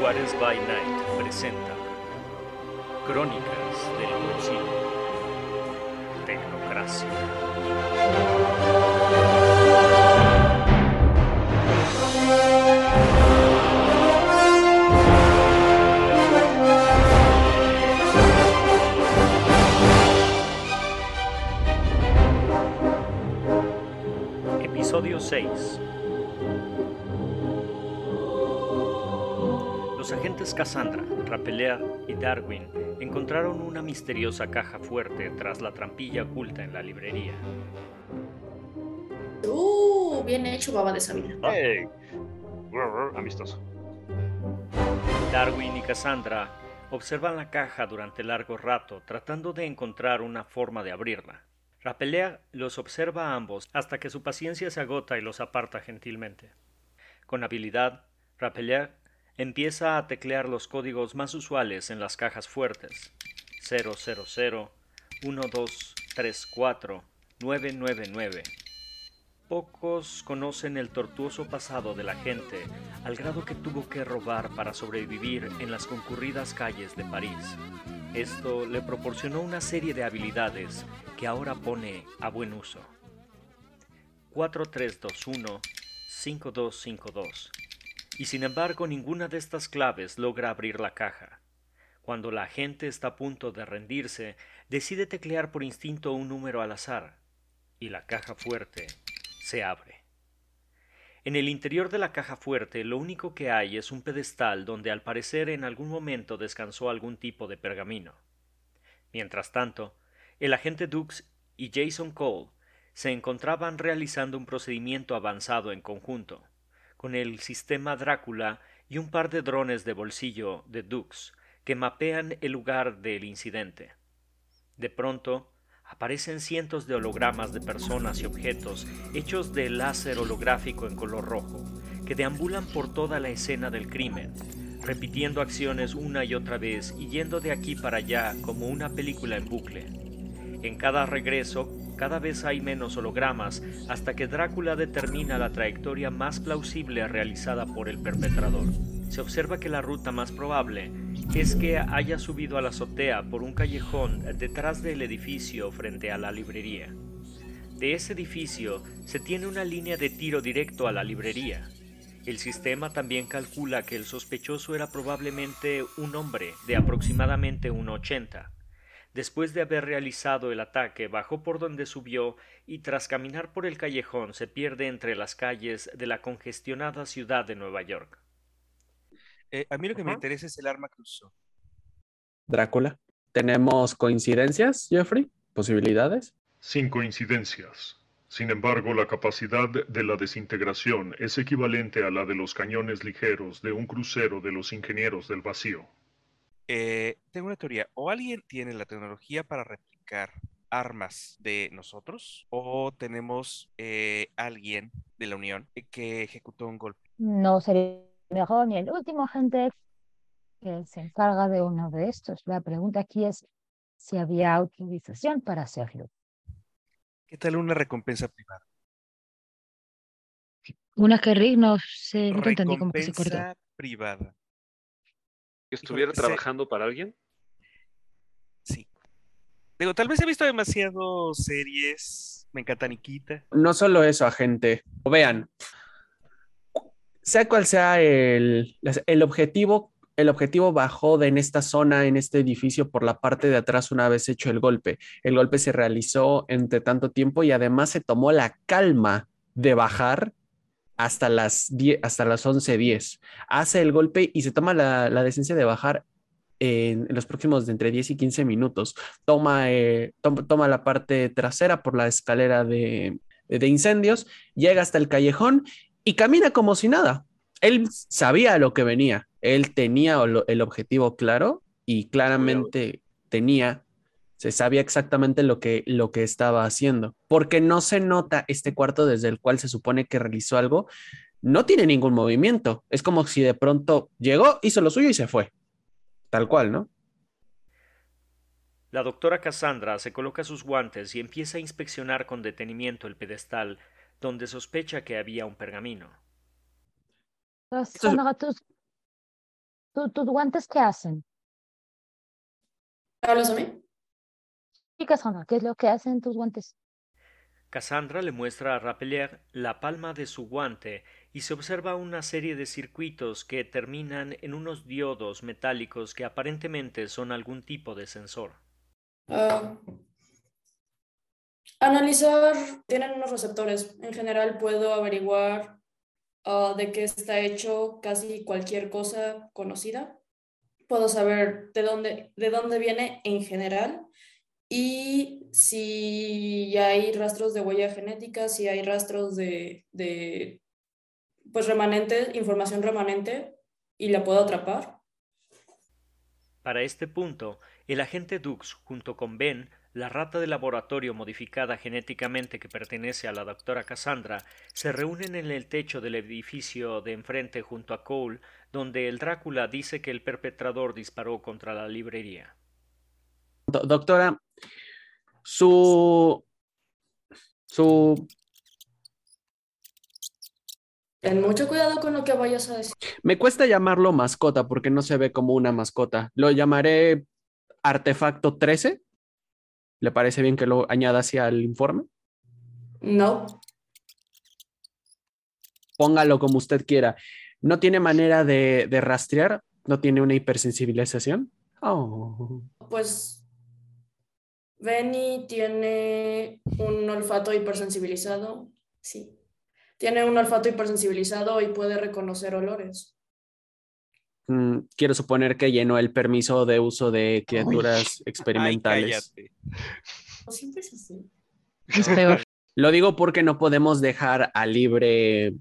Juárez by Night presenta Crónicas del Bolsillo. Tecnocracia. Episodio 6 agentes Cassandra, Rapelea y Darwin encontraron una misteriosa caja fuerte tras la trampilla oculta en la librería. Uh, bien hecho, baba de Sabina. ¡Hey! Brr, Amistoso. Darwin y Cassandra observan la caja durante largo rato tratando de encontrar una forma de abrirla. Rapelea los observa a ambos hasta que su paciencia se agota y los aparta gentilmente. Con habilidad, empieza a teclear los códigos más usuales en las cajas fuertes. 000, 1234, 999. Pocos conocen el tortuoso pasado de la gente, al grado que tuvo que robar para sobrevivir en las concurridas calles de París. Esto le proporcionó una serie de habilidades que ahora pone a buen uso. 4321-5252. Y sin embargo ninguna de estas claves logra abrir la caja. Cuando la agente está a punto de rendirse, decide teclear por instinto un número al azar, y la caja fuerte se abre. En el interior de la caja fuerte lo único que hay es un pedestal donde al parecer en algún momento descansó algún tipo de pergamino. Mientras tanto, el agente Dux y Jason Cole se encontraban realizando un procedimiento avanzado en conjunto, con el sistema Drácula y un par de drones de bolsillo de Dux que mapean el lugar del incidente. De pronto, aparecen cientos de hologramas de personas y objetos hechos de láser holográfico en color rojo, que deambulan por toda la escena del crimen, repitiendo acciones una y otra vez y yendo de aquí para allá como una película en bucle. En cada regreso, cada vez hay menos hologramas hasta que Drácula determina la trayectoria más plausible realizada por el perpetrador. Se observa que la ruta más probable es que haya subido a la azotea por un callejón detrás del edificio frente a la librería. De ese edificio se tiene una línea de tiro directo a la librería. El sistema también calcula que el sospechoso era probablemente un hombre de aproximadamente 1,80. Después de haber realizado el ataque, bajó por donde subió y tras caminar por el callejón se pierde entre las calles de la congestionada ciudad de Nueva York. Eh, a mí lo que me interesa es el arma que usó. Drácula. ¿Tenemos coincidencias, Jeffrey? ¿Posibilidades? Sin coincidencias. Sin embargo, la capacidad de la desintegración es equivalente a la de los cañones ligeros de un crucero de los ingenieros del vacío. Eh, tengo una teoría. O alguien tiene la tecnología para replicar armas de nosotros, o tenemos eh, alguien de la Unión que ejecutó un golpe. No sería mejor ni el último agente que se encarga de uno de estos. La pregunta aquí es si había autorización para hacerlo. ¿Qué tal una recompensa privada? Una que Rick no sé, no te entendí cómo que se cortó. Recompensa privada. Que estuviera trabajando para alguien. Sí. Digo, tal vez he visto demasiado series. Me encanta Nikita. No solo eso, agente. Vean, sea cual sea el, el objetivo, el objetivo bajó de en esta zona, en este edificio, por la parte de atrás una vez hecho el golpe. El golpe se realizó entre tanto tiempo y además se tomó la calma de bajar hasta las, 10 hasta las 11.10. Hace el golpe y se toma la, la decencia de bajar en, en los próximos de entre 10 y 15 minutos. Toma, eh, toma, toma la parte trasera por la escalera de, de incendios, llega hasta el callejón y camina como si nada. Él sabía lo que venía, él tenía el objetivo claro y claramente tenía, se sabía exactamente lo que, lo que estaba haciendo, porque no se nota este cuarto desde el cual se supone que realizó algo, no tiene ningún movimiento, es como si de pronto llegó, hizo lo suyo y se fue, tal cual, ¿no? La doctora Cassandra se coloca sus guantes y empieza a inspeccionar con detenimiento el pedestal donde sospecha que había un pergamino. Cassandra, tú, ¿Tu- ¿Tus guantes qué hacen? ¿Hablas a mí? Sí, Cassandra, ¿qué es lo que hacen tus guantes? Cassandra le muestra a Rapelier la palma de su guante y se observa una serie de circuitos que terminan en unos diodos metálicos que aparentemente son algún tipo de sensor. Ah, analizar, tienen unos receptores. En general puedo averiguar ah, de qué está hecho casi cualquier cosa conocida. Puedo saber de dónde, de dónde viene en general y si hay rastros de huella genética, si hay rastros de, de pues remanente, información remanente y la puedo atrapar. Para este punto, el agente Dux, junto con Ben, la rata de laboratorio modificada genéticamente que pertenece a la doctora Cassandra, se reúnen en el techo del edificio de enfrente junto a Cole, donde el Drácula dice que el perpetrador disparó contra la librería. Do- doctora, su, su, Ten mucho cuidado con lo que vayas a decir. me cuesta llamarlo mascota porque no se ve como una mascota. Lo llamaré artefacto 13. ¿Le parece bien que lo añada hacia el informe? No, Póngalo como usted quiera. ¿No tiene manera de, de rastrear? ¿No tiene una hipersensibilización? Oh. pues Benny tiene un olfato hipersensibilizado. Sí. Tiene un olfato hipersensibilizado y puede reconocer olores. Mm, quiero suponer que llenó el permiso de uso de criaturas experimentales. Ay, siempre es así. Es peor. Lo digo porque no podemos dejar a libre,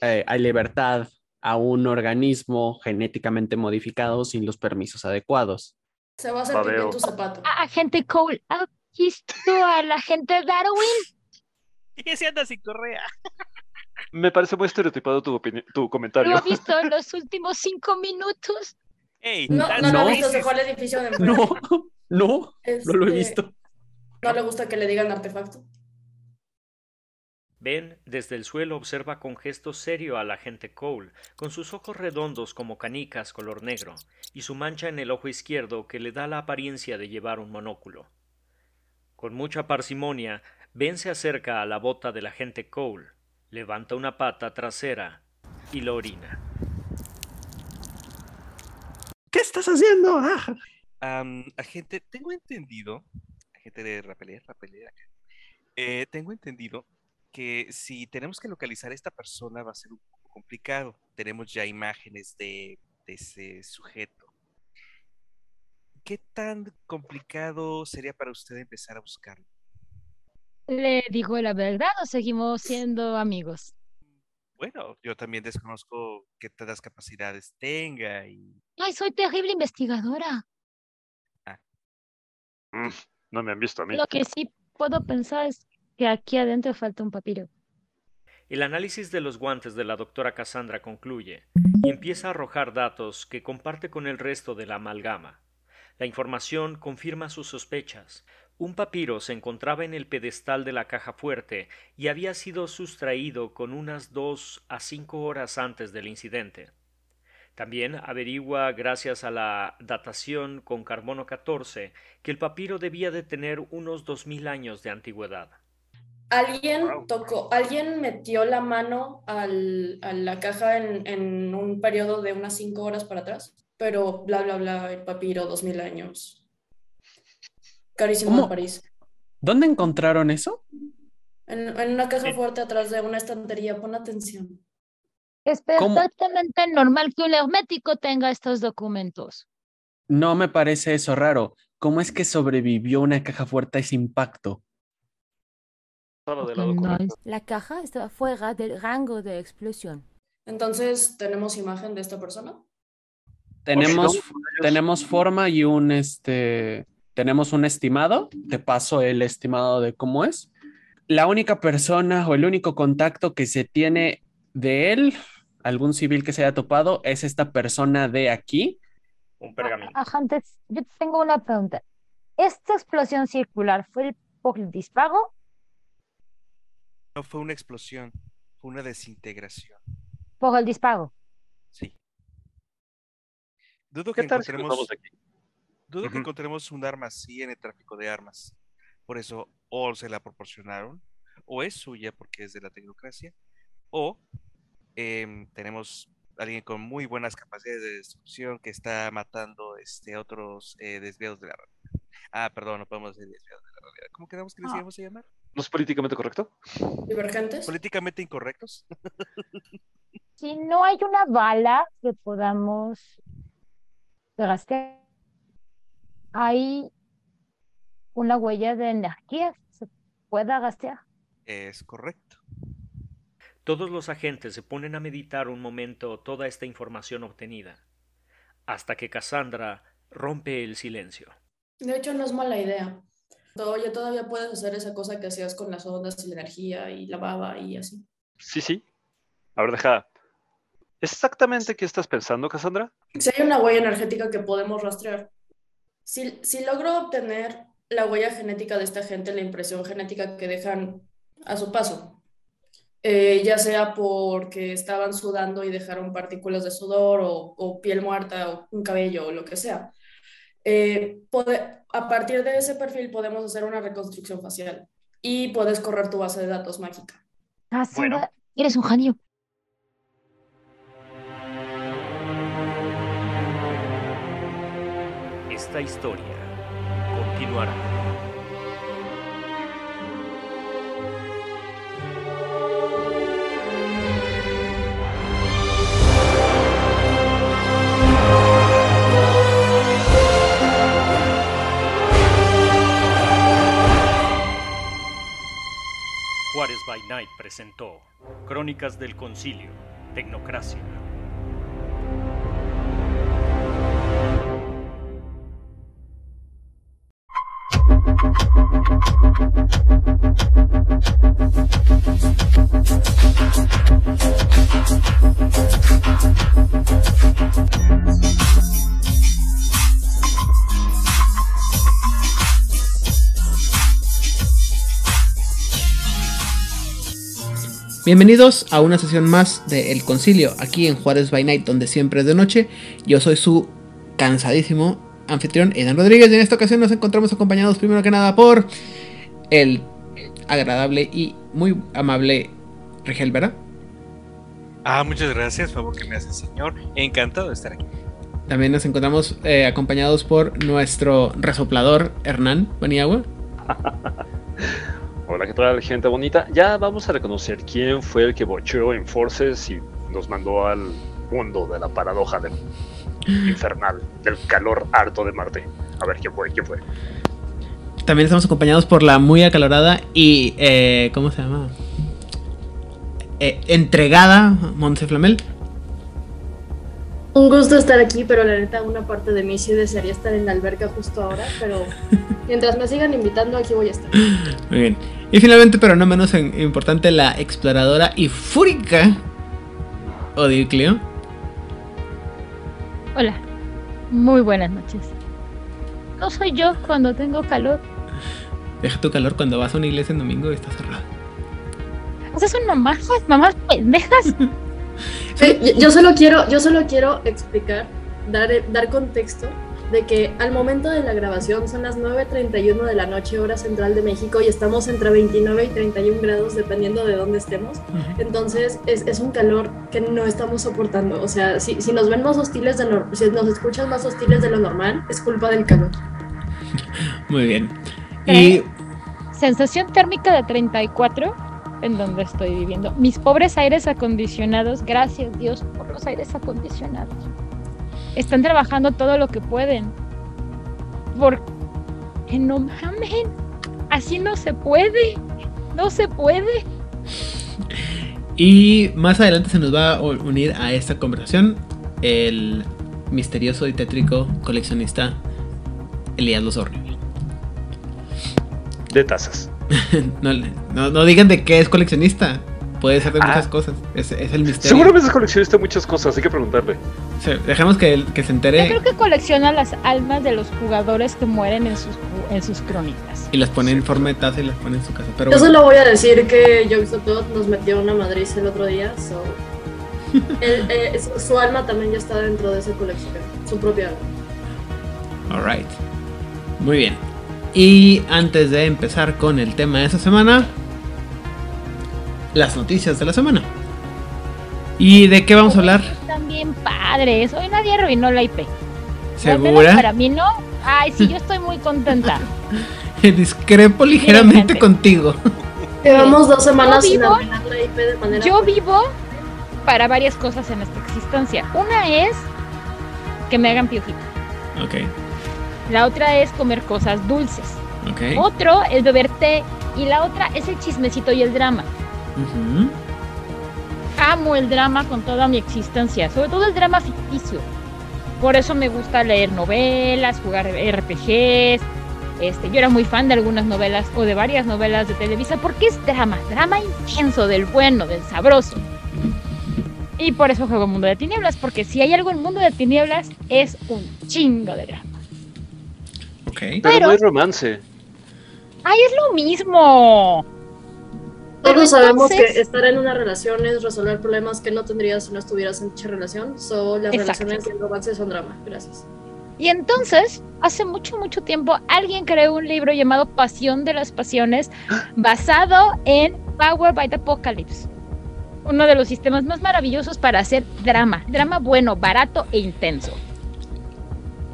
eh, a libertad a un organismo genéticamente modificado sin los permisos adecuados. Se va a hacer pipí en Babeo. tu zapato. Ah, agente Cole, ¿ha visto al agente Darwin? Y ese anda sin correa. Me parece muy estereotipado tu, tu comentario. ¿Lo ha visto en los últimos cinco minutos? Ey, No, no lo no. he visto, se fue al edificio de. No, no, no lo he visto. No le gusta que le digan artefacto. Ben desde el suelo observa con gesto serio al agente Cole, con sus ojos redondos como canicas color negro, y su mancha en el ojo izquierdo que le da la apariencia de llevar un monóculo. Con mucha parsimonia, Ben se acerca a la bota del agente Cole, levanta una pata trasera y lo orina. ¿Qué estás haciendo? Ah. Agente, tengo entendido, agente de. Eh, tengo entendido que si tenemos que localizar a esta persona va a ser un poco complicado. Tenemos ya imágenes de, de ese sujeto. ¿Qué tan complicado sería para usted empezar a buscarlo? ¿Le digo la verdad o seguimos siendo amigos? Bueno, yo también desconozco qué tantas capacidades tenga y Ay, soy terrible investigadora. Mm, no me han visto a mí. Lo que sí puedo pensar es que aquí adentro falta un papiro. El análisis de los guantes de la doctora Cassandra concluye y empieza a arrojar datos que comparte con el resto de la amalgama. La información confirma sus sospechas. Un papiro se encontraba en el pedestal de la caja fuerte y había sido sustraído con unas dos a cinco horas antes del incidente. También averigua, gracias a la datación con carbono 14, que el papiro debía de tener unos dos mil años de antigüedad. Alguien Wow. tocó, alguien metió la mano al- a la caja en, en un periodo de unas cinco horas para atrás, pero bla, bla, bla, el papiro, dos mil años. Carísimo ¿Cómo? en París. ¿Dónde encontraron eso? En, en una caja En- fuerte atrás de una estantería, pon atención. Es ¿Cómo? perfectamente normal que un hermético tenga estos documentos. No me parece eso raro. ¿Cómo es que sobrevivió una caja fuerte a ese impacto? De la caja estaba fuera del rango de explosión. Entonces, ¿tenemos imagen de esta persona? Tenemos, tenemos forma y un este. Tenemos un estimado. Te paso el estimado de cómo es. La única persona o el único contacto que se tiene de él, algún civil que se haya topado, es esta persona de aquí. Un pergamino. Agente, yo tengo una pregunta. ¿Esta explosión circular fue el- por el disparo? No fue una explosión, fue una desintegración. Por el disparo. Sí. Dudo que ¿Qué tal si encontremos, aquí? dudo que encontremos un arma así en el tráfico de armas. Por eso, o se la proporcionaron, o es suya porque es de la tecnocracia, o em, tenemos alguien con muy buenas capacidades de destrucción que está matando este, a otros eh, desviados de la realidad. Ah, perdón, no podemos decir desviados de la realidad. ¿Cómo quedamos que les Ah. íbamos a llamar? ¿No es políticamente correcto? ¿Divergentes? ¿Políticamente incorrectos? Si no hay una bala que podamos gastar, hay una huella de energía que se pueda gastar. Es correcto. Todos los agentes se ponen a meditar un momento toda esta información obtenida, hasta que Cassandra rompe el silencio. De hecho, no es mala idea. Oye, todavía puedes hacer esa cosa que hacías con las ondas y la energía y la baba y así. Sí, sí. A ver, deja. ¿Exactamente qué estás pensando, Cassandra? Si hay una huella energética que podemos rastrear. Si, si logro obtener la huella genética de esta gente, la impresión genética que dejan a su paso, eh, ya sea porque estaban sudando y dejaron partículas de sudor o, o piel muerta o un cabello o lo que sea, eh, a partir de ese perfil podemos hacer una reconstrucción facial y puedes correr tu base de datos mágica. Ah, Bueno. Sandra, eres un genio. Esta historia continuará. Juárez by Night presentó Crónicas del Concilio, Tecnocracia. Bienvenidos a una sesión más de El Concilio, aquí en Juárez by Night, donde siempre es de noche. Yo soy su cansadísimo anfitrión, Edan Rodríguez, y en esta ocasión nos encontramos acompañados primero que nada por el agradable y muy amable Rigel Vera. Ah, muchas gracias, favor que me hace el señor. Encantado de estar aquí. También nos encontramos eh, acompañados por nuestro resoplador Hernán Baniagua. Hola, ¿qué tal, gente bonita? Ya vamos a reconocer quién fue el que bocheó en Forces y nos mandó al mundo de la paradoja del infernal, del calor harto de Marte. A ver, ¿quién fue? ¿Quién fue? También estamos acompañados por la muy acalorada y, eh, ¿cómo se llama? Eh, entregada Montse Flamel. Un gusto estar aquí, pero la neta, una parte de mí sí desearía estar en la alberca justo ahora, pero mientras me sigan invitando, aquí voy a estar. Muy bien. Y finalmente, pero no menos en- importante, la exploradora y fúrica Odile Cleo. Hola, muy buenas noches. No soy yo cuando tengo calor. Deja tu calor cuando vas a una iglesia en domingo y está cerrada. Esas son mamás, mamás pendejas. Sí, yo- solo quiero, yo solo quiero explicar, dar, dar contexto de que al momento de la grabación son las 9.31 de la noche, hora central de México, y estamos entre 29 y 31 grados, dependiendo de dónde estemos. Entonces es, es un calor que no estamos soportando. O sea, si, si nos ven más hostiles de nor- si nos escuchan más hostiles de lo normal, es culpa del calor. Muy bien. Y Sensación térmica de 34 en donde estoy viviendo. Mis pobres aires acondicionados, gracias Dios por los aires acondicionados. Están trabajando todo lo que pueden. Porque no mamen. Así no se puede. No se puede. Y más adelante se nos va a unir a esta conversación el misterioso y tétrico coleccionista Elías Losorrio. De tazas. no, no, no digan de qué es coleccionista. Puede ser de Ah. muchas cosas. Es, es el misterio. Seguramente es coleccionista de muchas cosas, hay que preguntarle. Se- dejemos que, que se Yo entere creo que colecciona las almas de los jugadores que mueren en sus, en sus crónicas. y las pone en forma de taza y las pone en su casa. Pero Yo bueno, solo voy a decir que Jogstopod nos metió una madriz el otro día, so eh, su, su alma también ya está dentro de ese colección, su propia alma. Alright. Muy bien. Y antes de empezar con el tema de esta semana, las noticias de la semana. ¿Y de qué vamos a hablar? Están bien padres. Hoy nadie arruinó la IP. ¿Segura? Para mí no. Ay, sí, yo estoy muy contenta. Discrepo ligeramente contigo. Llevamos dos semanas sin arruinar la IP de manera. Yo vivo para varias cosas en esta existencia. Una es que me hagan piojito. Ok, La otra es comer cosas dulces. Otro es beber té. Y la otra es el chismecito y el drama. Amo el drama con toda mi existencia, sobre todo el drama ficticio. Por eso me gusta leer novelas, jugar RPGs. Este, yo era muy fan de algunas novelas o de varias novelas de Televisa porque es drama, drama intenso, del bueno, del sabroso. Y por eso juego Mundo de Tinieblas, porque si hay algo en Mundo de Tinieblas es un chingo de drama. Ok. Pero, Pero- no hay romance. ¡Ay, es lo mismo! Pero Todos sabemos entonces- que estar en una relación es resolver problemas que no tendrías si no estuvieras en dicha relación. So, las Exacto. relaciones y el romance son drama. Gracias. Y entonces, hace mucho, mucho tiempo, alguien creó un libro llamado Pasión de las Pasiones, basado en Power by the Apocalypse. Uno de los sistemas más maravillosos para hacer drama. Drama bueno, barato e intenso.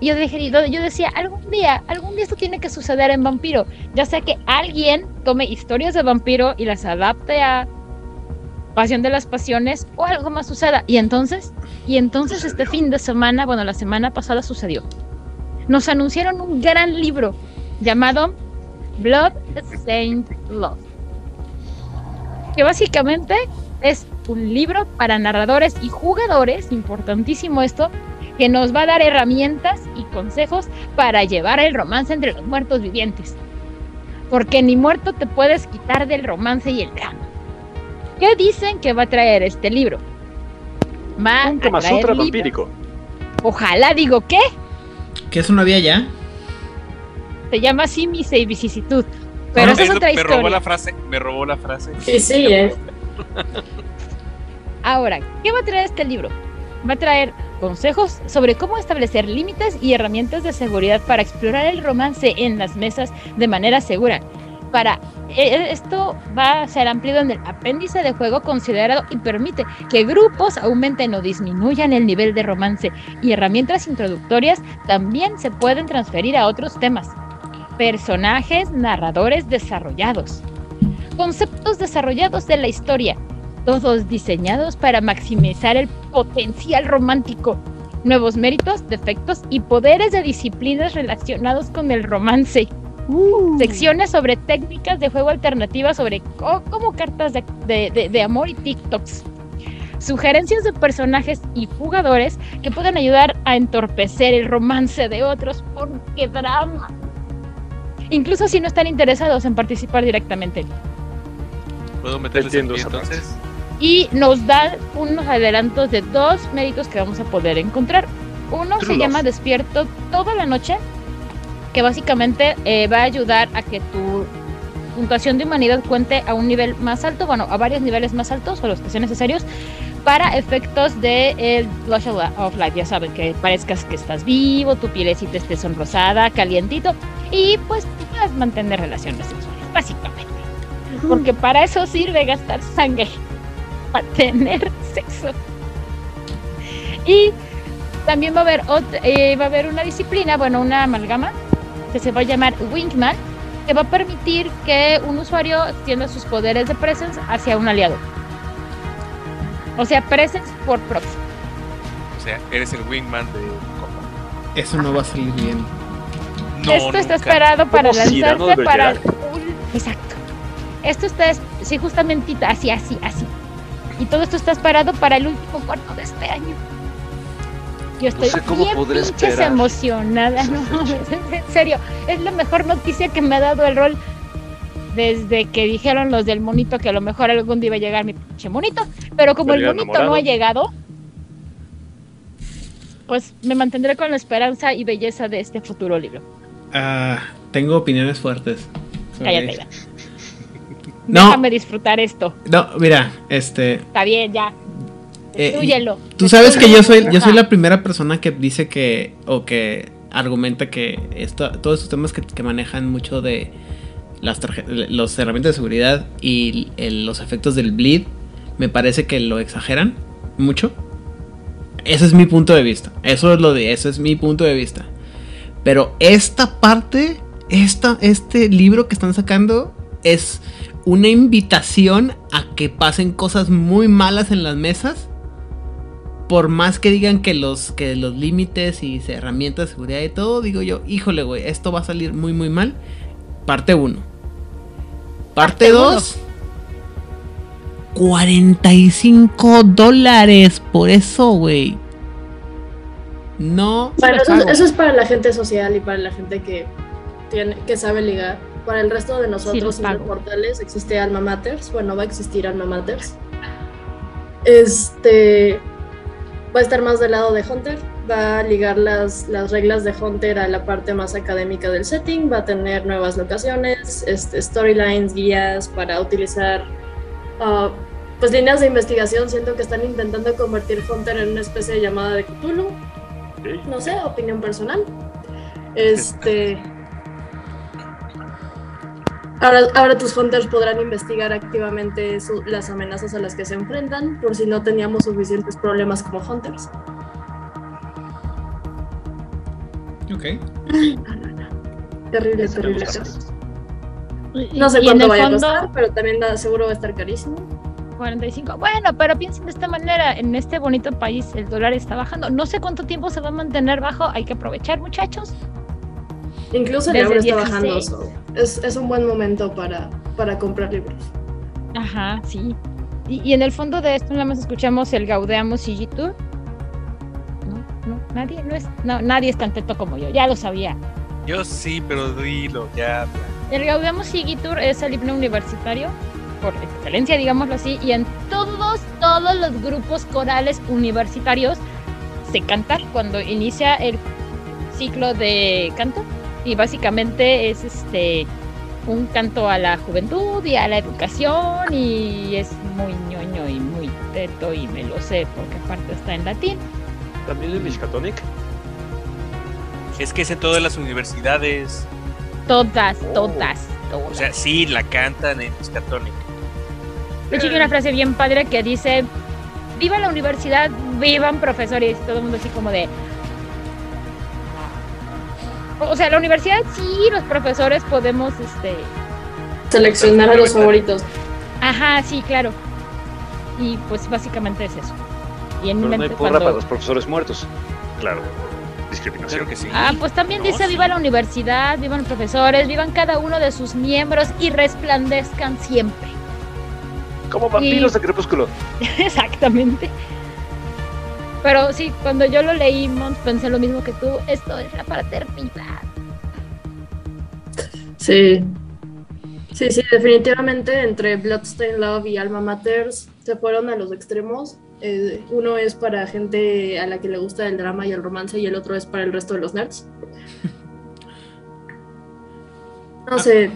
Y yo, dije, yo decía, algún día, algún día esto tiene que suceder en Vampiro. Ya sea que alguien tome historias de Vampiro y las adapte a Pasión de las Pasiones o algo más suceda. Y entonces, y entonces este fin de semana, bueno, la semana pasada sucedió. Nos anunciaron un gran libro llamado Blood Saint Love. Que básicamente es un libro para narradores y jugadores, importantísimo esto, que nos va a dar herramientas y consejos para llevar el romance entre los muertos vivientes. Porque ni muerto te puedes quitar del romance y el drama. ¿Qué dicen que va a traer este libro? Va Un a Kama traer Sutra libros. vampírico. Ojalá, digo, ¿qué? ¿Que eso no había ya? Se llama así mi vicisitud. Pero Ah, esa es me- otra me robó historia. la frase, me robó la frase. Sí, sí, eh. Ahora, ¿qué va a traer este libro? Va a traer consejos sobre cómo establecer límites y herramientas de seguridad para explorar el romance en las mesas de manera segura. Para eh, esto va a ser ampliado en el apéndice de juego considerado y permite que grupos aumenten o disminuyan el nivel de romance y herramientas introductorias también se pueden transferir a otros temas. Personajes, narradores desarrollados. Conceptos desarrollados de la historia, todos diseñados para maximizar el potencial romántico. Nuevos méritos, defectos y poderes de disciplinas relacionados con el romance. Secciones sobre técnicas de juego alternativas sobre co- como cartas de, de- de- de amor y TikToks. Sugerencias de personajes y jugadores que pueden ayudar a entorpecer el romance de otros. Porque drama. Incluso si no están interesados en participar directamente. ¿Puedo meterles Entiendo aquí, esa parte. entonces? Y nos da unos adelantos de dos méritos que vamos a poder encontrar. Uno True se love. llama Despierto toda la noche, que básicamente eh, va a ayudar a que tu puntuación de humanidad cuente a un nivel más alto, bueno, a varios niveles más altos o los que sean necesarios para efectos de el Blush of Life, ya saben, que parezcas que estás vivo, tu pielecita esté sonrosada, calientito y pues puedas mantener relaciones sexuales, básicamente. Porque para eso sirve gastar sangre, para tener sexo. Y también va a haber ot- eh, va a haber una disciplina, bueno, una amalgama que se va a llamar Wingman, que va a permitir que un usuario extienda sus poderes de presence hacia un aliado. O sea, presence por proxy. O sea, eres el wingman de Copa. Eso no va a salir bien. No, Esto está esperado para lanzarse para Exacto. Esto está, es- sí, justamente así, así, así. Y todo esto está esperado para el último cuarto de este año. Yo estoy sé cómo bien podré pinches esperar emocionada, no, en serio, es la mejor noticia que me ha dado el rol desde que dijeron los del monito que a lo mejor algún día iba a llegar mi pinche monito, pero como el Pero monito enamorado. no ha llegado, pues me mantendré con la esperanza y belleza de este futuro libro. Ah, tengo opiniones fuertes. Cállate ya. No. Déjame disfrutar esto. No, mira, este. Está bien, ya. Eh, Inclúyelo. Tú sabes que yo soy, yo soy la primera persona que dice que, o que argumenta que esto, todos estos temas que, que manejan mucho de las los herramientas de seguridad y el- los efectos del bleed, me parece que lo exageran mucho. Ese es mi punto de vista. Eso es lo de, eso es mi punto de vista. Pero esta parte, esta, este libro que están sacando es una invitación a que pasen cosas muy malas en las mesas. Por más que digan que los, que los límites y herramientas de seguridad y todo, digo yo, híjole, güey, esto va a salir muy, muy mal. Parte 1. Parte Parte uno. 2. 45 dólares por eso, güey. No. Bueno, eso, eso es para la gente social y para la gente que, tiene, que sabe ligar. Para el resto de Sí, nosotros, mortales, existe Alma Maters. Bueno, va a existir Alma Maters. Este va a estar más del lado de Hunter. Va a ligar las, las reglas de Hunter a la parte más académica del setting. Va a tener nuevas locaciones, este, storylines, guías para utilizar ah, pues líneas de investigación. Siento que están intentando convertir Hunter en una especie de llamada de Cthulhu no sé, opinión personal. Este. Ahora, ahora tus hunters podrán investigar activamente su- las amenazas a las que se enfrentan, por si no teníamos suficientes problemas como hunters. Ok. Terrible, Eso terrible. No sé cuánto vaya a fondo, costar, pero también da- seguro va a estar carísimo. 45. Bueno, pero piensen de esta manera, en este bonito país el dólar está bajando. No sé cuánto tiempo se va a mantener bajo, hay que aprovechar, muchachos. Incluso el euro está 16. bajando. so, es, es un buen momento para, para comprar libros. Ajá, sí. Y, y en el fondo de esto nada más escuchamos el Gaudeamos Sigitur. No, no, nadie, no es, no, nadie es tan teto como yo, ya lo sabía. Yo sí, pero dilo, ya. El Gaudeamos Sigitur es el himno universitario, por excelencia, digámoslo así, y en todos, todos los grupos corales universitarios se canta cuando inicia el ciclo de canto. Y básicamente es este un canto a la juventud y a la educación y es muy ñoño y muy teto y me lo sé porque aparte está en latín. También en Miskatonic. Es que es en todas las universidades. Todas, Oh. todas, todas. O sea, sí, la cantan en Miskatonic. De hecho, hay una frase bien padre que dice: ¡Viva la universidad! ¡Vivan profesores! Todo el mundo así como de. O sea, la universidad sí, los profesores podemos, este. Seleccionar a los favoritos. Ajá, sí, claro. Y pues básicamente es eso. Y en mi Pero no hay porra cuando- para los profesores muertos. Claro. Discriminación. Claro que sí. Ah, pues también No, dice sí. viva la universidad, vivan los profesores, vivan cada uno de sus miembros y resplandezcan siempre. Como vampiros de crepúsculo. Exactamente. Pero sí, cuando yo lo leí, Mons, pensé lo mismo que tú. Esto es la fraternidad. Sí. Sí, sí, definitivamente entre Bloodstained Love y Alma Matters se fueron a los extremos. Eh, uno es para gente a la que le gusta el drama y el romance y el otro es para el resto de los nerds. No sé.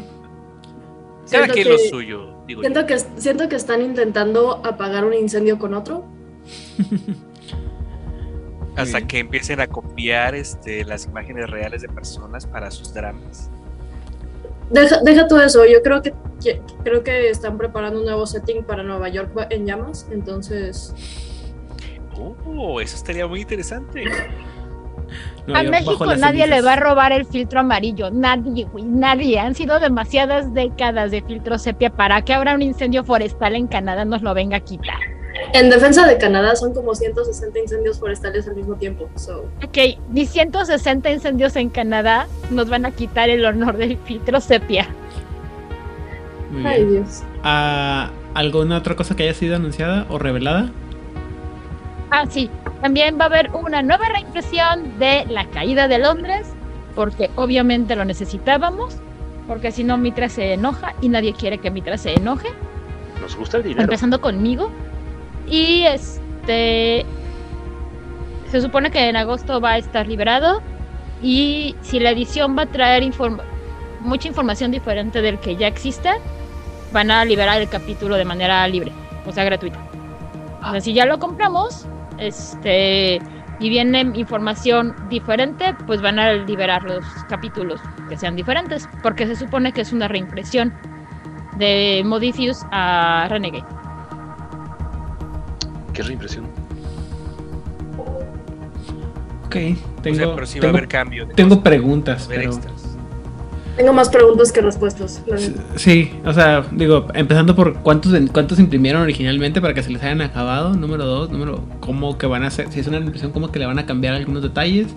Cada Siento quien lo que- suyo, digo yo. Siento que, siento que están intentando apagar un incendio con otro. Hasta bien. que empiecen a copiar este, las imágenes reales de personas para sus dramas. Deja, deja todo eso, yo creo que, que- creo que están preparando un nuevo setting para Nueva York en llamas, entonces Oh, eso estaría muy interesante. A México nadie le cenizas. va a robar el filtro amarillo. Nadie, güey, nadie. Han sido demasiadas décadas de filtro sepia para que ahora un incendio forestal en Canadá nos lo venga a quitar. En defensa de Canadá son como 160 incendios forestales al mismo tiempo. So, Ok, ni 160 incendios en Canadá nos van a quitar el honor del filtro sepia. Muy ay bien. Dios. Ah, ¿Alguna otra cosa que haya sido anunciada o revelada? Ah, sí. También va a haber una nueva reimpresión de La Caída de Londres, porque obviamente lo necesitábamos, porque si no Mitra se enoja y nadie quiere que Mitra se enoje, Nos gusta el dinero. empezando conmigo. Y este se supone que en agosto va a estar liberado y si la edición va a traer inform- mucha información diferente del que ya existe, van a liberar el capítulo de manera libre, o sea, gratuita. O sea, si ya lo compramos, este, y viene información diferente, pues van a liberar los capítulos que sean diferentes, porque se supone que es una reimpresión de Modifius a Renegade. ¿Qué reimpresión? Ok, O sea, tengo, pero sí va a tengo, haber cambio. de tengo cosas, preguntas, pero... extras. Tengo más preguntas que respuestas. Sí, o sea, digo, empezando por cuántos cuántos imprimieron originalmente para que se les hayan acabado, número dos, número cómo que van a hacer, si es una impresión, cómo que le van a cambiar algunos detalles.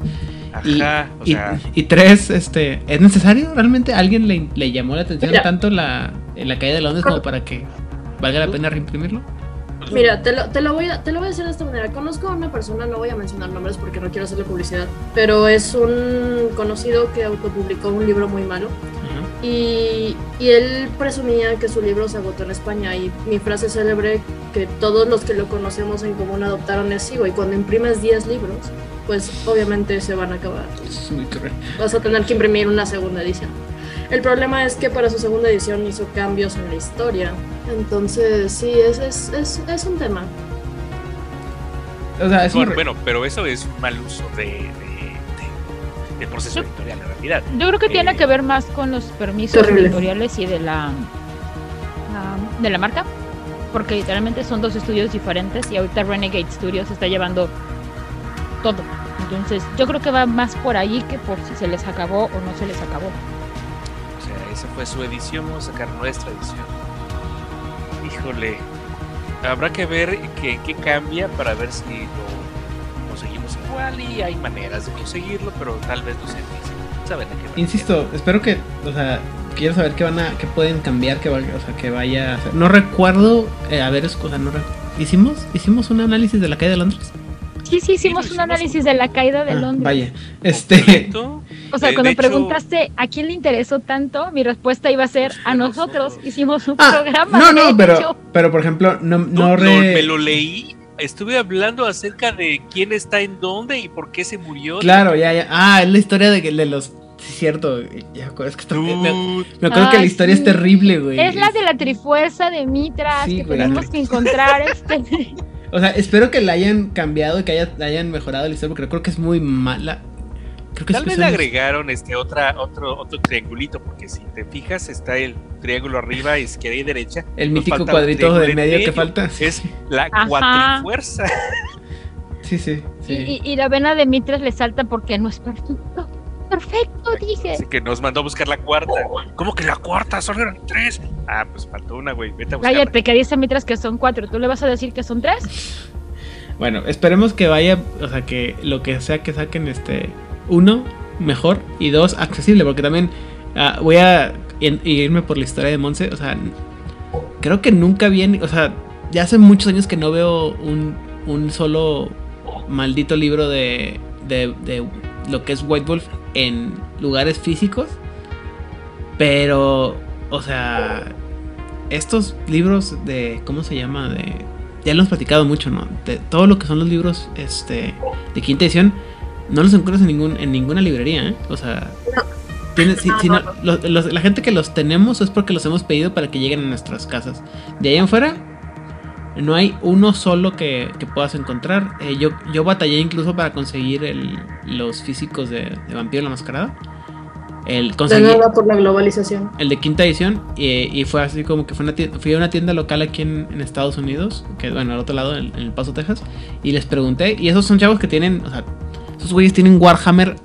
Y, Ajá, o y- sea, y tres, este, ¿es necesario realmente? ¿A alguien le, le llamó la atención Mira. tanto la, la caída de Londres como para que valga la pena reimprimirlo? Mira, te lo, te, lo voy a, te lo voy a decir de esta manera. Conozco a una persona, no voy a mencionar nombres porque no quiero hacerle publicidad, pero es un conocido que autopublicó un libro muy malo. Y, y él presumía que su libro se agotó en España. Y mi frase célebre que todos los que lo conocemos en común adoptaron es: sí, güey, cuando imprimes 10 libros, pues obviamente se van a acabar. Es muy. Vas a tener que imprimir una segunda edición. El problema es que para su segunda edición hizo cambios en la historia. Entonces, sí, es, es, es, es un tema. O sea, es un bueno, bueno, pero eso es un mal uso de, de- de- del proceso editorial en realidad. Yo creo que tiene Eh, que ver más con los permisos Terrible. editoriales y de la, la- de la marca, porque literalmente son dos estudios diferentes y ahorita Renegade Studios está llevando todo. Entonces, yo creo que va más por ahí que por si se les acabó o no se les acabó. O sea, esa fue su edición, vamos a sacar nuestra edición. Híjole, habrá que ver qué, qué cambia para ver si lo conseguimos igual y hay maneras de conseguirlo, pero tal vez no sea difícil. Insisto, espero que, o sea, quiero saber qué van a, qué pueden cambiar, que valga, o sea, que vaya a hacer. No recuerdo, eh, a ver, es cosa, no ¿Hicimos, hicimos un análisis de la caída de Londres. Sí, sí, hicimos un análisis de la caída de Ah, Londres. Vaya, este, Completo. O sea, Eh, cuando hecho- preguntaste a quién le interesó tanto, mi respuesta iba a ser a nosotros. nosotros. Hicimos un Ah, programa. no, no, pero, hecho. pero por ejemplo, no, no No, re- me lo leí. Estuve hablando acerca de quién está en dónde y por qué se murió. Claro, ya, ya. Ah, es la historia de, que- de los. Sí, cierto. Ya, es que está- me, me acuerdo que la historia es terrible, güey. Es la de la trifuerza de Mitras Sí, que güey. tenemos que encontrar este. O sea, espero que la hayan cambiado y que haya- la hayan mejorado la historia, porque creo que es muy mala. Creo que Tal vez le agregaron este otra, otro, otro triangulito, porque si te fijas, está el triángulo arriba, izquierda y derecha. El mítico cuadrito del medio que falta. Es la Ajá. cuatrifuerza. sí, sí. sí. Y, y- y la vena de Mitras le salta porque no es perfecto. Perfecto, dije. Así que nos mandó a buscar la cuarta. ¿Cómo que la cuarta? Solo eran tres. Ah, pues faltó una, güey. Vete a buscarla. Cállate, que dice Mitras que son cuatro. ¿Tú le vas a decir que son tres? Bueno, esperemos que vaya, o sea, que lo que sea que saquen, este, uno, mejor, y dos, accesible, porque también ah, voy a irme por la historia de Monse, o sea, creo que nunca viene, o sea, ya hace muchos años que no veo un, un solo maldito libro de, de, de lo que es White Wolf en lugares físicos, pero, o sea, estos libros de, ¿cómo se llama? De ya lo hemos platicado mucho, ¿no? De todo lo que son los libros este, de quinta edición, no los encuentras en, ningún, en ninguna librería, ¿eh? O sea, tienes- si- No, si no, no- los- los- la gente que los tenemos es porque los hemos pedido para que lleguen a nuestras casas. De ahí en fuera, no hay uno solo que, que puedas encontrar. Eh, yo, yo batallé incluso para conseguir el- los físicos de, de Vampiro la Mascarada. El, De conseguí, nada por la globalización. el de quinta edición y, y fue así como que fue una tienda, fui a una tienda local aquí en, en Estados Unidos, que bueno, al otro lado, en, en El Paso, Texas, y les pregunté, y esos son chavos que tienen, o sea, esos güeyes tienen Warhammer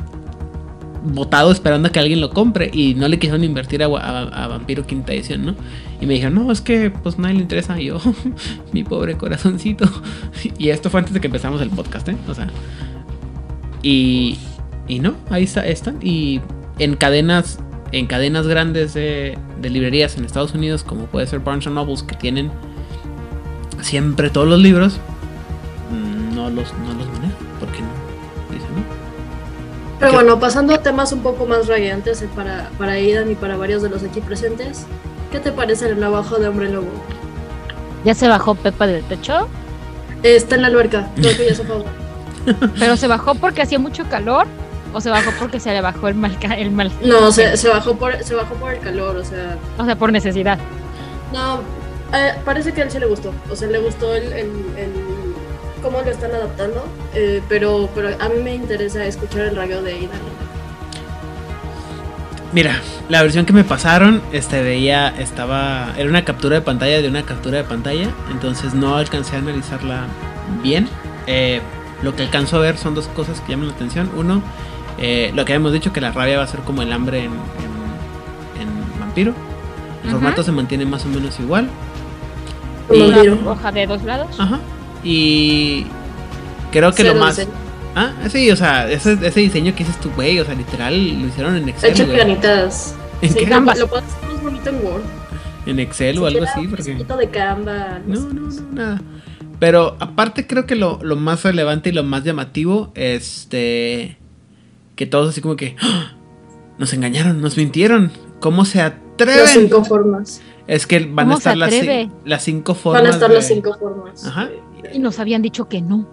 botado esperando a que alguien lo compre y no le quisieron invertir a, Vampiro quinta edición, ¿no? Y me dijeron, no, es que pues nadie le interesa, y yo, mi pobre corazoncito. Y esto fue antes de que empezamos el podcast, ¿eh? O sea, y, y no, ahí está, están. Y en cadenas, en cadenas grandes de, de librerías en Estados Unidos, como puede ser Barnes Nobles, que tienen siempre todos los libros, mm, no los, no los Pero ¿Qué? bueno, pasando a temas un poco más radiantes eh, para, para Aidan y para varios de los aquí presentes, ¿qué te parece el navajo de hombre lobo? Ya se bajó Pepa del techo, Eh, Está en la alberca, creo que ya se fue. pero se bajó porque hacía mucho calor o se bajó porque se le bajó el mal, el mal No, se, se bajó por, se bajó por el calor, o sea, o sea, por necesidad. no, eh, parece que a él sí le gustó. O sea, le gustó el, el- el- cómo lo están adaptando. eh, pero, pero a mí me interesa escuchar el radio de Ida. Mira, la versión que me pasaron, este veía, estaba, era una captura de pantalla de una captura de pantalla, entonces no alcancé a analizarla bien. Eh, lo que alcanzo a ver son dos cosas que llaman la atención. Uno, eh, lo que habíamos dicho que la rabia va a ser como el hambre en, en- en vampiro. El formato se mantiene más o menos igual. Y- Una hoja de dos lados. Ajá. Y creo que lo más. Ah, sí, o sea, ese, ese diseño que dices tú, güey, o sea, literal lo hicieron en Excel. Hecho planitas. ¿En Sí, qué? lo, puedes hacer más bonito en Word. En Excel o algo así, un porque. poquito de Canva. No, no, no, nada. Pero aparte creo que lo, lo más relevante y lo más llamativo, este, que todos así como que ¡Ah! nos engañaron, nos mintieron. ¿Cómo se Las atreven? cinco formas. Es que van a ¿Cómo se estar las, las cinco formas. Van a estar de- las cinco formas. Ajá. Y nos habían dicho que no.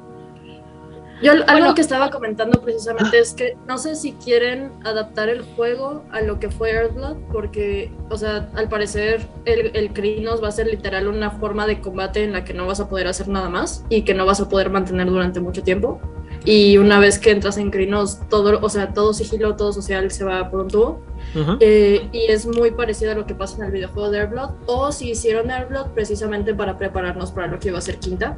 Yo algo Bueno. que estaba comentando precisamente es que no sé si quieren adaptar el juego a lo que fue Earthblood, porque, o sea, al parecer el, el Krynos va a ser literal una forma de combate en la que no vas a poder hacer nada más y que no vas a poder mantener durante mucho tiempo. Y una vez que entras en Krynos, todo, o sea, todo sigilo, todo social se va por un tubo. Eh, y es muy parecido a lo que pasa en el videojuego de Airblood. O si hicieron Airblood precisamente para prepararnos para lo que iba a ser quinta.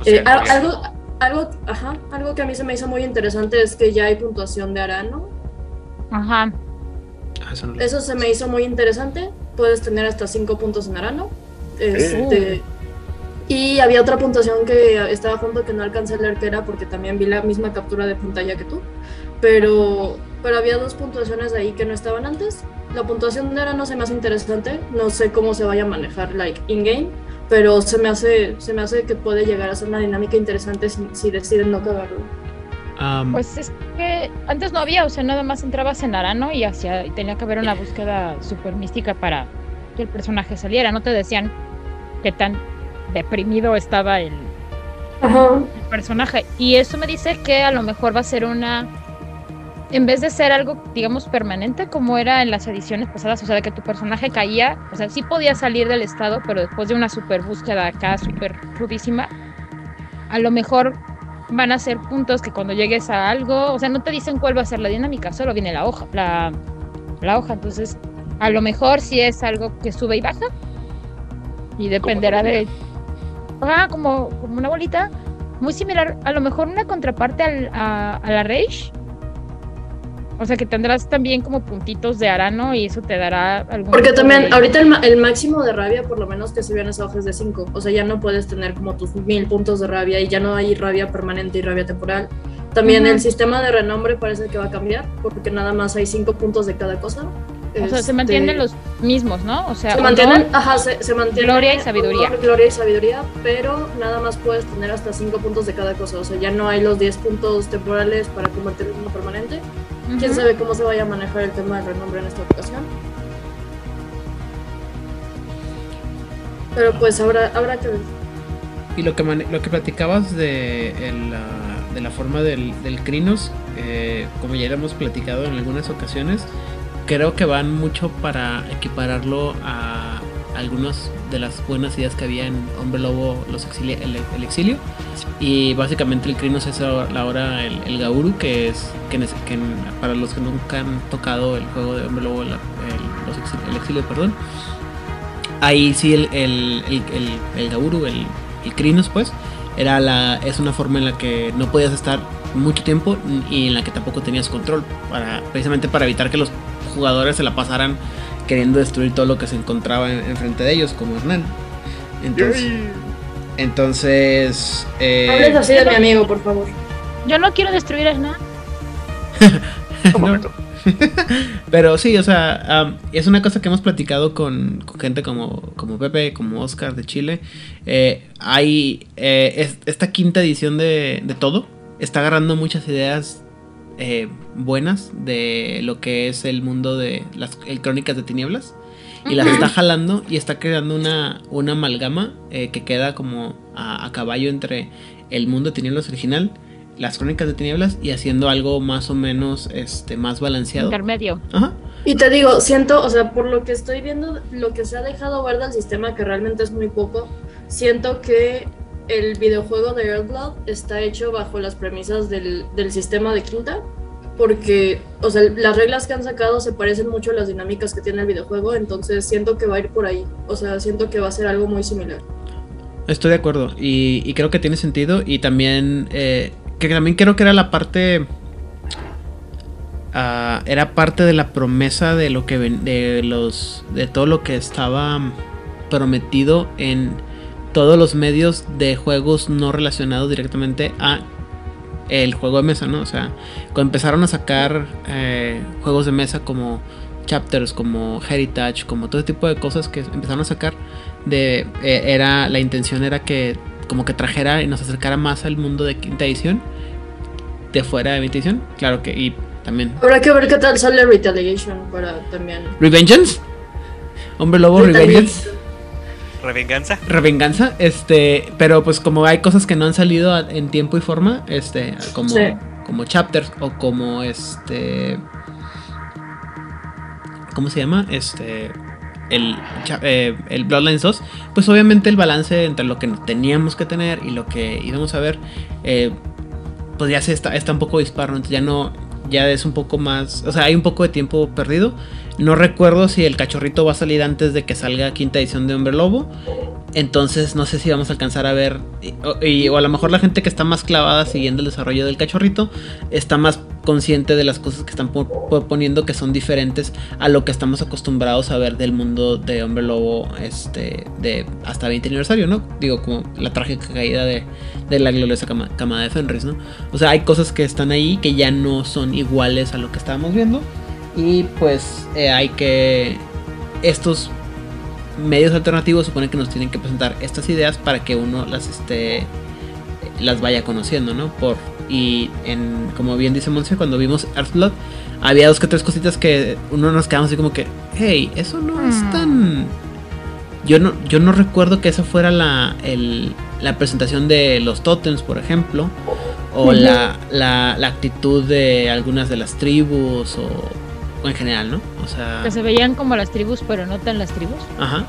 O sea, Eh, algo, algo, ajá, algo que a mí se me hizo muy interesante es que ya hay puntuación de Arano. Ajá. Ah, eso se me hizo muy interesante. Puedes tener hasta 5 puntos en Arano. Este, Y había otra puntuación que estaba a punto que no alcancé a leer que era porque también vi la misma captura de pantalla que tú. Pero, pero había dos puntuaciones ahí que no estaban antes. La puntuación de Arano se me hace interesante. No sé cómo se vaya a manejar like in-game. Pero se me, hace, se me hace que puede llegar a ser una dinámica interesante si, si deciden no cagarlo. Am, Pues es que antes no había, o sea, nada más entrabas en Arano y hacia, y tenía que haber una búsqueda súper mística para que el personaje saliera. No te decían qué tan deprimido estaba el, Ajá. el personaje. Y eso me dice que a lo mejor va a ser una. En vez de ser algo, digamos, permanente, como era en las ediciones pasadas, o sea, de que tu personaje caía, o sea, sí podía salir del estado, pero después de una super búsqueda acá, súper rudísima, a lo mejor van a ser puntos que cuando llegues a algo, o sea, no te dicen cuál va a ser la dinámica, solo viene la hoja, la, la hoja, entonces, a lo mejor sí es algo que sube y baja, y dependerá de Como, como una bolita. Muy similar, a lo mejor una contraparte al- a, a la Rage. O sea que tendrás también como puntitos de arano y eso te dará algún. Porque también, de- ahorita el, máximo de rabia, por lo menos que se vean esa hoja es de 5. O sea, ya no puedes tener como tus mil puntos de rabia y ya no hay rabia permanente y rabia temporal. También el sistema de renombre parece que va a cambiar, porque nada más hay 5 puntos de cada cosa. O sea, se Este, mantienen los mismos, ¿no? O sea, Se honor, mantienen, ajá, se, se mantiene gloria y sabiduría. honor, gloria y sabiduría, pero nada más puedes tener hasta 5 puntos de cada cosa. O sea, ya no hay los 10 puntos temporales para convertirlo en uno permanente. Quién ujú. sabe cómo se vaya a manejar el tema del renombre en esta ocasión. Pero pues habrá, habrá que ver. Y lo que, lo que platicabas de, el, ah, de la forma del, del Crinos, eh, como ya lo hemos platicado en algunas ocasiones, creo que van mucho para equipararlo a algunas de las buenas ideas que había en Hombre Lobo, los exili- el, exilio. Y básicamente el Crinos es ahora el, el Gauru, que es que, para los que nunca han tocado el juego de Hombre Lobo, el, exilio, perdón. Ahí sí el, el Gauru, el, el Crinos, pues, era la, es una forma en la que no podías estar mucho tiempo y en la que tampoco tenías control, para, precisamente para evitar que los jugadores se la pasaran queriendo destruir todo lo que se encontraba en- enfrente de ellos, como Hernán. Entonces, entonces eh, Hables así de mi amigo, por favor. Yo no quiero destruir a nada. Un no. momento. Pero sí, o sea, es una cosa que hemos platicado con, con gente como, como Pepe, como Oscar de Chile. Eh, hay eh, es- esta quinta edición de, de todo. Está agarrando muchas ideas eh, buenas de lo que es el mundo de las el Crónicas de Tinieblas. Y las está jalando y está creando una, una amalgama eh, que queda como a, a caballo entre el mundo de Tinieblas original, las Crónicas de Tinieblas y haciendo algo más o menos este, más balanceado. Intermedio. Ajá. Y te digo, siento, o sea, por lo que estoy viendo, lo que se ha dejado ver del sistema, que realmente es muy poco, siento que el videojuego de Earthblood está hecho bajo las premisas del, del sistema de Quinta, porque, o sea, las reglas que han sacado se parecen mucho a las dinámicas que tiene el videojuego, entonces siento que va a ir por ahí, o sea, siento que va a ser algo muy similar. Estoy de acuerdo y, creo que tiene sentido y también eh, que también creo que era la parte ah, era parte de la promesa de lo que de los de todo lo que estaba prometido en todos los medios de juegos no relacionados directamente a el juego de mesa, ¿no? O sea, cuando empezaron a sacar eh, juegos de mesa como chapters, como Heritage, como todo tipo de cosas que empezaron a sacar, de eh, era la intención era que como que trajera y nos acercara más al mundo de quinta edición, de fuera de quinta edición, claro que y también Habrá que ver qué tal sale Retaliation para también. Revengeance, Hombre Lobo Revengeance. Revenganza. Revenganza, este, pero pues como hay cosas que no han salido a- en tiempo y forma, este, como, Sí. como chapters o como este, ¿cómo se llama? Este, el, eh, el Bloodlines 2, pues obviamente el balance entre lo que teníamos que tener y lo que íbamos a ver, eh, pues ya se está, está un poco disparo, entonces ya no, ya es un poco más, o sea, hay un poco de tiempo perdido. No recuerdo si el cachorrito va a salir antes de que salga quinta edición de Hombre Lobo. Entonces no sé si vamos a alcanzar a ver. y- o, a lo mejor la gente que está más clavada siguiendo el desarrollo del cachorrito está más consciente de las cosas que están po- proponiendo que son diferentes a lo que estamos acostumbrados a ver del mundo de Hombre Lobo este, de hasta 20 aniversario, ¿no? Digo, como la trágica caída de, la gloriosa cama, camada de Fenris, ¿no? O sea, hay cosas que están ahí que ya no son iguales a lo que estábamos viendo. Y pues eh, hay que... Estos medios alternativos supone que nos tienen que presentar estas ideas para que uno las este las vaya conociendo, ¿no? Por y en como bien dice Monse cuando vimos Earthblood había dos que tres cositas que uno nos quedamos así como que, hey, eso no es Mm. tan yo no yo no recuerdo que esa fuera la el- la presentación de los totems, por ejemplo, o la, la, la actitud de algunas de las tribus o en general, ¿no? O sea, Que se veían como las tribus, pero no tan las tribus. ajá.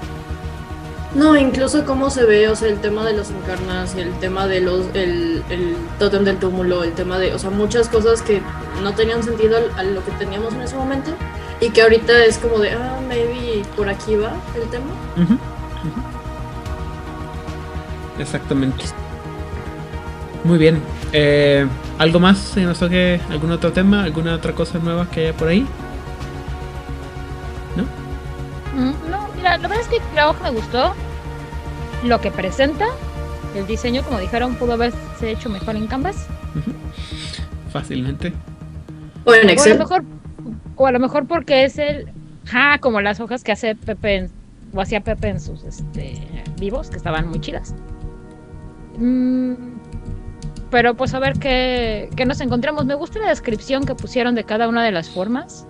No, incluso cómo se ve, o sea, el tema de los encarnas, el tema de los, el, el tótem del túmulo, el tema de, o sea, muchas cosas que no tenían sentido al- a lo que teníamos en ese momento y que ahorita es como de, ah, maybe por aquí va el tema. Ujú. Exactamente. Muy bien. Eh, ¿Algo más? ¿Se nos toque algún otro tema? ¿Alguna otra cosa nueva que haya por ahí? Mm, No, mira, la verdad es que la hoja me gustó. Lo que presenta, el diseño, como dijeron, pudo haberse hecho mejor en Canvas. Fácilmente. O en O a lo Excel. mejor, o a lo mejor porque es el, ja, como las hojas que hace Pepe en- o hacía Pepe en sus este, vivos, que estaban muy chidas. Mm, pero pues a ver qué, qué nos encontramos. Me gusta la descripción que pusieron de cada una de las formas.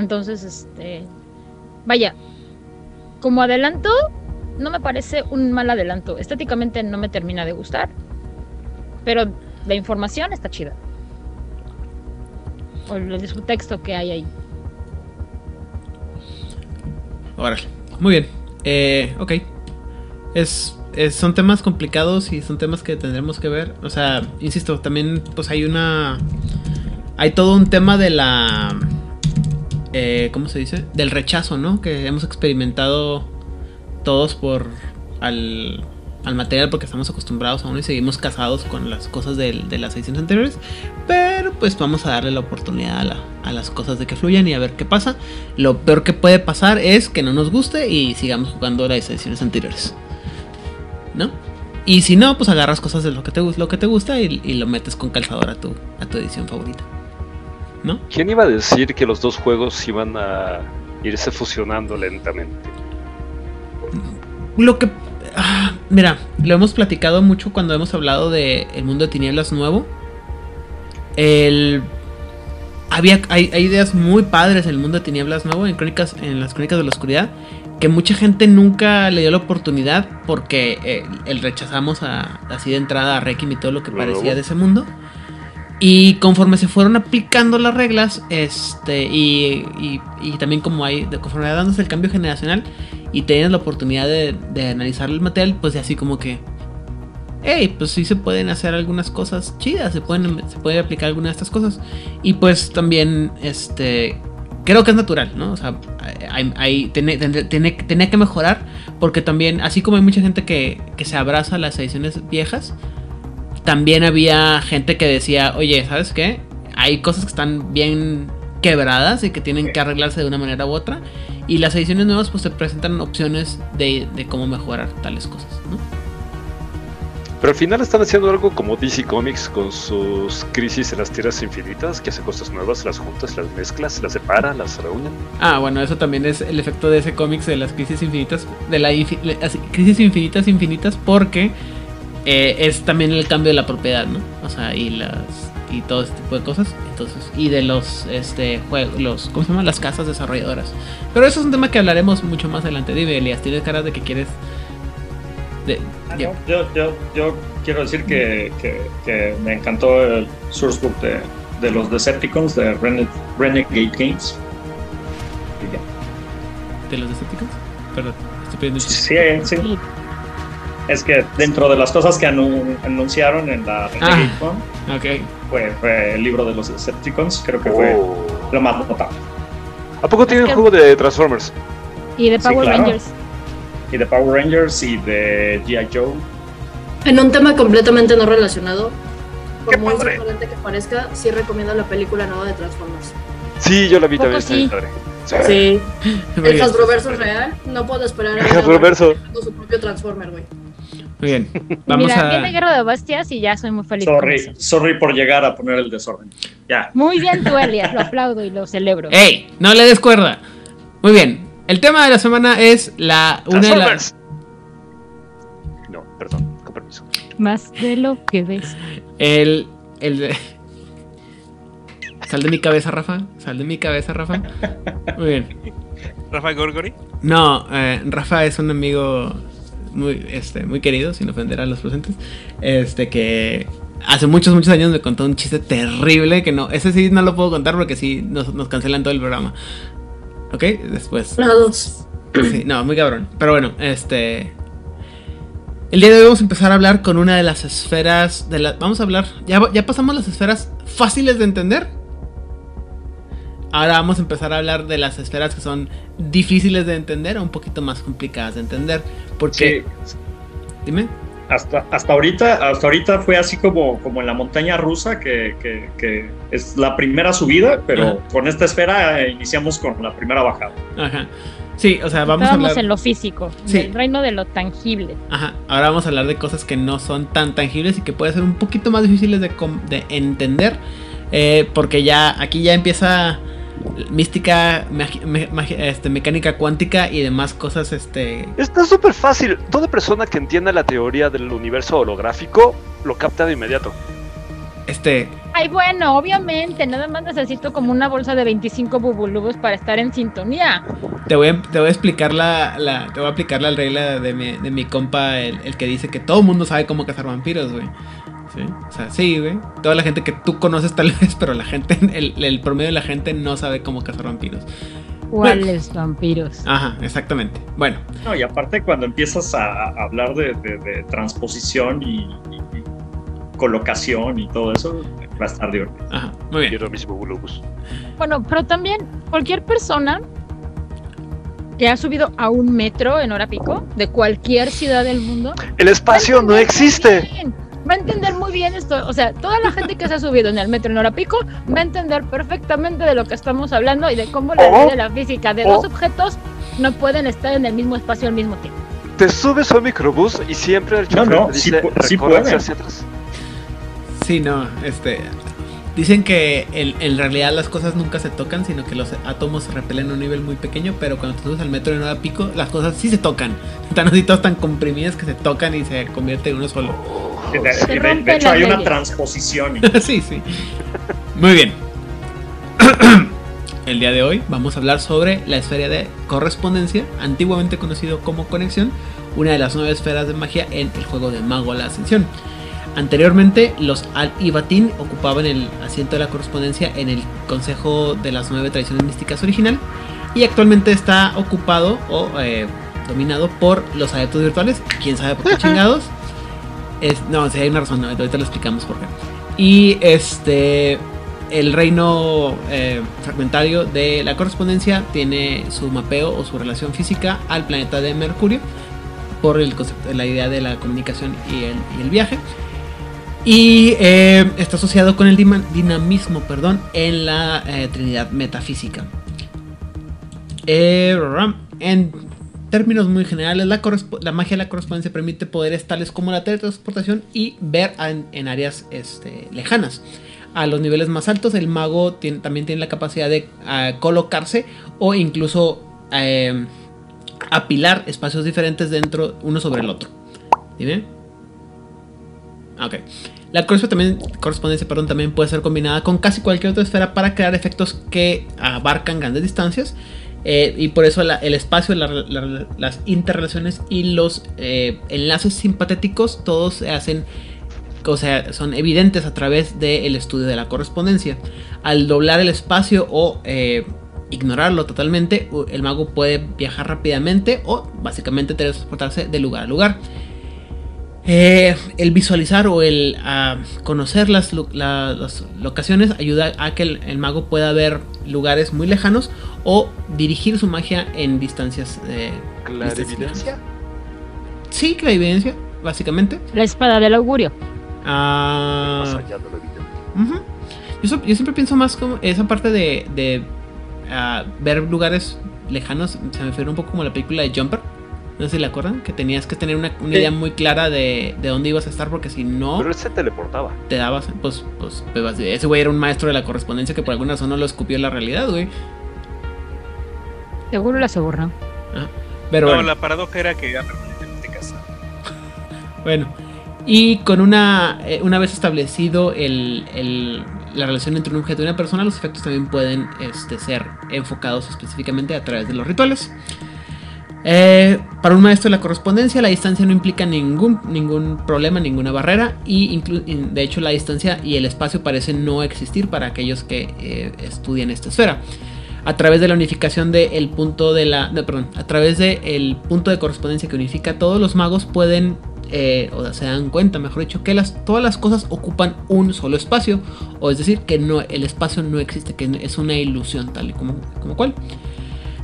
Entonces, este, vaya, como adelanto, no me parece un mal adelanto. Estéticamente no me termina de gustar, pero la información está chida. O el subtexto que hay ahí. Órale. Muy bien. Eh, ok. Es, es- son temas complicados y son temas que tendremos que ver. O sea, insisto, también pues hay una... Hay todo un tema de la... eh, ¿Cómo se dice? Del rechazo, ¿no? Que hemos experimentado todos por... Al, al material porque estamos acostumbrados a uno y seguimos casados con las cosas de, las ediciones anteriores. Pero pues vamos a darle la oportunidad a, la- a las cosas de que fluyan y a ver qué pasa. Lo peor que puede pasar es que no nos guste y sigamos jugando las ediciones anteriores. ¿No? Y si no, pues agarras cosas de lo que te, lo que te gusta y, y lo metes con calzador a tu, a tu edición favorita. ¿No? ¿Quién iba a decir que los dos juegos iban a irse fusionando lentamente? Lo que. ah, mira, lo hemos platicado mucho cuando hemos hablado de El mundo de tinieblas nuevo. El. Había, hay, hay ideas muy padres en el mundo de tinieblas nuevo, en crónicas, en las crónicas de la oscuridad, que mucha gente nunca le dio la oportunidad porque eh, el rechazamos a- así de entrada a Requiem y todo lo que parecía de ese mundo. Y conforme se fueron aplicando las reglas, este, y, y- y también como hay, conforme dándose el cambio generacional y tienes la oportunidad de, de analizar el material, pues así como que, hey, pues sí se pueden hacer algunas cosas chidas, se pueden, se puede aplicar algunas de estas cosas. Y pues también, este, creo que es natural, ¿no? O sea, hay, hay- tiene, tiene- tiene- que mejorar, porque también, así como hay mucha gente que, que se abraza a las ediciones viejas, también había gente que decía, oye, ¿sabes qué? Hay cosas que están bien quebradas y que tienen que arreglarse de una manera u otra. Y las ediciones nuevas pues te presentan opciones de, de cómo mejorar tales cosas, ¿no? Pero al final están haciendo algo como DC Comics con sus crisis en las tierras infinitas, que hace cosas nuevas, las juntas, las mezclas, las separa, las reúnen. Ah, bueno, eso también es el efecto de ese cómics de las crisis infinitas, de la infi- las crisis infinitas infinitas, porque eh, es también el cambio de la propiedad, ¿no? O sea, y las y todo ese tipo de cosas, entonces y de los este juegos, los ¿cómo se llama? Las casas desarrolladoras. Pero eso es un tema que hablaremos mucho más adelante. Dime, Elias, tienes cara de que quieres de- Ah, no, Yo, yo, yo quiero decir que, que, que me encantó el sourcebook de, de los Decepticons de Rene- Renegade Games. De los Decepticons. Perdón, estoy pidiendo Sí, sí. Es que dentro de las cosas que anu- anunciaron en la Ah. Fue, fue el libro de los Decepticons, creo que fue Oh. lo más notable. ¿A poco tienen un juego de Transformers? Y de Sí, Power claro. Rangers. Y de Power Rangers y de G.I. Joe. En un tema completamente no relacionado, por ¡Qué muy sorprendente que parezca, sí recomiendo la película nueva de Transformers. Sí, yo la vi también. sí. padre. Sí, el. Hasbro versus real, no puedo esperar a con su propio Transformer, güey. Muy bien. Vamos Mira, a viene Guerra de Bestias y ya soy muy feliz. con Sorry, eso. sorry por llegar a poner el desorden. Ya. Muy bien tú, Elias, lo aplaudo y lo celebro. ¡Ey! No le des cuerda. Muy bien. El tema de la semana es la una de las No, perdón, con permiso. Más de lo que ves. el el de- Sal de mi cabeza, Rafa. Sal de mi cabeza, Rafa. Muy bien. Rafa Gorgori. No, eh, Rafa es un amigo muy, este, muy querido, sin ofender a los presentes. Este que hace muchos, muchos años me contó un chiste terrible que no, ese sí no lo puedo contar porque sí nos, nos cancelan todo el programa. ¿Ok? Después. Lados. Sí, no, muy cabrón. Pero bueno, este. El día de hoy vamos a empezar a hablar con una de las esferas. De la, vamos a hablar. Ya, ya pasamos las esferas fáciles de entender. Ahora vamos a empezar a hablar de las esferas que son difíciles de entender o un poquito más complicadas de entender. Porque. Sí, Dime. hasta, hasta ahorita, hasta ahorita fue así como, como en la montaña rusa, que, que- que es la primera subida, pero Ajá. con esta esfera eh, iniciamos con la primera bajada. Ajá. Sí, o sea, vamos a Estábamos hablar. en lo físico, Sí. del reino de lo tangible. Ajá, ahora vamos a hablar de cosas que no son tan tangibles y que pueden ser un poquito más difíciles de, com- de entender. eh, porque ya aquí ya empieza mística, me- este, mecánica cuántica y demás cosas. Este, Está súper fácil. Toda persona que entienda la teoría del universo holográfico lo capta de inmediato. este, Ay, bueno, obviamente, nada más necesito como una bolsa de 25 bubulubos para estar en sintonía. te, voy a, te voy a explicar la, la- te voy a aplicar la regla de mi, de mi compa, el, el que dice que todo el mundo sabe cómo cazar vampiros, güey. Sí, o sea, sí, güey. Toda la gente que tú conoces tal vez, pero la gente, el, el promedio de la gente no sabe cómo cazar vampiros. ¿Cuáles vampiros? Ajá, exactamente. Bueno, No, y aparte cuando empiezas a, a hablar de, de- de transposición y, y- y colocación y todo eso, va a estar divertido. ajá, muy bien. Quiero mis bubulubus. Bueno, pero también cualquier persona que ha subido a un metro en hora pico de cualquier ciudad del mundo El espacio no existe. bien, Va a entender muy bien esto. O sea, toda la gente que se ha subido en el metro en hora pico va a entender perfectamente de lo que estamos hablando y de cómo la ley de la física de dos objetos no pueden estar en el mismo espacio al mismo tiempo. Te subes a un microbús y siempre el No, chofer no, te sí dice sí "Recórranse pueden". hacia atrás. Sí, no, este. Dicen que en, en realidad las cosas nunca se tocan, sino que los átomos se repelen a un nivel muy pequeño, pero cuando te subes al metro en hora pico, las cosas sí se tocan. Están así todas tan comprimidas que se tocan y se convierte en uno solo. De, de- Se de- de hecho hay una transposición. sí, sí. Muy bien. El día de hoy vamos a hablar sobre la esfera de correspondencia, antiguamente conocido como conexión, una de las nueve esferas de magia en el juego de Mago a la Ascensión. Anteriormente, los Al-Ibatin ocupaban el asiento de la correspondencia en el Consejo de las Nueve Tradiciones Místicas original y actualmente está ocupado o eh, dominado por los adeptos virtuales. ¿Quién sabe por qué chingados? Es, no, si hay una razón, no, ahorita lo explicamos por qué. Y este, el reino eh, fragmentario de la correspondencia tiene su mapeo o su relación física al planeta de Mercurio por el concepto, la idea de la comunicación y el, y el viaje. Y eh, está asociado con el dinamismo perdón, en la eh, Trinidad metafísica. Eh, en términos muy generales, la, magia de la correspondencia permite poderes tales como la teletransportación y ver en, áreas este, lejanas. A los niveles más altos, el mago también tiene la capacidad de colocarse o incluso apilar espacios diferentes dentro uno sobre el otro. ¿Dime? Ah, Ok. La correspondencia perdón, también puede ser combinada con casi cualquier otra esfera para crear efectos que abarcan grandes distancias. eh, y por eso el espacio, la- la- las interrelaciones y los eh, enlaces simpatéticos todos se hacen, o sea, son evidentes a través del estudio de la correspondencia. Al doblar el espacio o eh, ignorarlo totalmente, el mago puede viajar rápidamente o básicamente teletransportarse de lugar a lugar. Eh, el visualizar o el ah, conocer las, la- las locaciones ayuda a que el, el mago pueda ver lugares muy lejanos o dirigir su magia en distancias. eh, ¿Clarividencia? Sí, clarividencia, básicamente. La espada del augurio. Ah, Más allá de lo evidente. Ujú. yo, so- yo siempre pienso más como esa parte de, de, ah, ver lugares lejanos. Se me refiere un poco como la película de Jumper. No sé si la acuerdan, que tenías que tener una, una Sí. idea muy clara de, de dónde ibas a estar, porque si no Pero él se teleportaba. te dabas, pues, pues, pues, ese güey era un maestro de la correspondencia que por alguna razón no lo escupió en la realidad, güey. Seguro la sobornó. Pero no, bueno. la paradoja era que era permanentemente casado. Bueno, y con una, eh, una vez establecido el, el- la relación entre un objeto y una persona, los efectos también pueden este, ser enfocados específicamente a través de los rituales. Eh, para un maestro de la correspondencia, la distancia no implica ningún, ningún problema, ninguna barrera, y de hecho la distancia y el espacio parecen no existir para aquellos que eh, estudian esta esfera a través de la unificación del punto de la. a través del punto de correspondencia que unifica todos los magos pueden. eh, o se dan cuenta, mejor dicho, que todas las cosas ocupan un solo espacio. O es decir, que no, el espacio no existe, que es una ilusión tal y como, como cual.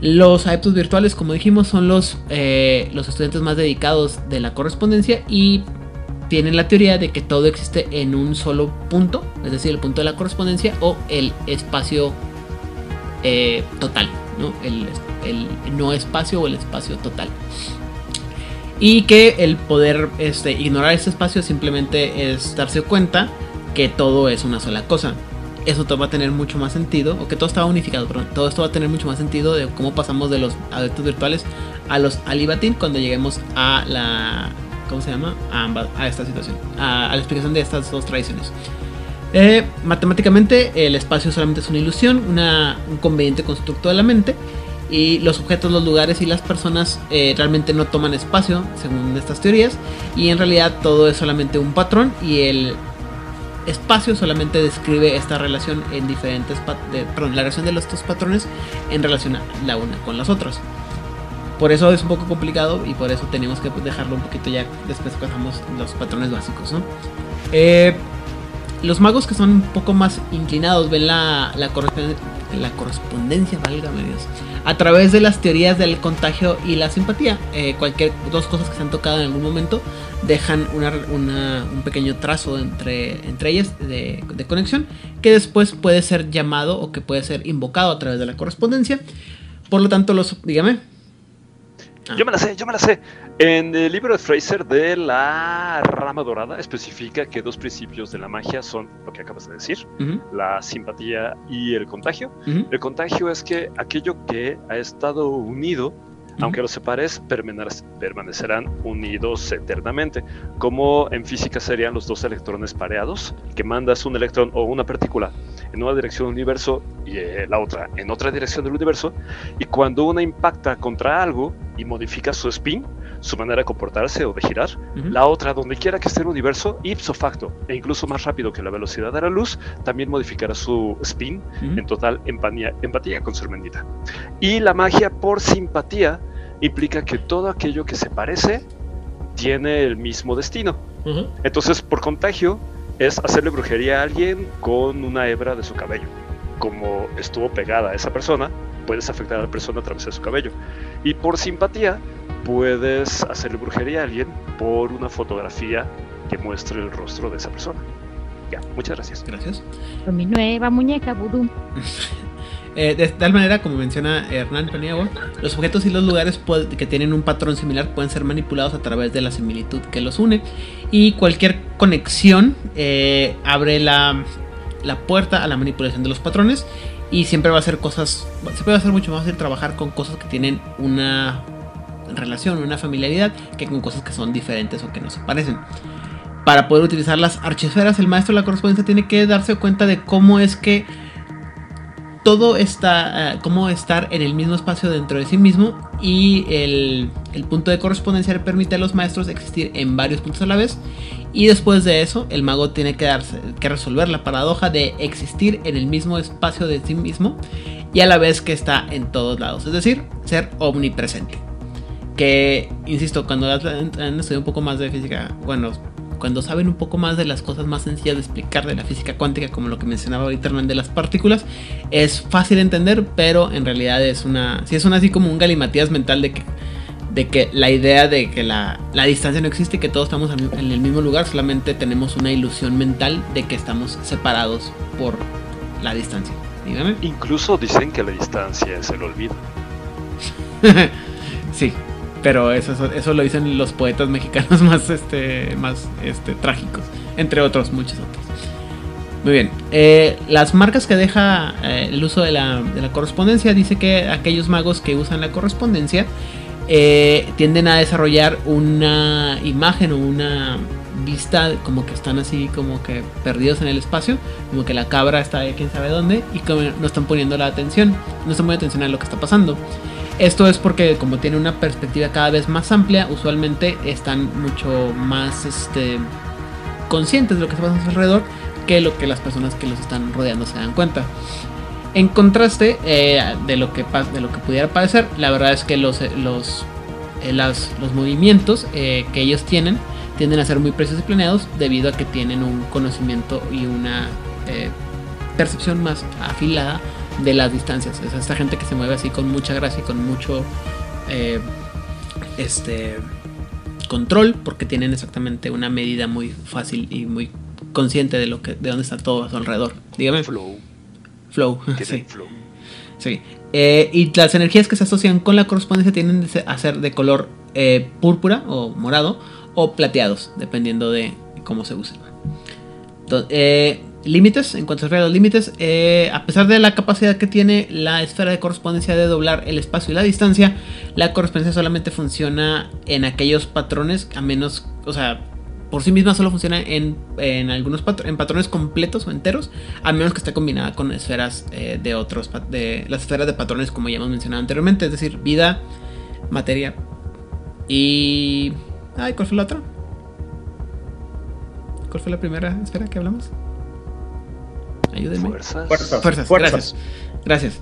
Los adeptos virtuales, como dijimos, son los, eh, los estudiantes más dedicados de la correspondencia y tienen la teoría de que todo existe en un solo punto, es decir, el punto de la correspondencia o el espacio eh, total, ¿no? El, el no espacio o el espacio total. Y que el poder este, ignorar ese espacio simplemente es darse cuenta que todo es una sola cosa. Eso todo va a tener mucho más sentido, o que todo estaba unificado, perdón. Todo esto va a tener mucho más sentido de cómo pasamos de los adeptos virtuales a los alibatín cuando lleguemos a la. ¿Cómo se llama? A, ambas- a esta situación, a, a la explicación de estas dos tradiciones. Eh, matemáticamente, el espacio solamente es una ilusión, una- un conveniente constructo de la mente. Y los objetos, los lugares y las personas eh, realmente no toman espacio, según estas teorías. Y en realidad todo es solamente un patrón. Y el espacio solamente describe esta relación en diferentes. de- perdón, la relación de los dos patrones en relación a la una con las otras. Por eso es un poco complicado y por eso tenemos que dejarlo un poquito ya después pasamos los patrones básicos, ¿no? Eh, los magos que son un poco más inclinados ven la, la, corresponden- la correspondencia, válgame Dios, a través de las teorías del contagio y la simpatía. Eh, cualquier dos cosas que se han tocado en algún momento dejan una- un pequeño trazo entre, entre ellas de, de conexión que después puede ser llamado o que puede ser invocado a través de la correspondencia. Por lo tanto, los. Dígame. Yo me la sé, yo me la sé. En el libro de Fraser de la rama dorada especifica que dos principios de la magia son lo que acabas de decir, la simpatía y el contagio. El contagio es que aquello que ha estado unido, aunque los separes, permanecer- permanecerán unidos eternamente. Como en física serían los dos electrones pareados, que mandas un electrón o una partícula en una dirección del universo y eh, la otra en otra dirección del universo, y cuando una impacta contra algo y modifica su spin, su manera de comportarse o de girar. La otra, donde quiera que esté el universo, ipso facto, e incluso más rápido que la velocidad de la luz, también modificará su spin en total empatía, empatía con su hermandita. Y la magia por simpatía implica que todo aquello que se parece tiene el mismo destino. Entonces, por contagio, es hacerle brujería a alguien con una hebra de su cabello. Como estuvo pegada a esa persona, puedes afectar a la persona a través de su cabello. Y por simpatía, puedes hacerle brujería a alguien por una fotografía que muestre el rostro de esa persona. Ya, muchas gracias. Gracias. Con mi nueva muñeca vudú. Eh, de tal manera, como menciona Hernán Paniagua, los objetos y los lugares que tienen un patrón similar pueden ser manipulados a través de la similitud que los une. Y cualquier conexión eh, abre la, la puerta a la manipulación de los patrones. Y siempre va a ser cosas. Siempre va a ser mucho más fácil trabajar con cosas que tienen una relación, una familiaridad, que con cosas que son diferentes o que no se parecen. Para poder utilizar las archesferas, el maestro de la correspondencia tiene que darse cuenta de cómo es que todo está, eh, cómo estar en el mismo espacio dentro de sí mismo y el, el punto de correspondencia le permite a los maestros existir en varios puntos a la vez y después de eso el mago tiene que, darse, que resolver la paradoja de existir en el mismo espacio de sí mismo y a la vez que está en todos lados, es decir, ser omnipresente. Que, insisto, cuando han un poco más de física, bueno, cuando saben un poco más de las cosas más sencillas de explicar de la física cuántica, como lo que mencionaba ahorita Hernán de las partículas, es fácil de entender, pero en realidad es una. Sí, es una así como un galimatías mental de que, de que la idea de que la, la distancia no existe y que todos estamos en en el mismo lugar, solamente tenemos una ilusión mental de que estamos separados por la distancia. Dígame. Incluso dicen que la distancia es el olvido. sí, pero eso, eso, lo dicen los poetas mexicanos más, este, más este, trágicos, entre otros, muchos otros. Muy bien, eh, las marcas que deja eh, el uso de la, de la correspondencia dice que aquellos magos que usan la correspondencia eh, tienden a desarrollar una imagen o una vista como que están así como que perdidos en el espacio, como que la cabra está de quién sabe dónde y como no están poniendo la atención, no están poniendo atención a lo que está pasando. Esto es porque como tiene una perspectiva cada vez más amplia, usualmente están mucho más este, conscientes de lo que está pasando a su alrededor que lo que las personas que los están rodeando se dan cuenta. En contraste eh, de, lo que, de lo que pudiera parecer, la verdad es que los, los, eh, los movimientos eh, que ellos tienen tienden a ser muy precisos y planeados debido a que tienen un conocimiento y una eh, percepción más afilada de las distancias. Es esta gente que se mueve así con mucha gracia y con mucho eh, este control porque tienen exactamente una medida muy fácil y muy consciente de lo que de dónde está todo a su alrededor. Dígame. Flow. Flow. Sí. flow. Sí. Eh, y las energías que se asocian con la correspondencia tienden a ser de color eh, púrpura o morado o plateados, dependiendo de cómo se usen. Entonces, eh, límites, en cuanto se refiere a los límites, eh, a pesar de la capacidad que tiene la esfera de correspondencia de doblar el espacio y la distancia, la correspondencia solamente funciona en aquellos patrones, a menos, o sea, por sí misma solo funciona en, en algunos patro- en patrones completos o enteros, a menos que esté combinada con esferas eh, de otros, de las esferas de patrones como ya hemos mencionado anteriormente, es decir, vida, materia y... Ay, ¿cuál fue la otra? ¿Cuál fue la primera esfera que hablamos? Ayúdenme. Fuerzas. Fuerzas. Fuerzas, Fuerzas. gracias. Gracias.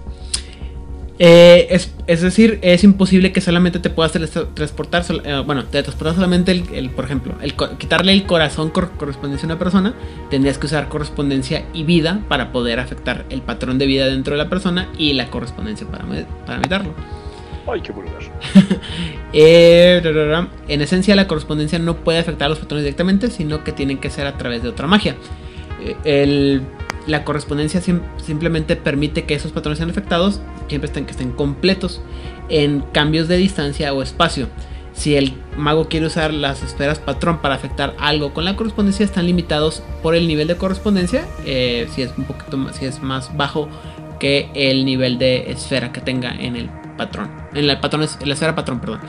Eh, es, es decir, es imposible que solamente te puedas transportar, sol- eh, bueno, te transportar solamente el, el, por ejemplo, el, quitarle el corazón cor- correspondencia a una persona, tendrías que usar correspondencia y vida para poder afectar el patrón de vida dentro de la persona y la correspondencia para, para meditarlo. Ay, qué vulgar. Eh, ra, ra, ra. en esencia, la correspondencia no puede afectar a los patrones directamente, sino que tienen que ser a través de otra magia. Eh, el- la correspondencia sim- simplemente permite que esos patrones sean afectados, siempre estén, que estén completos en cambios de distancia o espacio. Si el mago quiere usar las esferas patrón para afectar algo con la correspondencia, están limitados por el nivel de correspondencia. eh, si es un poquito más, si es más bajo que el nivel de esfera que tenga en el patrón. En la, patrón, en la esfera patrón, perdón.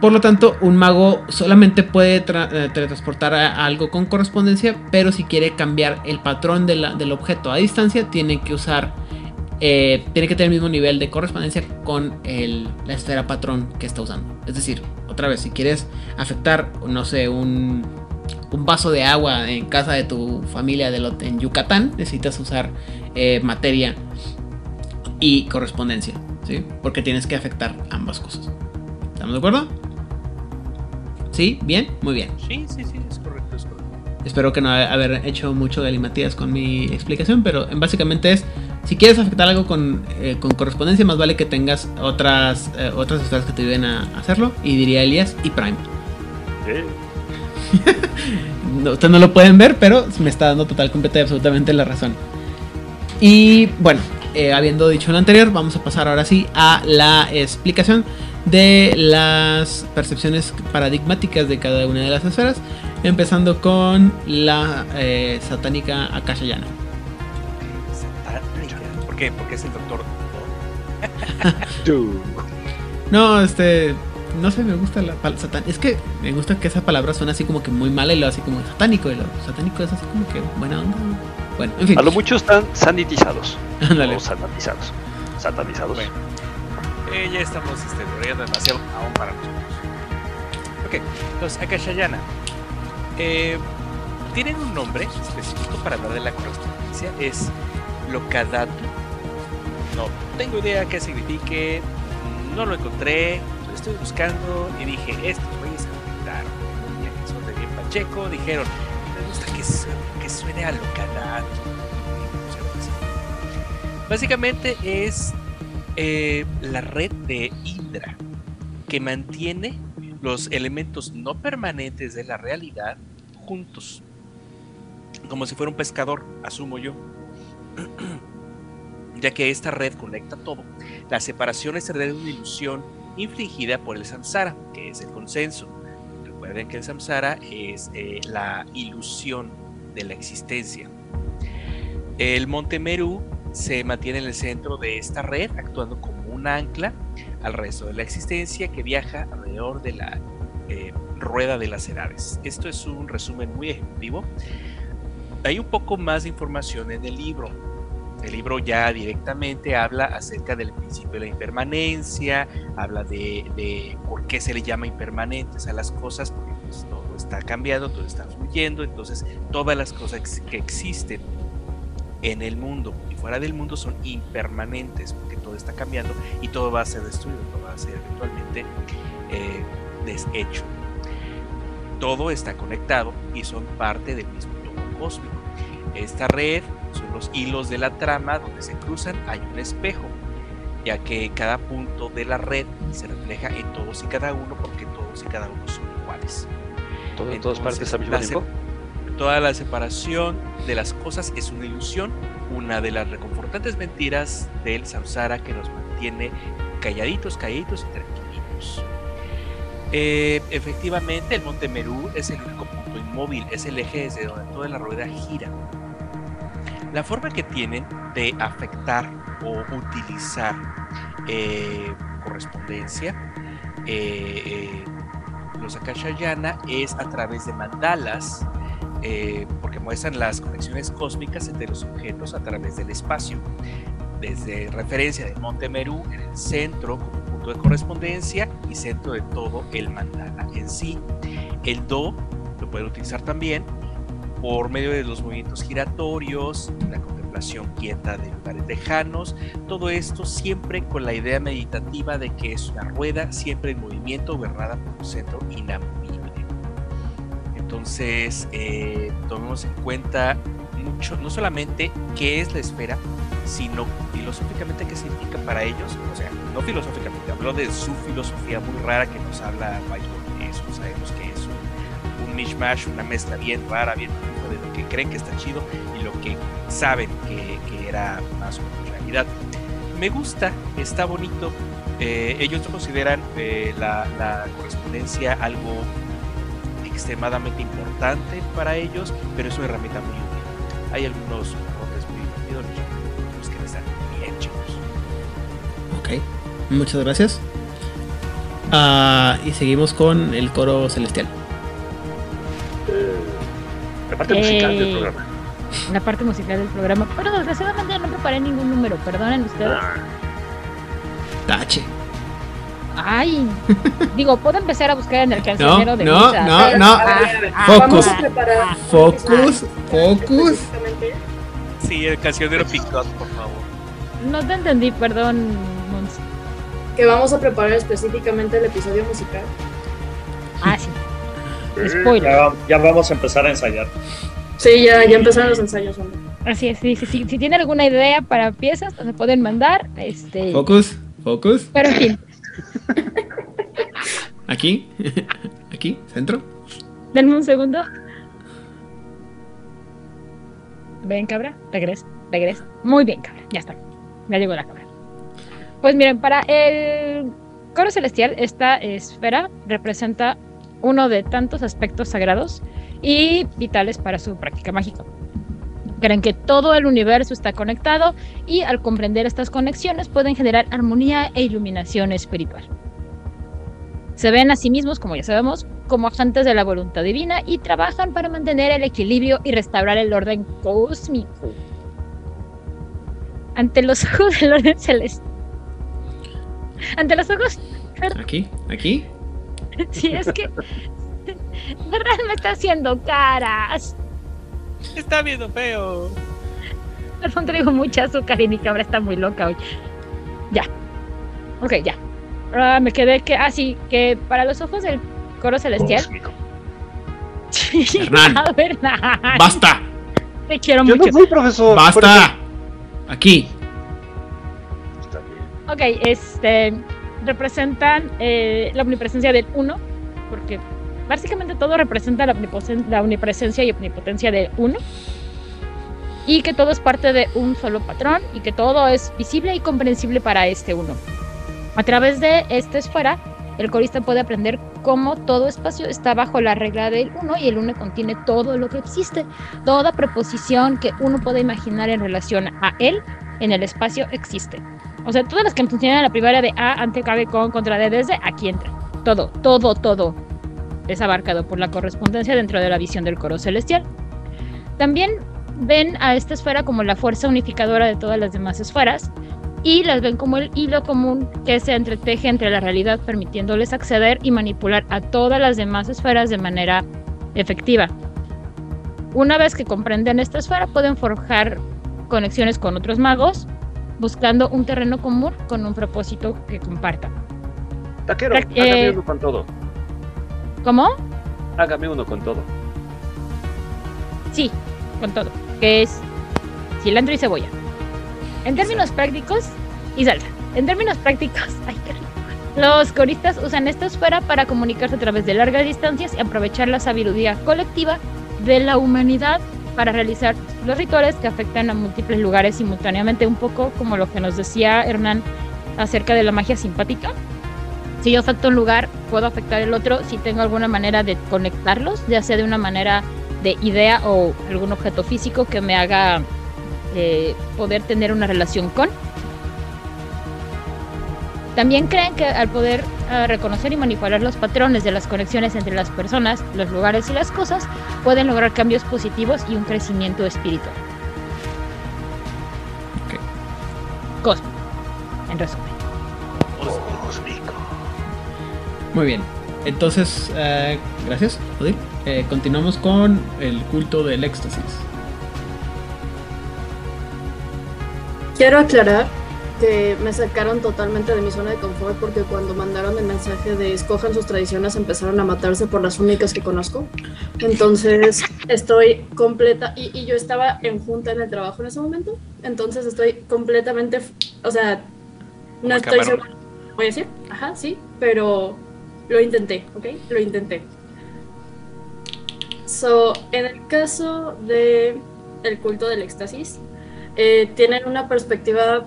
Por lo tanto, un mago solamente puede tra- eh, teletransportar a algo con correspondencia, pero si quiere cambiar el patrón del objeto a distancia, tiene que usar, eh, tiene que tener el mismo nivel de correspondencia con la esfera patrón que está usando. Es decir, otra vez, si quieres afectar, no sé, un, vaso de agua en casa de tu familia de en Yucatán, necesitas usar eh, materia y correspondencia, ¿sí? Porque tienes que afectar ambas cosas. ¿Estamos de acuerdo? ¿Sí? ¿Bien? Muy bien. Sí, sí, sí, es correcto, es correcto. Espero que no haber hecho mucho galimatías con mi explicación, pero en- básicamente es, si quieres afectar algo con, eh, con correspondencia, más vale que tengas otras, eh, otras que te ayuden a hacerlo, y diría Elías y Prime. Eh, No, ustedes no lo pueden ver, pero me está dando total, completa y absolutamente la razón. Y bueno, eh, habiendo dicho lo anterior, vamos a pasar ahora sí a la explicación de las percepciones paradigmáticas de cada una de las esferas, empezando con la eh, satánica Akashayana. Satánica. ¿Por qué? Porque es el doctor. No, este, no sé, me gusta la palabra satán. Es que me gusta que esa palabra suena así como que muy mala y lo así como satánico. Y lo satánico es así como que buena onda. Bueno, en fin. A lo mucho están sanitizados. Ándale. O satanizados. Satanizados. Bueno. Eh, ya estamos este, demasiado aún para nosotros. Ok, los Akashayana eh, tienen un nombre específico para hablar de la correspondencia. Es Lokadatu. No tengo idea qué signifique. No lo encontré. Lo estoy buscando y dije, estos güeyes se inventaron. Son de bien pacheco, dijeron, me gusta que suene, que suene a Lokadatu. Así. Básicamente es eh, la red de Indra que mantiene los elementos no permanentes de la realidad juntos. Como si fuera un pescador, asumo yo. ya que esta red conecta todo. La separación es de una ilusión infligida por el samsara, que es el consenso. Recuerden que el samsara es eh, la ilusión de la existencia. El monte Meru se mantiene en el centro de esta red, actuando como un ancla al resto de la existencia que viaja alrededor de la eh, rueda de las edades. Esto es un resumen muy ejecutivo. Hay un poco más de información en el libro. El libro ya directamente habla acerca del principio de la impermanencia, habla de, por qué se le llama impermanentes a las cosas, porque pues, todo está cambiando, todo está fluyendo, entonces todas las cosas que existen en el mundo y fuera del mundo son impermanentes, porque todo está cambiando y todo va a ser destruido, todo va a ser eventualmente eh, deshecho. Todo está conectado y son parte del mismo todo cósmico. Esta red son los hilos de la trama donde se cruzan, hay un espejo, ya que cada punto de la red se refleja en todos y cada uno porque todos y cada uno son iguales. Todo en todas partes al mismo tiempo. Toda la separación de las cosas es una ilusión, una de las reconfortantes mentiras del samsara que nos mantiene calladitos, calladitos y tranquilitos. Eh, efectivamente, el monte Merú es el único punto inmóvil, es el eje desde donde toda la rueda gira. La forma que tienen de afectar o utilizar eh, correspondencia eh, los Akashayana es a través de mandalas, eh, porque muestran las conexiones cósmicas entre los objetos a través del espacio. Desde referencia del Monte Meru en el centro como punto de correspondencia y centro de todo el mandala en sí. El Do lo pueden utilizar también por medio de los movimientos giratorios, la contemplación quieta de lugares lejanos, todo esto siempre con la idea meditativa de que es una rueda siempre en movimiento gobernada por un centro inamovible. Entonces, eh, tomemos en cuenta mucho, no solamente qué es la esfera, sino filosóficamente qué significa para ellos, o sea, no filosóficamente, hablo de su filosofía muy rara que nos habla Byron eso, sabemos que es un, un mishmash, una mezcla bien rara, bien de lo que creen que está chido y lo que saben que, era más o menos realidad. Me gusta, está bonito. eh, ellos consideran eh, la correspondencia algo extremadamente importante para ellos, pero es una herramienta muy útil. Hay algunos errores muy divertidos, los que están bien chicos. Ok, muchas gracias. Ah, y seguimos con el coro celestial. La parte musical del Eh, programa. La parte musical del programa. Pero desgraciadamente no preparé ningún número, perdonen ustedes. Ah, Tache. Ay, digo, puedo empezar a buscar en el No, cancionero de no, Misa. no, Ah, no. ah, ah, Focus. Vamos a preparar Focus, focus. Sí, el cancionero Picot, por favor. No te entendí, perdón, Mons. que vamos a preparar específicamente el episodio musical. Ah, sí. Spoiler. Ya, ya vamos a empezar a ensayar. Sí, ya, ya empezaron los ensayos. hombre. Así es, sí, sí, sí. Si tiene alguna idea para piezas, se pueden mandar. Este, Focus, focus. pero en fin, Aquí, aquí, centro. denme un segundo. Ven, cabra, regresa, regresa. Muy bien, cabra, ya está. Ya llegó la cabra. Pues miren, para el coro celestial, esta esfera representa uno de tantos aspectos sagrados y vitales para su práctica mágica. Creen que todo el universo está conectado y al comprender estas conexiones pueden generar armonía e iluminación espiritual. Se ven a sí mismos, como ya sabemos, como agentes de la voluntad divina y trabajan para mantener el equilibrio y restaurar el orden cósmico. Ante los ojos del orden celestial. Ante los ojos. Aquí, aquí. Si es que. Ferran me está haciendo caras. Está viendo feo. Perdón, traigo mucha azúcar y mi cabra está muy loca hoy. Ya. Ok, ya. Ah, me quedé que. Ah, sí, que para los ojos del coro celestial. Cósmico. Hernán. Hernán, Basta, Te quiero Yo mucho. no fui profesor. basta. Aquí. Está bien. Ok, este. Representan eh, la omnipresencia del uno, porque básicamente todo representa la, omnipresencia y omnipotencia del uno. Y que todo es parte de un solo patrón y que todo es visible y comprensible para este uno. A través de esta esfera, el corista puede aprender cómo todo espacio está bajo la regla del uno y el uno contiene todo lo que existe. Toda preposición que uno puede imaginar en relación a él en el espacio existe. O sea, todas las que funcionan en la primera de A, ante, cabe, con, contra, de, desde, aquí entra. Todo, todo, todo es abarcado por la correspondencia dentro de la visión del coro celestial. También ven a esta esfera como la fuerza unificadora de todas las demás esferas y las ven como el hilo común que se entreteje entre la realidad, permitiéndoles acceder y manipular a todas las demás esferas de manera efectiva. Una vez que comprenden esta esfera, pueden forjar conexiones con otros magos, buscando un terreno común con un propósito que compartan. Taquero, eh, con todo. ¿Cómo? Hágame uno con todo. Sí, con todo, que es cilantro y cebolla. En términos prácticos, y salsa. En términos prácticos, ay, qué rico. Los coristas usan esta esfera para comunicarse a través de largas distancias y aprovechar la sabiduría colectiva de la humanidad para realizar los rituales que afectan a múltiples lugares simultáneamente, un poco como lo que nos decía Hernán acerca de la magia simpática. Si yo afecto un lugar, puedo afectar el otro si tengo alguna manera de conectarlos, ya sea de una manera de idea o algún objeto físico que me haga eh, poder tener una relación con. También creen que al poder ah, reconocer y manipular los patrones de las conexiones entre las personas, los lugares y las cosas, pueden lograr cambios positivos y un crecimiento espiritual. Ok. Cosmo, en resumen. Muy bien. Entonces, eh, gracias, Odil. Eh, continuamos con el culto del éxtasis. Quiero aclarar que me sacaron totalmente de mi zona de confort porque cuando mandaron el mensaje de escojan sus tradiciones empezaron a matarse por las únicas que conozco. Entonces estoy completa y, y yo estaba en junta en el trabajo en ese momento. Entonces estoy completamente, f- o sea, no Como estoy segura. Voy a decir, ajá, sí, pero lo intenté, ¿ok? Lo intenté. So, en el caso de el culto del éxtasis, eh, tienen una perspectiva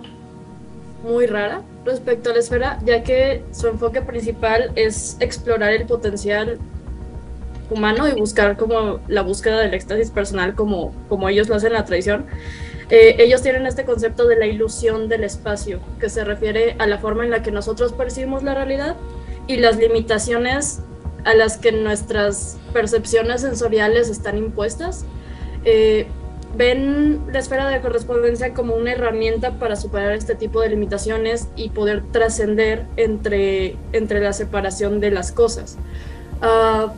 muy rara respecto a la esfera, ya que su enfoque principal es explorar el potencial humano y buscar como la búsqueda del éxtasis personal como, como ellos lo hacen en la tradición. Eh, ellos tienen este concepto de la ilusión del espacio, que se refiere a la forma en la que nosotros percibimos la realidad y las limitaciones a las que nuestras percepciones sensoriales están impuestas. Eh, ven la esfera de correspondencia como una herramienta para superar este tipo de limitaciones y poder trascender entre, entre la separación de las cosas. Ah,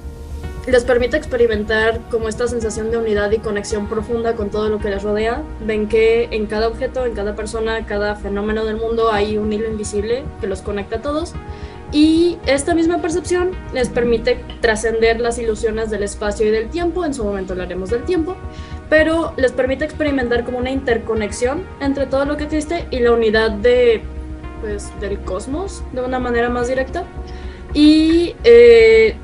les permite experimentar como esta sensación de unidad y conexión profunda con todo lo que les rodea. Ven que en cada objeto, en cada persona, cada fenómeno del mundo hay un hilo invisible que los conecta a todos. Y esta misma percepción les permite trascender las ilusiones del espacio y del tiempo, en su momento hablaremos del tiempo, pero les permite experimentar como una interconexión entre todo lo que existe y la unidad de, pues, del cosmos de una manera más directa. Y eh,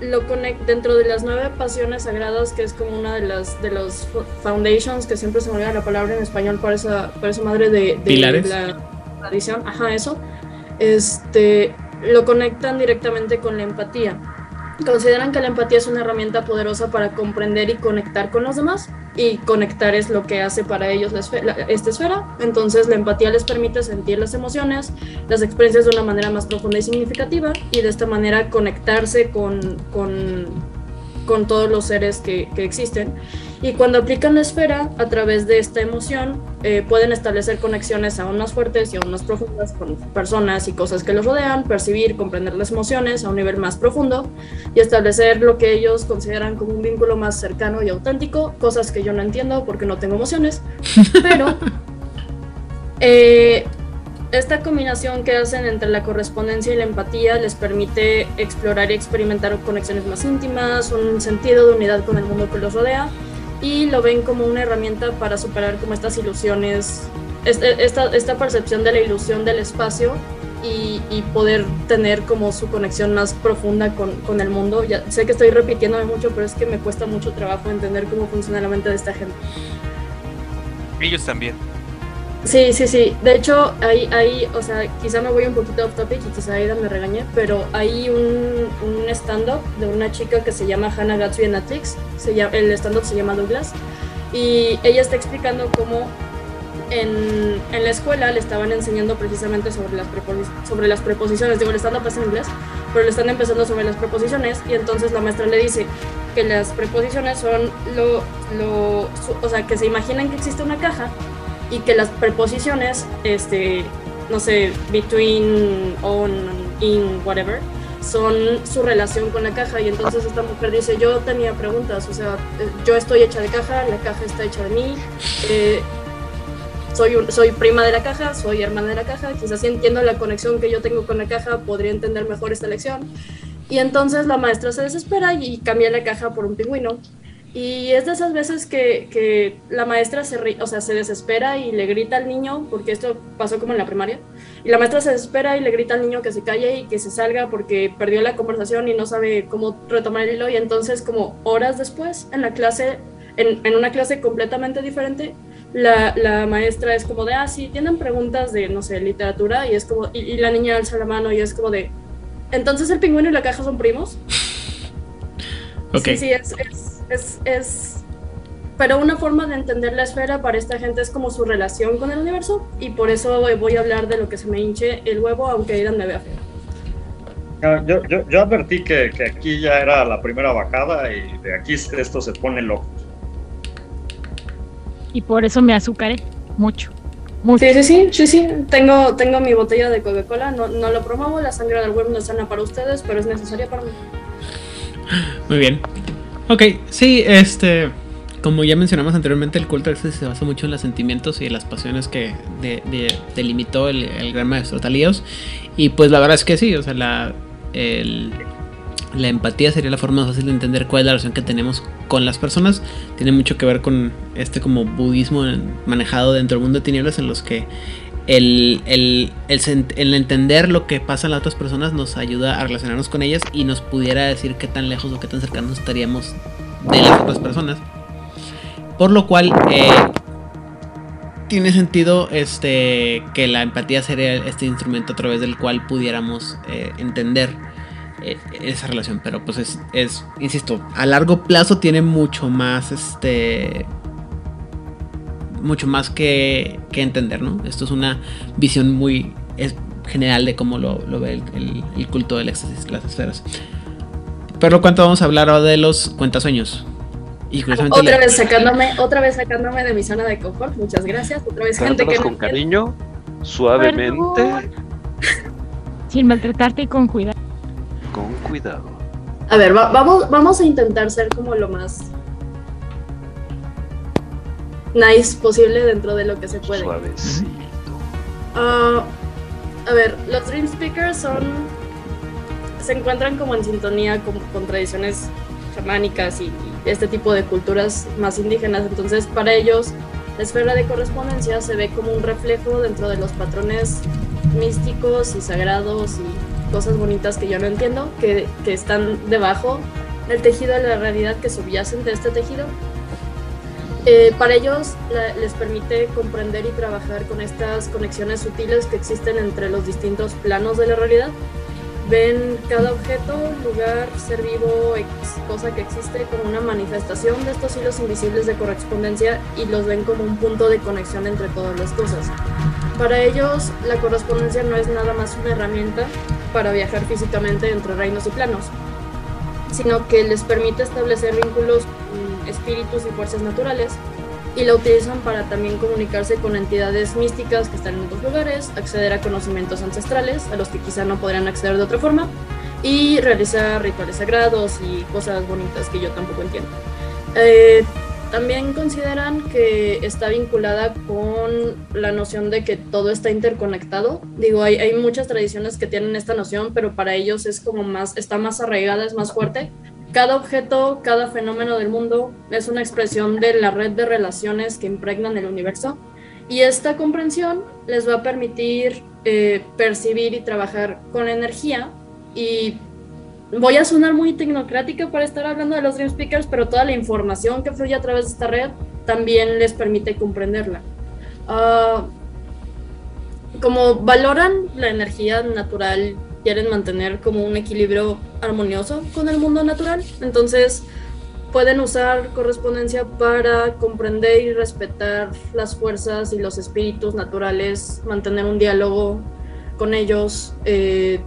lo conecta dentro de las nueve pasiones sagradas, que es como una de las de los foundations, que siempre se me olvida la palabra en español para esa, para esa madre de, de la tradición, ajá, eso, este, lo conectan directamente con la empatía. Consideran que la empatía es una herramienta poderosa para comprender y conectar con los demás y conectar es lo que hace para ellos esta esfera. Entonces la empatía les permite sentir las emociones, las experiencias de una manera más profunda y significativa y de esta manera conectarse con, con con todos los seres que, existen. Y cuando aplican la esfera a través de esta emoción, eh, pueden establecer conexiones aún más fuertes y aún más profundas con personas y cosas que los rodean, percibir, comprender las emociones a un nivel más profundo y establecer lo que ellos consideran como un vínculo más cercano y auténtico, cosas que yo no entiendo porque no tengo emociones, pero eh, esta combinación que hacen entre la correspondencia y la empatía les permite explorar y experimentar conexiones más íntimas, un sentido de unidad con el mundo que los rodea y lo ven como una herramienta para superar como estas ilusiones, esta, esta percepción de la ilusión del espacio y, poder tener como su conexión más profunda con, con, el mundo. Ya sé que estoy repitiéndome mucho, pero es que me cuesta mucho trabajo entender cómo funciona la mente de esta gente. Ellos también. Sí, sí, sí. De hecho, hay, hay, o sea, quizá me voy un poquito off topic y quizá Aida me regañe, pero hay un, un stand-up de una chica que se llama Hannah Gatsby en Netflix. El stand-up se llama Douglas. Y ella está explicando cómo en, en la escuela le estaban enseñando precisamente sobre las, sobre las preposiciones. Digo, el stand-up es en inglés, pero le están empezando sobre las preposiciones. Y entonces la maestra le dice que las preposiciones son lo, lo o sea, que se imaginan que existe una caja y que las preposiciones, este, no sé, between, on, in, whatever, son su relación con la caja y entonces esta mujer dice, yo tenía preguntas, o sea, yo estoy hecha de caja, la caja está hecha de mí, eh, soy, soy prima de la caja, soy hermana de la caja, quizás si entiendo la conexión que yo tengo con la caja, podría entender mejor esta lección. Y entonces la maestra se desespera y cambia la caja por un pingüino. Y es de esas veces que, que la maestra se, o sea, se desespera y le grita al niño, porque esto pasó como en la primaria, y la maestra se desespera y le grita al niño que se calle y que se salga porque perdió la conversación y no sabe cómo retomar el hilo. Y entonces como horas después, en la clase, en, en una clase completamente diferente, la, la, maestra es como de, ah, sí, tienen preguntas de, no sé, literatura, y es como, y, la niña alza la mano y es como de, entonces el pingüino y la caja son primos. Okay. Sí, sí, es es, es, pero una forma de entender la esfera para esta gente es como su relación con el universo y por eso voy a hablar de lo que se me hinche el huevo aunque Aidan me vea feo. Ah, yo, yo, yo advertí que, que, aquí ya era la primera bajada y de aquí esto se pone loco. Y por eso me azucaré mucho. Sí, sí, sí, sí, sí. Tengo, tengo mi botella de Coca-Cola, no, no lo promuevo, la sangre del huevo no es sana para ustedes, pero es necesaria para mí. Muy bien. Ok, sí, este. Como ya mencionamos anteriormente, el culto se basa mucho en los sentimientos y en las pasiones que delimitó el, gran maestro Talíos. Y pues la verdad es que sí, o sea, la, la empatía sería la forma más fácil de entender cuál es la relación que tenemos con las personas. Tiene mucho que ver con este como budismo manejado dentro del mundo de tinieblas en los que el, el, el, entender lo que pasa en las otras personas nos ayuda a relacionarnos con ellas y nos pudiera decir qué tan lejos o qué tan cercanos estaríamos de las otras personas. Por lo cual eh, tiene sentido este, que la empatía sería este instrumento a través del cual pudiéramos eh, entender eh, esa relación. Pero pues es, es, insisto, a largo plazo tiene mucho más este mucho más que, entender, ¿no? Esto es una visión muy general de cómo lo, ve el, culto del éxtasis, las esferas. Pero ¿cuánto vamos a hablar ahora de los cuentasueños? Y curiosamente Otra la- vez sacándome, otra vez sacándome de mi zona de confort. Muchas gracias. Otra vez gente que con cariño, suavemente, Perdón. Sin maltratarte y con cuidado. con cuidado. A ver, va- vamos, vamos a intentar ser como lo más nice posible dentro de lo que se puede. Suavecito. Ah, a ver, los Dream Speakers son. se encuentran como en sintonía con, con tradiciones chamánicas y, y este tipo de culturas más indígenas. Entonces, para ellos, la esfera de correspondencia se ve como un reflejo dentro de los patrones místicos y sagrados y cosas bonitas que yo no entiendo, que, que están debajo del tejido de la realidad que subyacen de este tejido. Eh, para ellos les permite comprender y trabajar con estas conexiones sutiles que existen entre los distintos planos de la realidad. Ven cada objeto, lugar, ser vivo, cosa que existe como una manifestación de estos hilos invisibles de correspondencia y los ven como un punto de conexión entre todas las cosas. Para ellos, la correspondencia no es nada más una herramienta para viajar físicamente entre reinos y planos, sino que les permite establecer vínculos espíritus y fuerzas naturales y la utilizan para también comunicarse con entidades místicas que están en otros lugares, acceder a conocimientos ancestrales a los que quizá no podrían acceder de otra forma y realizar rituales sagrados y cosas bonitas que yo tampoco entiendo. Eh, también consideran que está vinculada con la noción de que todo está interconectado. Digo, hay, hay muchas tradiciones que tienen esta noción, pero para ellos es como más, está más arraigada, es más fuerte. Cada objeto, cada fenómeno del mundo es una expresión de la red de relaciones que impregnan el universo. Y esta comprensión les va a permitir eh, percibir y trabajar con energía y voy a sonar muy tecnocrática para estar hablando de los Dream Speakers, pero toda la información que fluye a través de esta red también les permite comprenderla. Ah, como valoran la energía natural, quieren mantener como un equilibrio armonioso con el mundo natural, entonces pueden usar correspondencia para comprender y respetar las fuerzas y los espíritus naturales, mantener un diálogo con ellos eh,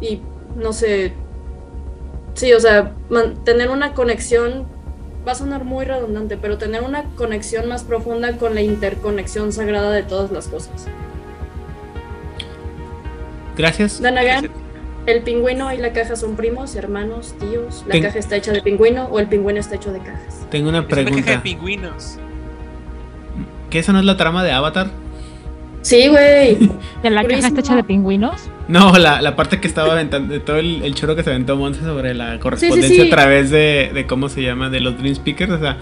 y no sé, sí, o sea, man- tener una conexión, va a sonar muy redundante, pero tener una conexión más profunda con la interconexión sagrada de todas las cosas. Gracias. Dan again, el pingüino y la caja son primos, hermanos, tíos. La Ten- caja está hecha de pingüino o el pingüino está hecho de cajas. Tengo una Es una caja de pregunta. pingüinos. ¿Que esa no es la trama de Avatar? Sí, güey. ¿De la caja está hecha de pingüinos? No, la, la parte que estaba aventando, de todo el, el choro que se aventó Monse sobre la correspondencia sí. a través de, de cómo se llama, de los Dream Speakers. O sea,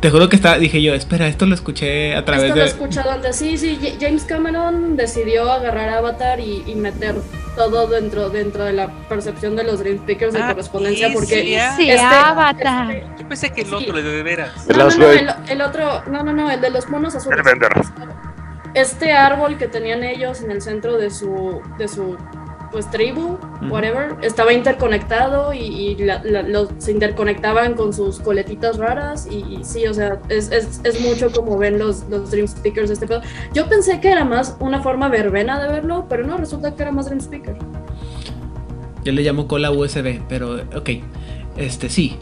te juro que estaba, dije yo, espera, esto lo escuché a través Esto lo he de. escuchado antes. Sí, sí, James Cameron decidió agarrar Avatar y, y meter todo dentro, dentro de la percepción de los Dream Speakers de Ah, correspondencia porque ah. Sí, este- Avatar. Yo pensé que el otro, el de veras. No, no, no, el, el otro, no, no, no, el de los monos azules. Este árbol que tenían ellos en el centro de su, de su pues tribu, whatever, estaba interconectado y, y la- la- los, se interconectaban con sus coletitas raras y, y sí, o sea, es, es, es mucho como ven los, los Dream Speakers de este pedo. Yo pensé que era más una forma verbena de verlo, pero no, resulta que era más Dream Speaker. Yo le llamo cola USB, pero ok. Este sí.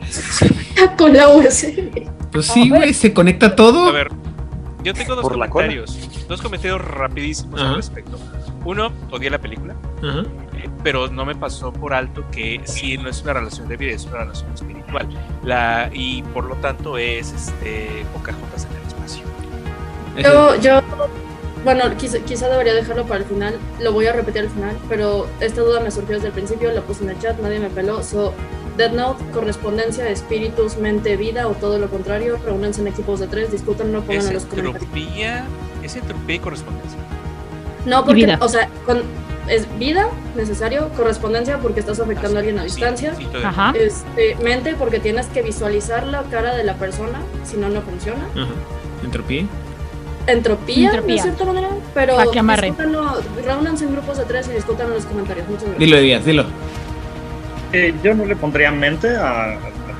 Con la USB. Pues sí, güey, se conecta todo. A ver, yo tengo dos Por la cola. comentarios. Dos comentarios rapidísimos Ajá. al respecto. Uno, odié la película, Ajá. eh, pero no me pasó por alto que sí no es una relación de vida, es una relación espiritual. La, y por lo tanto es este Pocahontas en el espacio. Yo, yo, bueno, quizá, quizá debería dejarlo para el final, lo voy a repetir al final, pero esta duda me surgió desde el principio, la puse en el chat, nadie me peló. So, Dead Note, correspondencia, espíritus, mente, vida o todo lo contrario, reúnense en equipos de tres, discútanlo, pongan en los comentarios. Entropía, es entropía y correspondencia. No, porque, vida. o sea, con- es vida, necesario, correspondencia porque estás afectando a alguien a Sí, distancia. sí, todo Ajá. Este, mente porque tienes que visualizar la cara de la persona, si no, no funciona. Ajá. Entropía. Entropía, Entropía. de cierta manera, pero reúnanse en grupos de tres y discutan en los comentarios. Muchas gracias. Dilo, Díaz, dilo. Eh, yo no le pondría mente a- al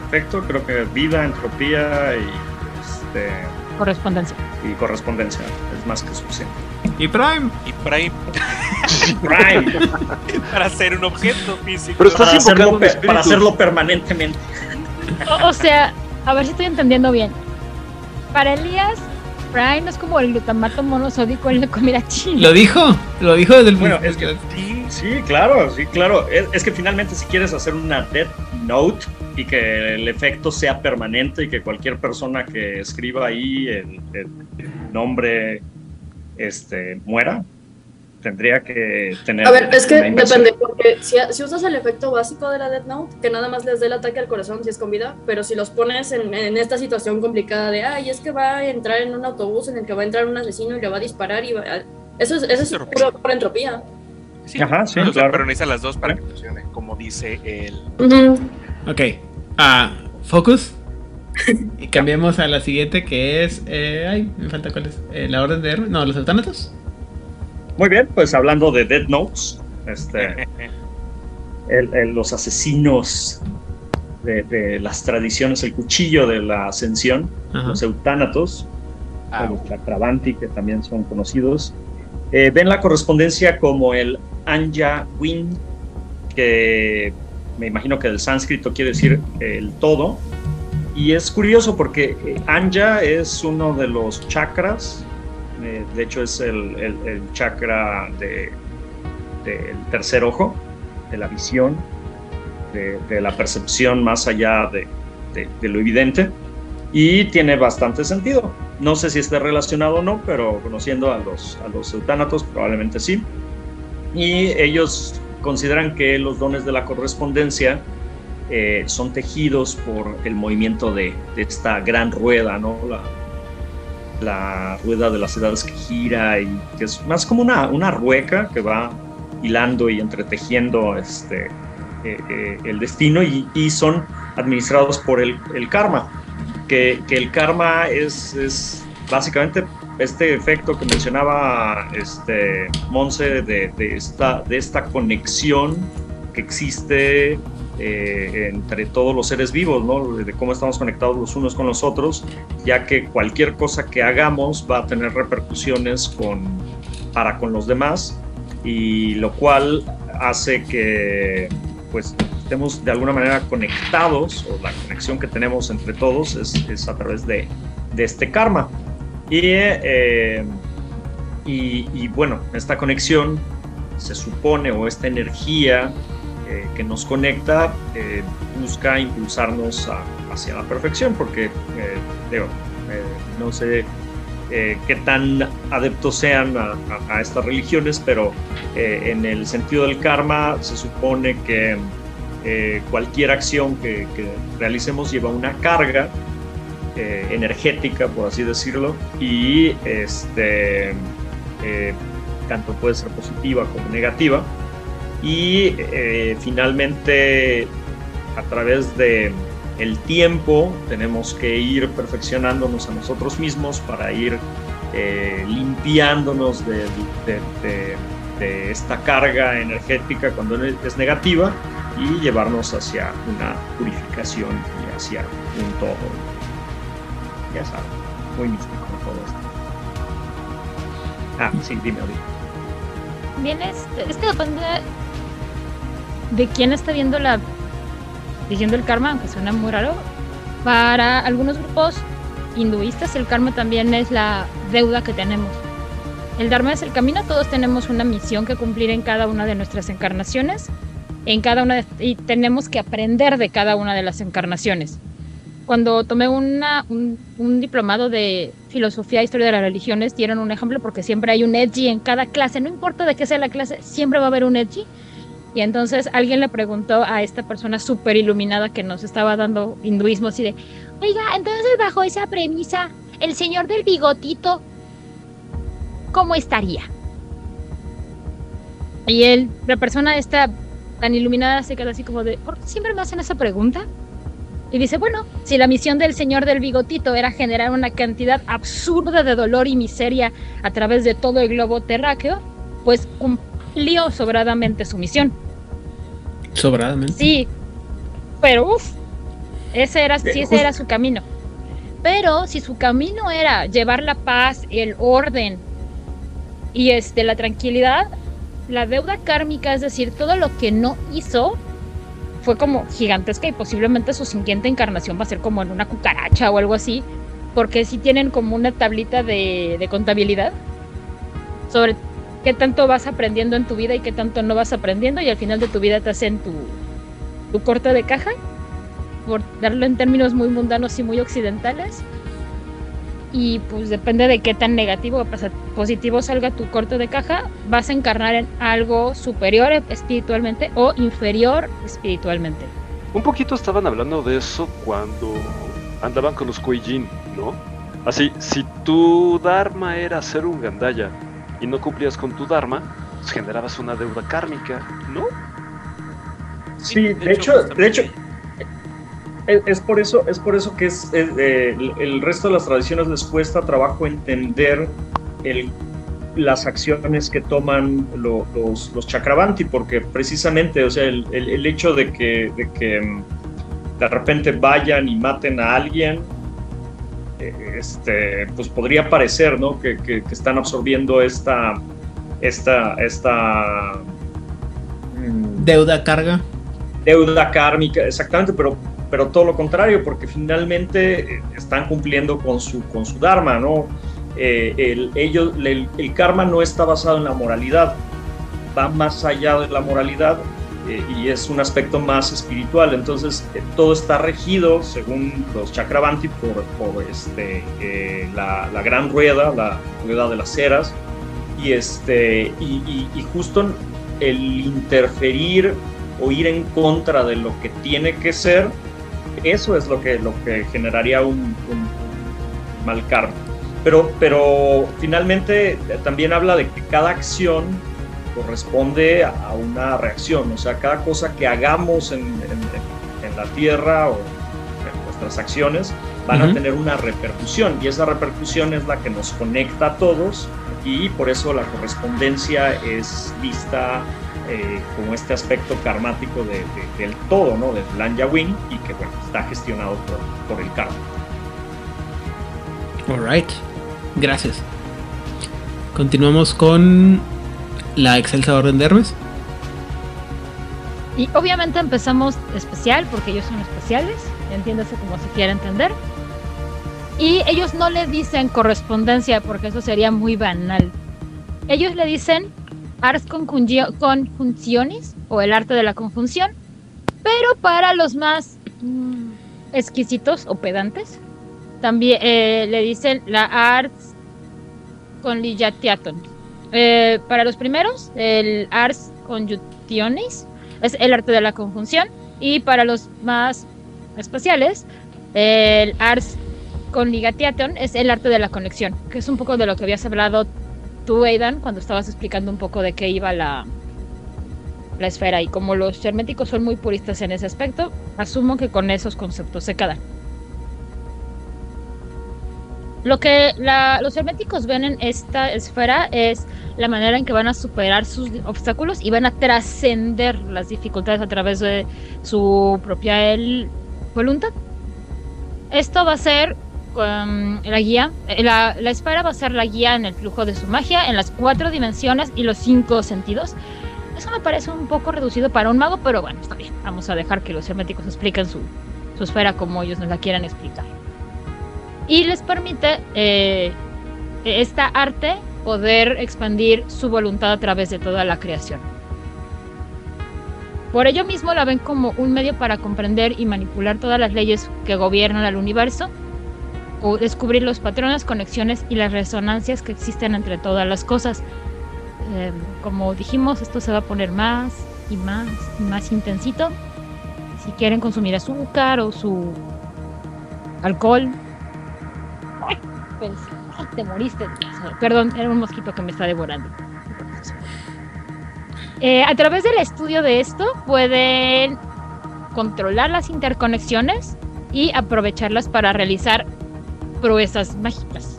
efecto, creo que vida, entropía y, este, Correspondencia. y correspondencia es más que suficiente. Y Prime. Y Prime Prime, para hacer un objeto físico. Pero estás para, hacerlo, para hacerlo permanentemente. O, o sea, a ver si estoy entendiendo bien. Para Elías, Prime es como el glutamato monosódico en la comida china. Lo dijo, lo dijo desde el Bueno, es que sí, sí, claro, sí, claro. Es, es que finalmente si quieres hacer una Death Note y que el efecto sea permanente y que cualquier persona que escriba ahí el, el nombre este, muera, tendría que tener... A ver, es que depende, porque si, si usas el efecto básico de la Death Note, que nada más les dé el ataque al corazón si es con vida, pero si los pones en, en esta situación complicada de, ay, es que va a entrar en un autobús en el que va a entrar un asesino y le va a disparar y va a-". Eso es, eso es Entropía. pura, pura entropía. Sí, Ajá, sí, o sea, claro. pero necesita las dos para que funcione, como dice el... Ujú. Ok. Ah, focus. Y cambiemos a la siguiente que es. eh, ay, me falta cuál es. Eh, la orden de Hermes. No, los eutánatos. Muy bien, pues hablando de Death Notes, este, el- el- los asesinos de, de las tradiciones, el cuchillo de la ascensión, Ajá. los eutánatos, Ah, los chakravanti, que también son conocidos, eh, ven la correspondencia como el Anja Win, que me imagino que del sánscrito quiere decir el todo. Y es curioso porque eh, Anja es uno de los chakras, eh, de hecho es el, chakra de- del tercer ojo, de la visión, de, la percepción más allá de, lo evidente. Y tiene bastante sentido. No sé si esté relacionado o no, pero conociendo a los, a eutánatos probablemente sí. Y ellos consideran que los dones de la correspondencia eh, son tejidos por el movimiento de, de esta gran rueda, ¿no? La, la rueda de las edades que gira y que es más como una, una rueca que va hilando y entretejiendo este, eh, eh, el destino y, son administrados por el, el karma, que, que el karma es, es básicamente este efecto que mencionaba este, Monse de, de esta, de esta conexión que existe eh, entre todos los seres vivos, ¿no? de cómo estamos conectados los unos con los otros, ya que cualquier cosa que hagamos va a tener repercusiones con, para con los demás, y lo cual hace que pues estemos de alguna manera conectados, o la conexión que tenemos entre todos es, es a través de, de este karma. Y, eh, y, y bueno, esta conexión se supone, o esta energía eh, que nos conecta, eh, busca impulsarnos hacia la perfección, porque, eh, no sé qué tan adeptos sean a, estas religiones, pero en el sentido del karma se supone que cualquier acción que, que realicemos lleva una carga energética, por así decirlo, y este, tanto puede ser positiva como negativa. Y eh, finalmente, a través de el tiempo, tenemos que ir perfeccionándonos a nosotros mismos para ir eh, limpiándonos de, esta carga energética cuando es negativa y llevarnos hacia una purificación y hacia un todo. Ya saben, muy místico todo esto. Ah, sí, dime, Odi. Bien, es, es que depende de quién está viendo la diciendo el karma, aunque suena muy raro. Para algunos grupos hinduistas, el karma también es la deuda que tenemos. El Dharma es el camino, todos tenemos una misión que cumplir en cada una de nuestras encarnaciones, en cada una y tenemos que aprender de cada una de las encarnaciones. Cuando tomé un, un diplomado de filosofía e historia de las religiones, dieron un ejemplo porque siempre hay un edgy en cada clase, no importa de qué sea la clase, siempre va a haber un edgy. Y entonces alguien le preguntó a esta persona súper iluminada que nos estaba dando hinduismo, así de, oiga, entonces bajo esa premisa, el señor del bigotito, ¿cómo estaría? Y él, la persona esta tan iluminada se queda así como de, ¿por qué siempre me hacen esa pregunta? Y dice, bueno, si la misión del señor del bigotito era generar una cantidad absurda de dolor y miseria a través de todo el globo terráqueo, pues cumplió sobradamente su misión. Sobradamente. Sí, pero uff, ese era, sí, ese era su camino. Pero si su camino era llevar la paz, el orden y este, la tranquilidad, la deuda kármica, es decir, todo lo que no hizo, fue como gigantesca y posiblemente su siguiente encarnación va a ser como en una cucaracha o algo así, porque si tienen como una tablita de, de contabilidad sobre qué tanto vas aprendiendo en tu vida y qué tanto no vas aprendiendo y al final de tu vida te hacen tu, tu corte de caja, por darlo en términos muy mundanos y muy occidentales. Y pues depende de qué tan negativo o positivo salga tu corte de caja, vas a encarnar en algo superior espiritualmente o inferior espiritualmente. Un poquito estaban hablando de eso cuando andaban con los Kuijin, ¿no? Así, si tu Dharma era ser un Gandaya y no cumplías con tu Dharma, pues generabas una deuda kármica, ¿no? Sí, de, hecho, de hecho, es, es, por eso, es por eso que es, es eh, el, el, resto de las tradiciones les cuesta trabajo entender el, las acciones que toman lo, los, los chakravanti, porque precisamente, o sea, el, el, hecho de que, de que de repente vayan y maten a alguien, este, pues podría parecer, ¿no? Que, que, que están absorbiendo esta, esta, esta deuda carga. Deuda kármica, exactamente, pero, pero todo lo contrario, porque finalmente están cumpliendo con su, con su dharma, ¿no? Eh, el, ellos, el, el, karma no está basado en la moralidad, va más allá de la moralidad eh, y es un aspecto más espiritual. Entonces, eh, todo está regido, según los Chakravanti, por, por este, eh, la, la, gran rueda, la rueda de las eras. Y, este, y, y, y, justo el interferir o ir en contra de lo que tiene que ser, eso es lo que, lo que generaría un, un mal karma. Pero, pero finalmente también habla de que cada acción corresponde a una reacción, o sea, cada cosa que hagamos en, en, en la Tierra o en nuestras acciones van uh -huh. a tener una repercusión y esa repercusión es la que nos conecta a todos y por eso la correspondencia es vista eh, como este aspecto karmático de, de, del todo, ¿no? del Lanya Wing y que bueno, está gestionado por, por el karma. Alright, gracias. Continuamos con la excelsa orden de Hermes. Y obviamente empezamos especial porque ellos son especiales, entiéndase como se quiera entender. Y ellos no le dicen correspondencia porque eso sería muy banal. Ellos le dicen ars conjunciones o el arte de la conjunción, pero para los más mmm, exquisitos o pedantes, también eh, le dicen la ars conligatiaton. Eh, para los primeros, el ars conjunctiones es el arte de la conjunción y para los más especiales, el ars conligatiaton es el arte de la conexión, que es un poco de lo que habías hablado tú, Aidan, cuando estabas explicando un poco de qué iba la, la esfera y como los herméticos son muy puristas en ese aspecto, asumo que con esos conceptos se quedan. Lo que los herméticos ven en esta esfera es la manera en que van a superar sus obstáculos y van a trascender las dificultades a través de su propia voluntad. Esto va a ser um, la guía, la, la, esfera va a ser la guía en el flujo de su magia en las cuatro dimensiones y los cinco sentidos. Eso me parece un poco reducido para un mago, pero bueno, está bien. Vamos a dejar que los herméticos expliquen su, su esfera como ellos nos la quieran explicar y les permite eh, esta arte poder expandir su voluntad a través de toda la creación. Por ello mismo la ven como un medio para comprender y manipular todas las leyes que gobiernan al universo, o descubrir los patrones, conexiones y las resonancias que existen entre todas las cosas. Eh, como dijimos, esto se va a poner más y más y más intensito. Si quieren consumir azúcar o su alcohol, pensé, te moriste. Perdón, era un mosquito que me está devorando. Eh, a través del estudio de esto pueden controlar las interconexiones y aprovecharlas para realizar proezas mágicas.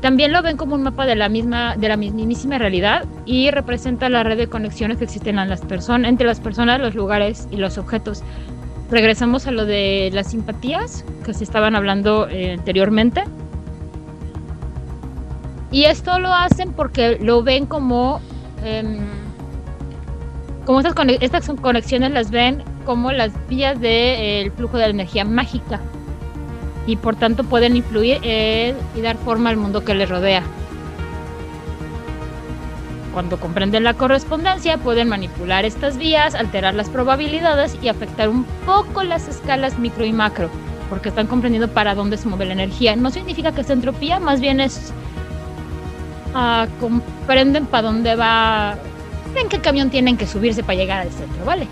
También lo ven como un mapa de la misma, de la mismísima realidad y representa la red de conexiones que existen en las personas, entre las personas, los lugares y los objetos regresamos a lo de las simpatías que se estaban hablando eh, anteriormente. Y esto lo hacen porque lo ven como eh, como estas, cone- estas conexiones las ven como las vías del flujo de la energía mágica y por tanto pueden influir eh, y dar forma al mundo que les rodea. Cuando comprenden la correspondencia pueden manipular estas vías, alterar las probabilidades y afectar un poco las escalas micro y macro, porque están comprendiendo para dónde se mueve la energía. No significa que es entropía, más bien es ah, comprenden para dónde va, en qué camión tienen que subirse para llegar al centro, ¿vale?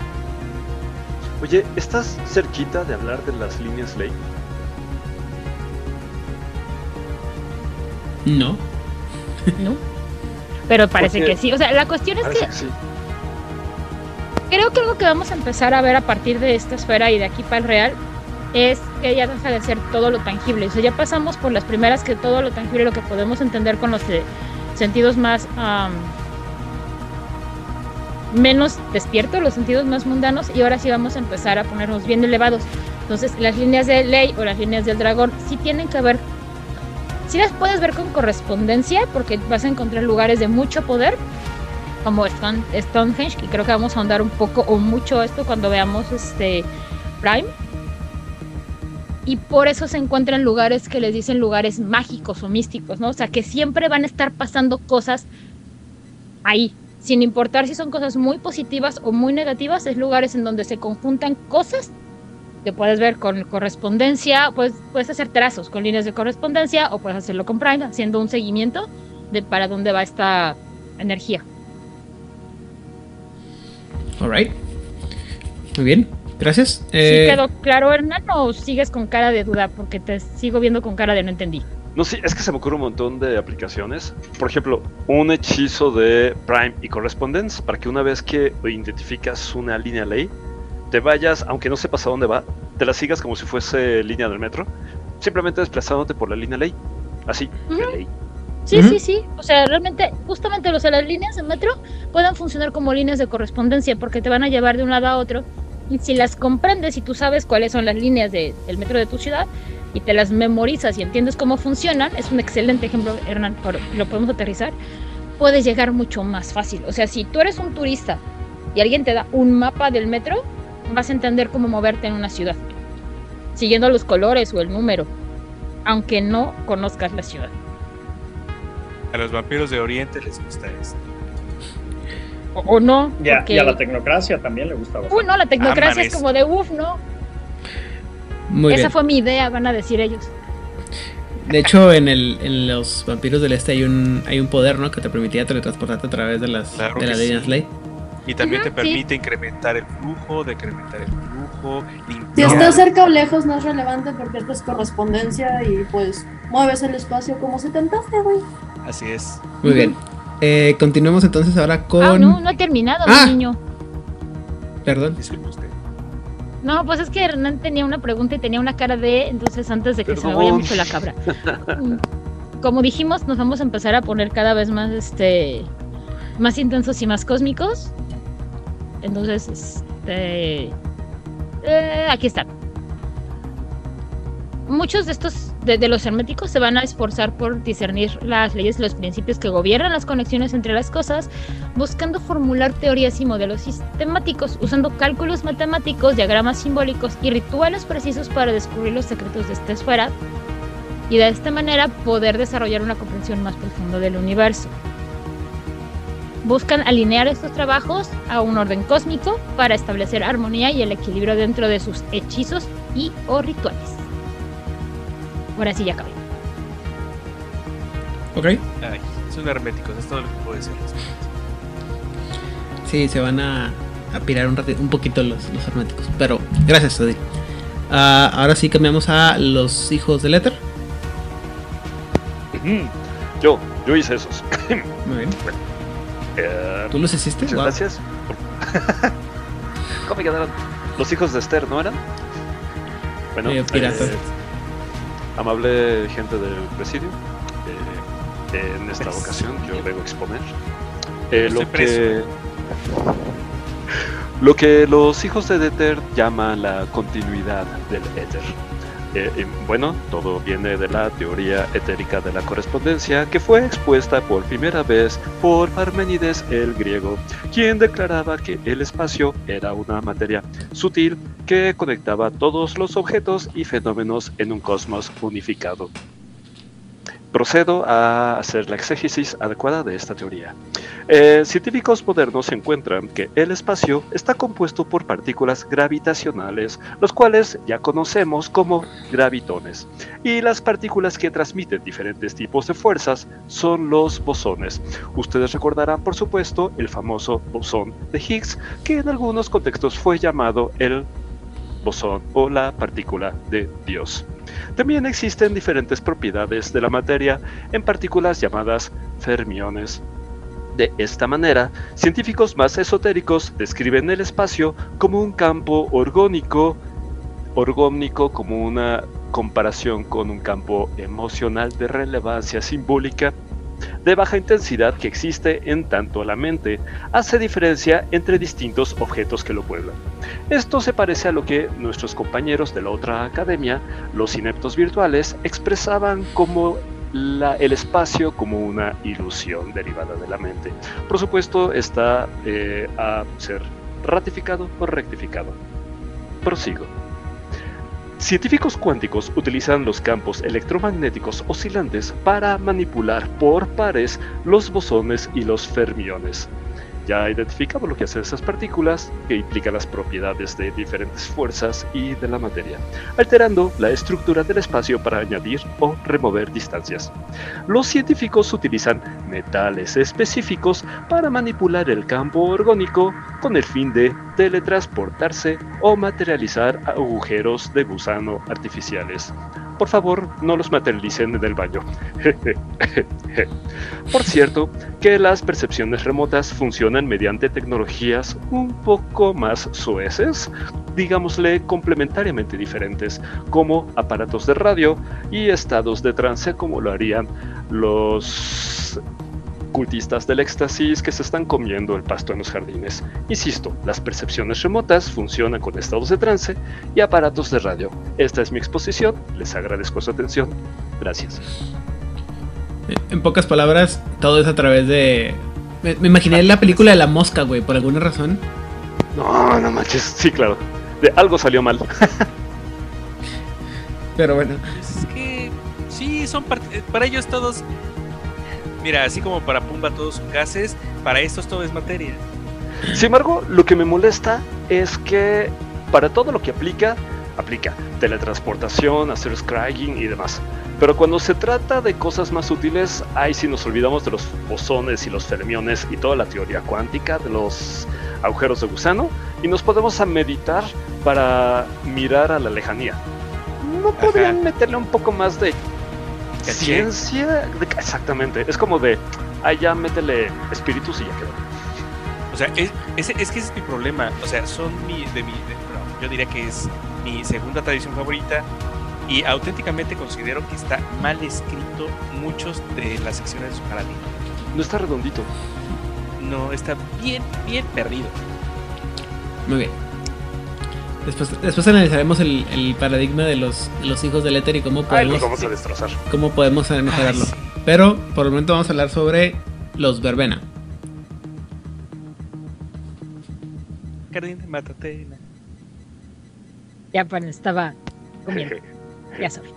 Oye, ¿estás cerquita de hablar de las líneas ley? No. ¿No? Pero parece Porque- que sí. O sea, la cuestión es que que sí. creo que algo que vamos a empezar a ver a partir de esta esfera y de aquí para el real es que ya deja de ser todo lo tangible. O sea, ya pasamos por las primeras que todo lo tangible, lo que podemos entender con los sentidos más am, menos despiertos, los sentidos más mundanos, y ahora sí vamos a empezar a ponernos bien elevados. Entonces, las líneas de ley o las líneas del dragón sí tienen que ver, sí las puedes ver con correspondencia, porque vas a encontrar lugares de mucho poder, como Stone- Stonehenge, que creo que vamos a ahondar un poco o mucho esto cuando veamos este Prime. Y por eso se encuentran lugares que les dicen lugares mágicos o místicos, ¿no? O sea, que siempre van a estar pasando cosas ahí, sin importar si son cosas muy positivas o muy negativas, es lugares en donde se conjuntan cosas que puedes ver con correspondencia, pues puedes hacer trazos con líneas de correspondencia o puedes hacerlo con Prime, haciendo un seguimiento de para dónde va esta energía. Alright. Muy bien. Gracias. ¿Sí Eh, quedó claro, Hernán, o sigues con cara de duda? Porque te sigo viendo con cara de no entendí. No, sí, es que se me ocurre un montón de aplicaciones. Por ejemplo, un hechizo de Prime y Correspondence para que una vez que identificas una línea ley, te vayas, aunque no sepas a dónde va, te la sigas como si fuese línea del metro, simplemente desplazándote por la línea ley. Así, de Ujú. ley. Sí, sí, sí. O sea, realmente, justamente o sea, las líneas de metro pueden funcionar como líneas de correspondencia porque te van a llevar de un lado a otro. Y si las comprendes y tú sabes cuáles son las líneas de- del metro de tu ciudad y te las memorizas y entiendes cómo funcionan, es un excelente ejemplo, Hernán, por- lo podemos aterrizar, puedes llegar mucho más fácil. O sea, si tú eres un turista y alguien te da un mapa del metro, vas a entender cómo moverte en una ciudad, siguiendo los colores o el número, aunque no conozcas la ciudad. A los vampiros de Oriente les gusta esto. O, o no. Y a, porque- y a la tecnocracia también le gusta bastante. Uy, no, la tecnocracia mames. es como de uff, ¿no? muy Esa bien. fue mi idea, van a decir ellos. De hecho, en, el, en los vampiros del este hay un, hay un poder, ¿no? Que te permitía teletransportarte a través de las, Claro de las sí. ley. Y también te sí. permite incrementar el flujo, decrementar el flujo, Si limpiar. está cerca o lejos no es relevante porque esto es correspondencia y pues mueves el espacio como se te antoje, güey. Así es. Muy bien. Eh, continuemos entonces ahora con. Ah, no, no he terminado, Ah. mi niño. Perdón. Disculpe usted. No, pues es que Hernán tenía una pregunta y tenía una cara de, entonces antes de que se me vaya mucho la cabra. Mm, Como dijimos, nos vamos a empezar a poner cada vez más, este, más intensos y más cósmicos. Entonces, este, eh, aquí están. Muchos de estos, de, de los herméticos, se van a esforzar por discernir las leyes y los principios que gobiernan las conexiones entre las cosas, buscando formular teorías y modelos sistemáticos, usando cálculos matemáticos, diagramas simbólicos y rituales precisos para descubrir los secretos de esta esfera y de esta manera poder desarrollar una comprensión más profunda del universo. Buscan alinear estos trabajos a un orden cósmico para establecer armonía y el equilibrio dentro de sus hechizos y o rituales. Ahora sí ya acabé. Ok. Ay, son herméticos, es todo lo que puedo decir. Sí, se van a, a pirar un, rati- un poquito los, los herméticos. Pero gracias, Odi. Ah, ahora sí cambiamos a los hijos del éter. Ujú. Yo, yo hice esos. Muy bien. Eh, ¿Tú los hiciste? muchas Wow. gracias. ¿Cómo quedaron? Los hijos de Esther, ¿no eran? Bueno, Eh, piratas. eh, amable gente del presidio, eh, en esta Pues, ocasión yo vengo a exponer lo que lo que los hijos de Éter llaman la continuidad del éter. Eh, bueno, todo viene de la teoría etérica de la correspondencia que fue expuesta por primera vez por Parménides el griego, quien declaraba que el espacio era una materia sutil que conectaba todos los objetos y fenómenos en un cosmos unificado. Procedo a hacer la exégesis adecuada de esta teoría. Eh, científicos modernos encuentran que el espacio está compuesto por partículas gravitacionales, los cuales ya conocemos como gravitones, y las partículas que transmiten diferentes tipos de fuerzas son los bosones. Ustedes recordarán, por supuesto, el famoso bosón de Higgs, que en algunos contextos fue llamado el bosón o la partícula de Dios. También existen diferentes propiedades de la materia, en partículas llamadas fermiones. De esta manera, científicos más esotéricos describen el espacio como un campo orgónico, orgónico como una comparación con un campo emocional de relevancia simbólica de baja intensidad que existe en tanto la mente hace diferencia entre distintos objetos que lo pueblan. Esto se parece a lo que nuestros compañeros de la otra academia, los ineptos virtuales, expresaban como el espacio como una ilusión derivada de la mente. Por supuesto, está eh, a ser ratificado o rectificado. Prosigo. Científicos cuánticos utilizan los campos electromagnéticos oscilantes para manipular por pares los bosones y los fermiones ya identificamos lo que hacen esas partículas, que implican las propiedades de diferentes fuerzas y de la materia, alterando la estructura del espacio para añadir o remover distancias. Los científicos utilizan metales específicos para manipular el campo orgónico con el fin de teletransportarse o materializar agujeros de gusano artificiales. Por favor, no los materialicen en el baño. Por cierto, que las percepciones remotas funcionan mediante tecnologías un poco más sueces, digámosle complementariamente diferentes, como aparatos de radio y estados de trance como lo harían los cultistas del éxtasis que se están comiendo el pasto en los jardines. Insisto, las percepciones remotas funcionan con estados de trance y aparatos de radio. Esta es mi exposición, les agradezco su atención. Gracias. En pocas palabras, todo es a través de... Me, imaginé la película de la mosca, güey, por alguna razón. No, no manches, sí, claro. De algo salió mal. Pero bueno. Es que sí, son para ellos todos Mira, así como para Pumba todos son gases, para estos todo es materia. Sin embargo, lo que me molesta es que para todo lo que aplica, aplica teletransportación, hacer scrying y demás. Pero cuando se trata de cosas más útiles, ahí sí nos olvidamos de los bosones y los fermiones y toda la teoría cuántica de los agujeros de gusano y nos podemos a meditar para mirar a la lejanía. ¿No podrían meterle un poco más de ciencia, exactamente. Es como de, ah, ya métele espíritus y ya quedó. O sea, es, es, que ese es mi problema. O sea, son mi, de mi, yo diría que es mi segunda tradición favorita y auténticamente considero que está mal escrito muchos de las secciones de su paradigma. No está redondito. No, está bien, bien perdido. Muy bien. Después, analizaremos el, paradigma de los, los hijos del éter y cómo podemos, vamos a destrozar. cómo podemos mejorarlo. Pero por el momento vamos a hablar sobre los verbena. Ya, bueno, estaba comiendo. ya sabes.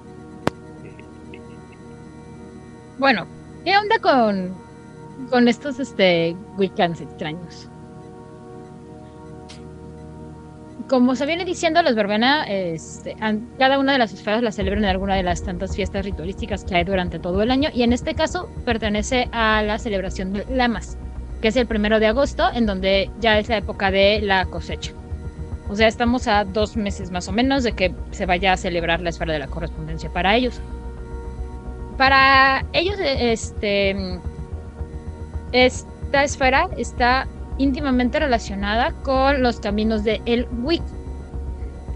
Bueno, ¿qué onda con, con estos este, weekends extraños? Como se viene diciendo, los verbena, este, cada una de las esferas la celebran en alguna de las tantas fiestas ritualísticas que hay durante todo el año y en este caso pertenece a la celebración de Lamas, que es el primero de agosto, en donde ya es la época de la cosecha. O sea, estamos a dos meses más o menos de que se vaya a celebrar la esfera de la correspondencia para ellos. Para ellos, este, esta esfera está íntimamente relacionada con los caminos de El Wick.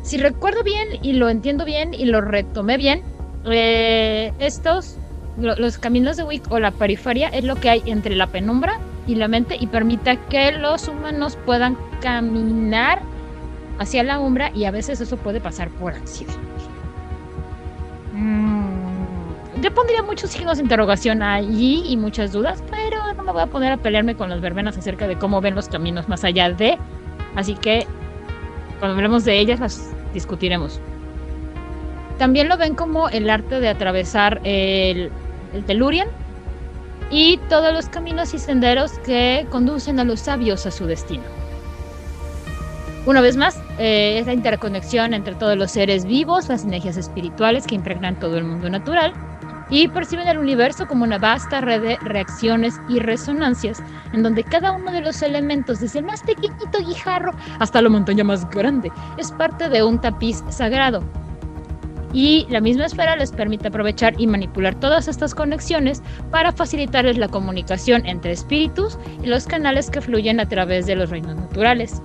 Si recuerdo bien y lo entiendo bien y lo retomé bien, eh, estos, los caminos de Wick o la periferia es lo que hay entre la penumbra y la mente y permite que los humanos puedan caminar hacia la umbra y a veces eso puede pasar por accidente. Yo pondría muchos signos de interrogación allí y muchas dudas, pero no me voy a poner a pelearme con las verbenas acerca de cómo ven los caminos más allá de. Así que cuando hablemos de ellas las discutiremos. También lo ven como el arte de atravesar el, el Telurian y todos los caminos y senderos que conducen a los sabios a su destino. Una vez más, eh, es la interconexión entre todos los seres vivos, las energías espirituales que impregnan todo el mundo natural y perciben el universo como una vasta red de reacciones y resonancias en donde cada uno de los elementos, desde el más pequeñito guijarro hasta la montaña más grande, es parte de un tapiz sagrado. Y la misma esfera les permite aprovechar y manipular todas estas conexiones para facilitarles la comunicación entre espíritus y los canales que fluyen a través de los reinos naturales.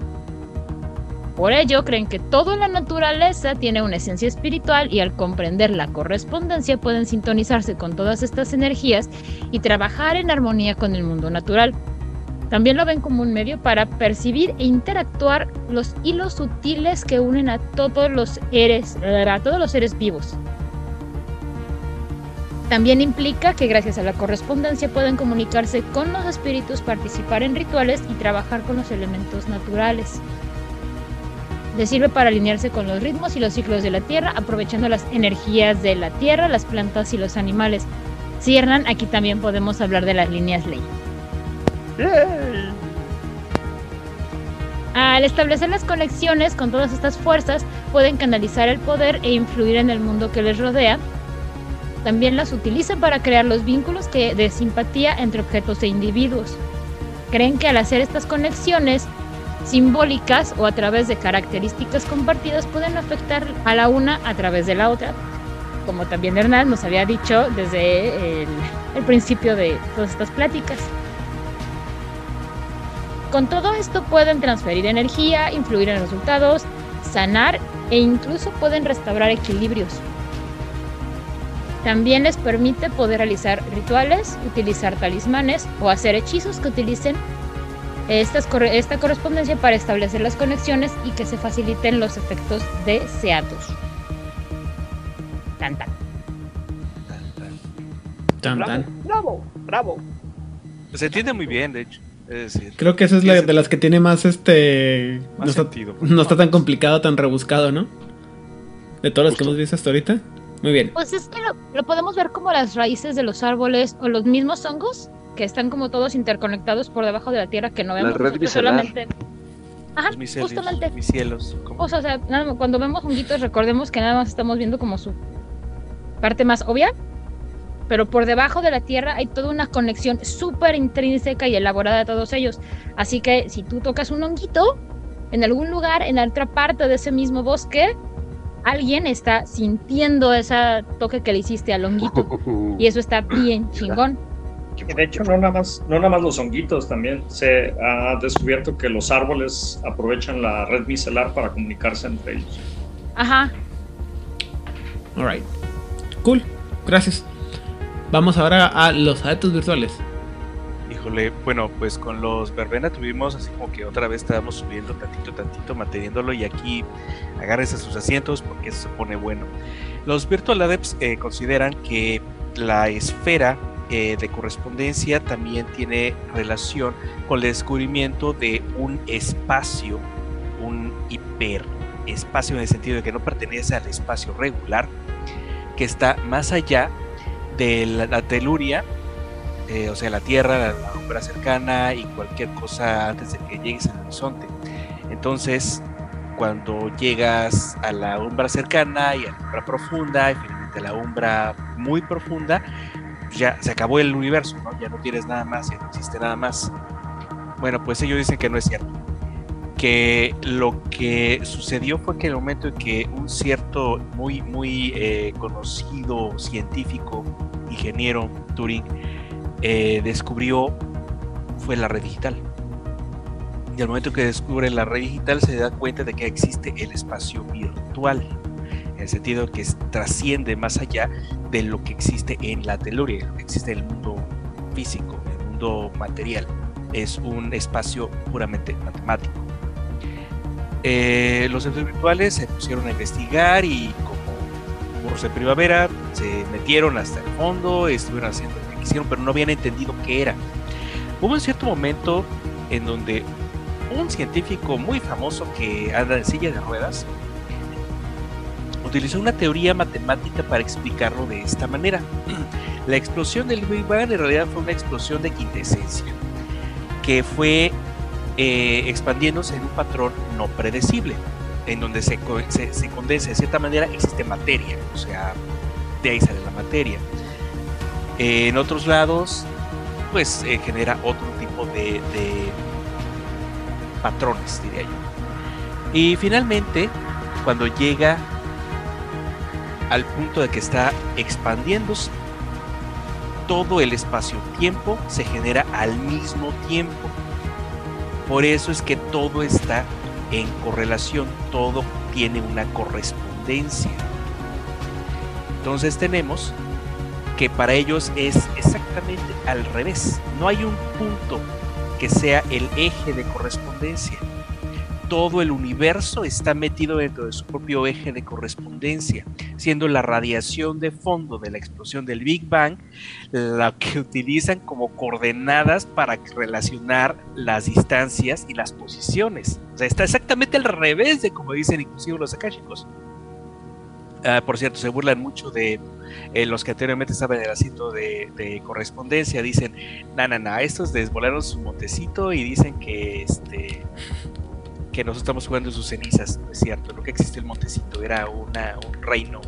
Por ello, creen que toda la naturaleza tiene una esencia espiritual y al comprender la correspondencia pueden sintonizarse con todas estas energías y trabajar en armonía con el mundo natural. También lo ven como un medio para percibir e interactuar los hilos sutiles que unen a todos los seres, a todos los seres vivos. También implica que gracias a la correspondencia pueden comunicarse con los espíritus, participar en rituales y trabajar con los elementos naturales. Les sirve para alinearse con los ritmos y los ciclos de la Tierra, aprovechando las energías de la Tierra, las plantas y los animales. Si Hernán, aquí también podemos hablar de las líneas ley. Al establecer las conexiones con todas estas fuerzas, pueden canalizar el poder e influir en el mundo que les rodea. También las utilizan para crear los vínculos que, de simpatía entre objetos e individuos. Creen que al hacer estas conexiones simbólicas o a través de características compartidas pueden afectar a la una a través de la otra, como también Hernán nos había dicho desde el, el principio de todas estas pláticas. Con todo esto pueden transferir energía, influir en resultados, sanar e incluso pueden restaurar equilibrios. También les permite poder realizar rituales, utilizar talismanes o hacer hechizos que utilicen estas esta correspondencia para establecer las conexiones y que se faciliten los efectos deseados. Tan, tan. Tan, tan. Bravo, bravo. Se entiende muy bien, de hecho. Es decir, Creo que esa es la de las que tiene más este. Más no, está, sentido. no está tan complicado, tan rebuscado, ¿no? De todas las que hemos visto hasta ahorita. Muy bien. Pues es que lo, lo podemos ver como las raíces de los árboles o los mismos hongos que están como todos interconectados por debajo de la tierra que no vemos red micelar. solamente. Ajá, los micelios, justamente. mis cielos. ¿cómo? O sea, o sea, nada más- cuando vemos honguitos recordemos que nada más estamos viendo como su parte más obvia, pero por debajo de la tierra hay toda una conexión súper intrínseca y elaborada de todos ellos. Así que si tú tocas un honguito en algún lugar, en la otra parte de ese mismo bosque, alguien está sintiendo ese toque que le hiciste al honguito. Y eso está bien chingón. Y de hecho, no nada, más, no nada más los honguitos, también se ha descubierto que los árboles aprovechan la red micelar para comunicarse entre ellos. Ajá. Alright. Cool. Gracias. Vamos ahora a los adeptos virtuales. Híjole, bueno, pues con los verbena tuvimos así como que otra vez estábamos subiendo tantito, tantito, manteniéndolo y aquí agárrense a sus asientos porque eso se pone bueno. Los Virtual Adepts eh, consideran que la esfera eh, de correspondencia también tiene relación con el descubrimiento de un espacio, un hiperespacio en el sentido de que no pertenece al espacio regular, que está más allá de la, la teluria eh, o sea, la Tierra, la, la umbra cercana y cualquier cosa antes de que llegues al horizonte. Entonces, cuando llegas a la umbra cercana y a la umbra profunda, y finalmente a la umbra muy profunda, pues ya se acabó el universo, ¿no? Ya no tienes nada más, ya no existe nada más. Bueno, pues ellos dicen que no es cierto. Que lo que sucedió fue que el momento en que un cierto, muy, muy eh, conocido científico, ingeniero Turing, eh, descubrió fue la red digital. Y al momento que descubre la red digital se da cuenta de que existe el espacio virtual, en el sentido que trasciende más allá de lo que existe en la teluria, existe el mundo físico, el mundo material. Es un espacio puramente matemático. Eh, los centros virtuales se pusieron a investigar y como burros de primavera, se metieron hasta el fondo, estuvieron haciendo lo que quisieron, pero no habían entendido qué era. Hubo un cierto momento en donde un científico muy famoso que anda en silla de ruedas utilizó una teoría matemática para explicarlo de esta manera. La explosión del Big Bang en realidad fue una explosión de quintesencia, que fue eh, expandiéndose en un patrón no predecible, en donde se, se, condensa de cierta manera, existe materia, o sea, de ahí sale la materia. En otros lados, pues eh, genera otro tipo de patrones, diría yo. Y finalmente, cuando llega al punto de que está expandiéndose, todo el espacio-tiempo se genera al mismo tiempo. Por eso es que todo está en correlación, todo tiene una correspondencia. Entonces tenemos que para ellos es exactamente al revés. No hay un punto que sea el eje de correspondencia todo el universo está metido dentro de su propio eje de correspondencia, siendo la radiación de fondo de la explosión del Big Bang la que utilizan como coordenadas para relacionar las distancias y las posiciones. O sea, está exactamente al revés de como dicen inclusive los akashicos. Uh, por cierto, se burlan mucho de eh, los que anteriormente saben el asiento de, de correspondencia. Dicen, na, na, na, estos desvolaron su montecito y dicen que este que nosotros estamos jugando en sus cenizas, es cierto, lo que existe el montecito era un reino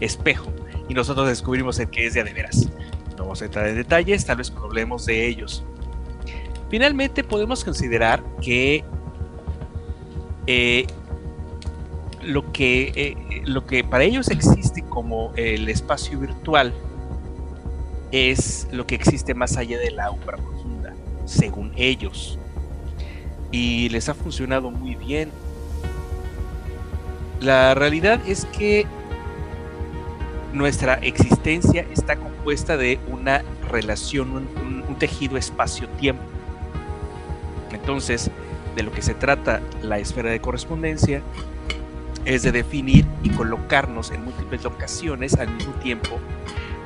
espejo y nosotros descubrimos el que es de veras. No vamos a entrar en detalles, tal vez hablemos de ellos. Finalmente podemos considerar que eh, lo que eh, lo que para ellos existe como el espacio virtual es lo que existe más allá de la umbra profunda, según ellos y les ha funcionado muy bien. La realidad es que nuestra existencia está compuesta de una relación, un, tejido espacio-tiempo. Entonces, de lo que se trata la esfera de correspondencia es de definir y colocarnos en múltiples ocasiones al mismo tiempo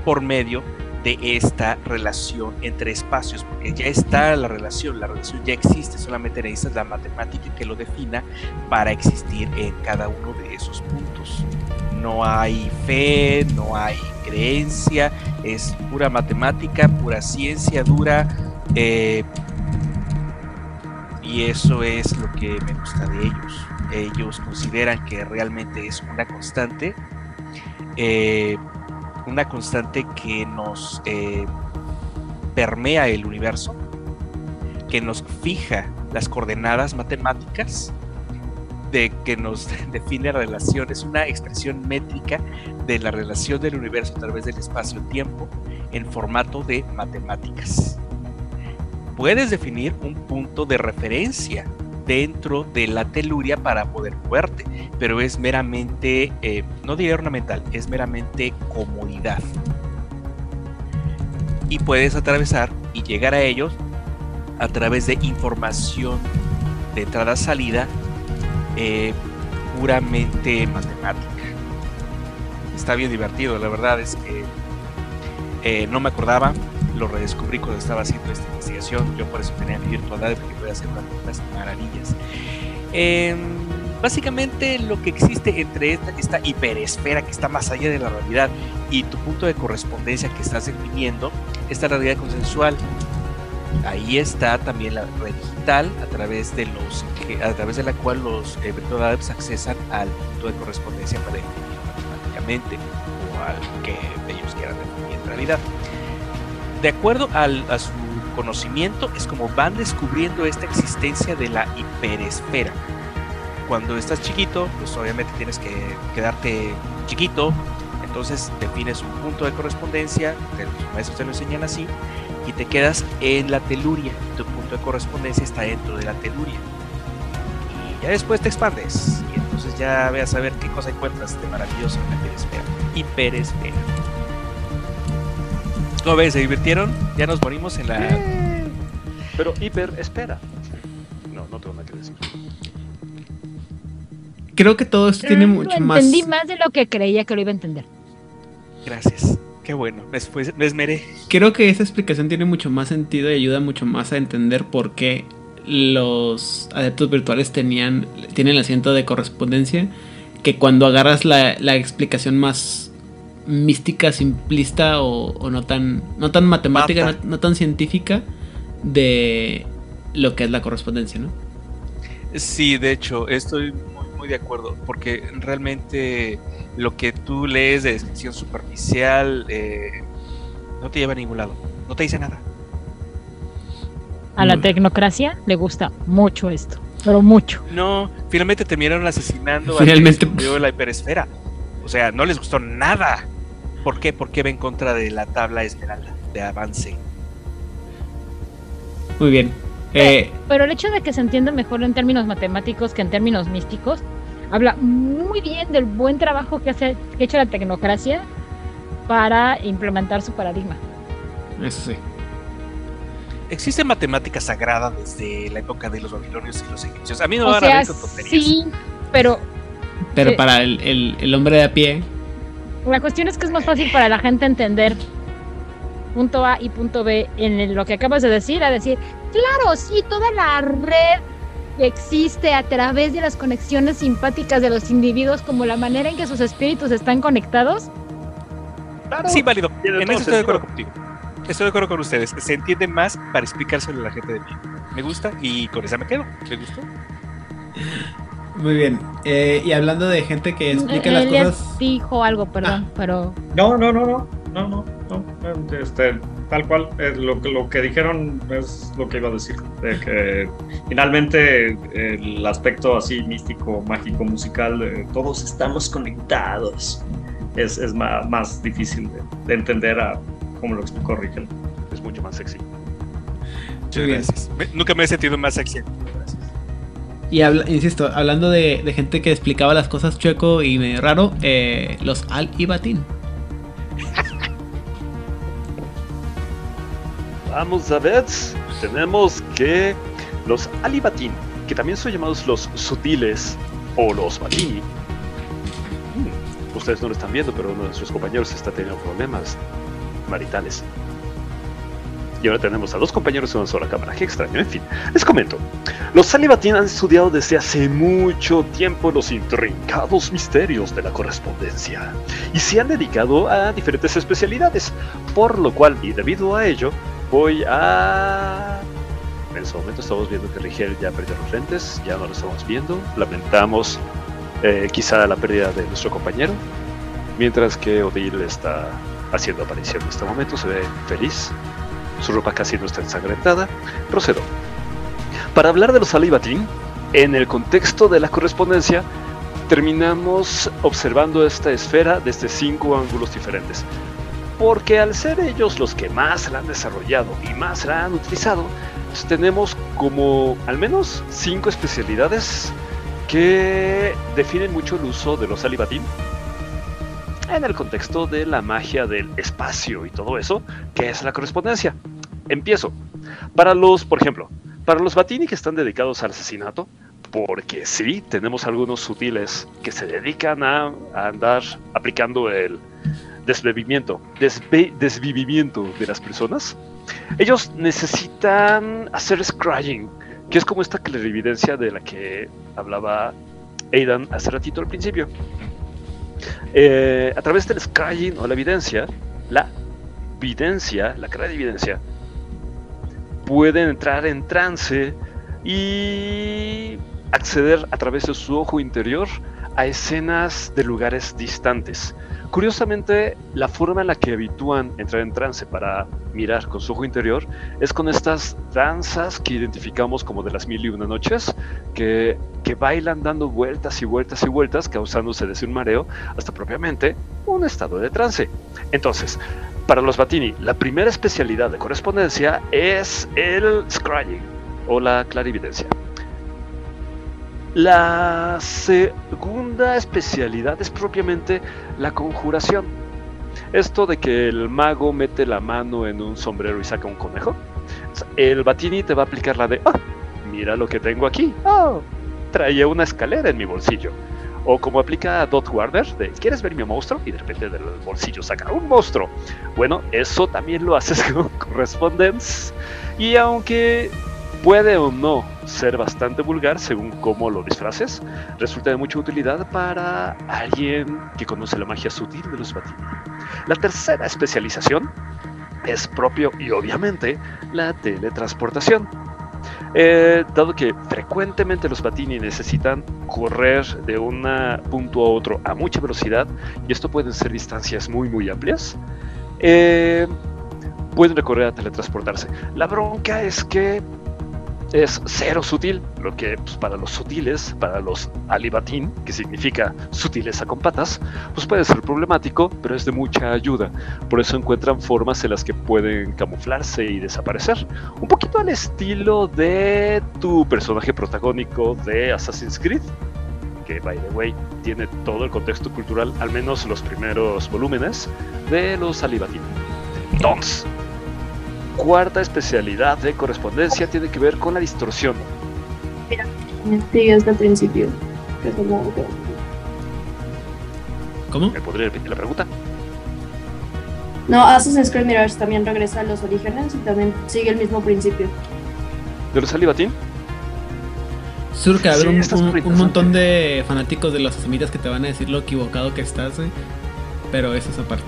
por medio de esta relación entre espacios, porque ya está la relación, la relación ya existe, solamente necesitas la matemática que lo defina para existir en cada uno de esos puntos. No hay fe, no hay creencia, es pura matemática, pura ciencia dura, eh, y eso es lo que me gusta de ellos. Ellos consideran que realmente es una constante. Eh, una constante que nos eh, permea el universo, que nos fija las coordenadas matemáticas, de que nos define la relación, es una expresión métrica de la relación del universo a través del espacio-tiempo en formato de matemáticas. Puedes definir un punto de referencia dentro de la teluria para poder moverte, pero es meramente, eh, no diría ornamental, es meramente comodidad. Y puedes atravesar y llegar a ellos a través de información de entrada-salida eh, puramente matemática. Está bien divertido, la verdad es que eh, no me acordaba, lo redescubrí cuando estaba haciendo esta investigación. Yo por eso tenía mi virtualidad porque puede hacer unas maravillas. Eh, básicamente lo que existe entre esta, esta, hiperesfera que está más allá de la realidad y tu punto de correspondencia que estás definiendo, esta realidad consensual. Ahí está también la red digital a través de la cual los eh, virtual adepts accesan al punto de correspondencia para definir matemáticamente o al que ellos quieran definir en realidad de acuerdo a su conocimiento, es como van descubriendo esta existencia de la hiperesfera. Cuando estás chiquito, pues obviamente tienes que quedarte chiquito, entonces defines un punto de correspondencia, los maestros te lo enseñan así, y te quedas en la teluria. Tu punto de correspondencia está dentro de la teluria. Y ya después te expandes, y entonces ya veas a ver qué cosa encuentras de maravilloso en la hiperesfera. Hiperesfera. ¿Cómo ves? ¿Se divirtieron? Ya nos morimos en la. Pero hiper, espera. No, no tengo nada que decir. Creo que todo esto tiene mucho Entendí más. Entendí más de lo que creía que lo iba a entender. Gracias. Qué bueno. Después me esmeré. Creo que esa explicación tiene mucho más sentido y ayuda mucho más a entender por qué los adeptos virtuales tenían, tienen el asiento de correspondencia que cuando agarras la, la explicación más mística, simplista o, o no tan no tan matemática, no, tan científica de lo que es la correspondencia, ¿no? Sí, de hecho, estoy muy, muy de acuerdo, porque realmente lo que tú lees de descripción superficial eh, no te lleva a ningún lado, no te dice nada. A la Mm. tecnocracia le gusta mucho esto, pero mucho. No, finalmente terminaron asesinando Finalmente. descubrió la hiperesfera. O sea, no les gustó nada. ¿Por qué? Porque va en contra de la tabla esmeralda de avance. Muy bien. Eh, Pero el hecho de que se entienda mejor en términos matemáticos que en términos místicos, habla muy bien del buen trabajo que, hace, que ha hecho la tecnocracia para implementar su paradigma. eso sí. Existe matemática sagrada desde la época de los babilonios y los egipcios. A mí no me van a tonterías. sí, pero Pero Sí. para el, el- el hombre de a pie, la cuestión es que es más fácil para la gente entender punto A y punto B en lo que acabas de decir, a decir, claro, sí, toda la red que existe a través de las conexiones simpáticas de los individuos, como la manera en que sus espíritus están conectados, Sí, válido. En eso estoy de acuerdo contigo. Estoy de acuerdo con ustedes. Se entiende más para explicárselo a la gente de pie. Me gusta y con esa me quedo. ¿Me gustó? Muy bien. Eh, y hablando de gente que explica las cosas. dijo algo, perdón, pero No, no, no, no, no, no, no. Este, tal cual, eh, lo, que- lo que dijeron es lo que iba a decir. De que finalmente el aspecto así místico, mágico, musical, de todos estamos conectados, es, es ma- más, difícil de, de entender a como lo explicó Rigel. Es mucho más sexy. Muchas gracias. Me- nunca me he sentido más sexy. Y insisto, hablando de, gente que explicaba las cosas chueco y medio raro, eh, los Al. Vamos a ver, tenemos que los alibatín, que también son llamados los sutiles o los batini. Hmm, Ustedes no lo están viendo, pero uno de sus compañeros está teniendo problemas maritales. Y ahora tenemos a dos compañeros en una sola cámara. Qué extraño. En fin, les comento. Los Alibatín han estudiado desde hace mucho tiempo los intrincados misterios de la correspondencia y se han dedicado a diferentes especialidades, por lo cual y debido a ello voy a... En este momento estamos viendo que Rigel ya perdió los lentes, ya no lo estamos viendo, lamentamos eh, quizá la pérdida de nuestro compañero, mientras que Odile está haciendo aparición en este momento, se ve feliz, su ropa casi no está ensangrentada, procedo. Para hablar de los Alibatín, en el contexto de la correspondencia, terminamos observando esta esfera desde cinco ángulos diferentes. Porque al ser ellos los que más la han desarrollado y más la han utilizado, pues tenemos como al menos cinco especialidades que definen mucho el uso de los Alibatín en el contexto de la magia del espacio y todo eso, que es la correspondencia. Empiezo. Para los, por ejemplo, para los Batini que están dedicados al asesinato, porque sí, tenemos algunos sutiles que se dedican a, andar aplicando el desvivimiento, desvivimiento de las personas. Ellos necesitan hacer scrying, que es como esta clarividencia de la que hablaba Aidan hace ratito al principio. Eh, a través del scrying o la evidencia, la evidencia, la clarividencia, pueden entrar en trance y acceder a través de su ojo interior a escenas de lugares distantes. Curiosamente, la forma en la que habitúan entrar en trance para mirar con su ojo interior es con estas danzas que identificamos como de las mil y una noches, que, que bailan dando vueltas y vueltas y vueltas, causándose desde un mareo hasta propiamente un estado de trance. Entonces, para los Batini, la primera especialidad de correspondencia es el scrying o la clarividencia. La segunda especialidad es propiamente la conjuración. Esto de que el mago mete la mano en un sombrero y saca un conejo. El Batini te va a aplicar la de, "Ah, mira lo que tengo aquí. Oh, traía una escalera en mi bolsillo. O como aplica Dot Warner, de ¿quieres ver mi monstruo? Y de repente del bolsillo saca un monstruo. Bueno, eso también lo haces con Correspondence. Y aunque puede o no ser bastante vulgar según cómo lo disfraces, resulta de mucha utilidad para alguien que conoce la magia sutil de los Batini. La tercera especialización es propio y obviamente la teletransportación. Eh, dado que frecuentemente los Batini necesitan correr de un punto a otro a mucha velocidad, y esto pueden ser distancias muy muy amplias, eh, pueden recorrer a teletransportarse. La bronca es que es cero sutil, lo que pues, para los sutiles, para los alibatín, que significa sutileza con patas, pues puede ser problemático, pero es de mucha ayuda. Por eso encuentran formas en las que pueden camuflarse y desaparecer. Un poquito al estilo de tu personaje protagónico de Assassin's Creed, que by the way tiene todo el contexto cultural, al menos los primeros volúmenes, de los alibatín. Entonces, cuarta especialidad de correspondencia tiene que ver con la distorsión. Mira, sigue hasta el principio. ¿Cómo? ¿Me podría repetir la pregunta? No, Assassin's Creed Mirage también regresa a los orígenes y también sigue el mismo principio. ¿De los alibatín? Va a haber Sí, un, un- un montón de fanáticos de los asamitas que te van a decir lo equivocado que estás, eh, pero eso es aparte.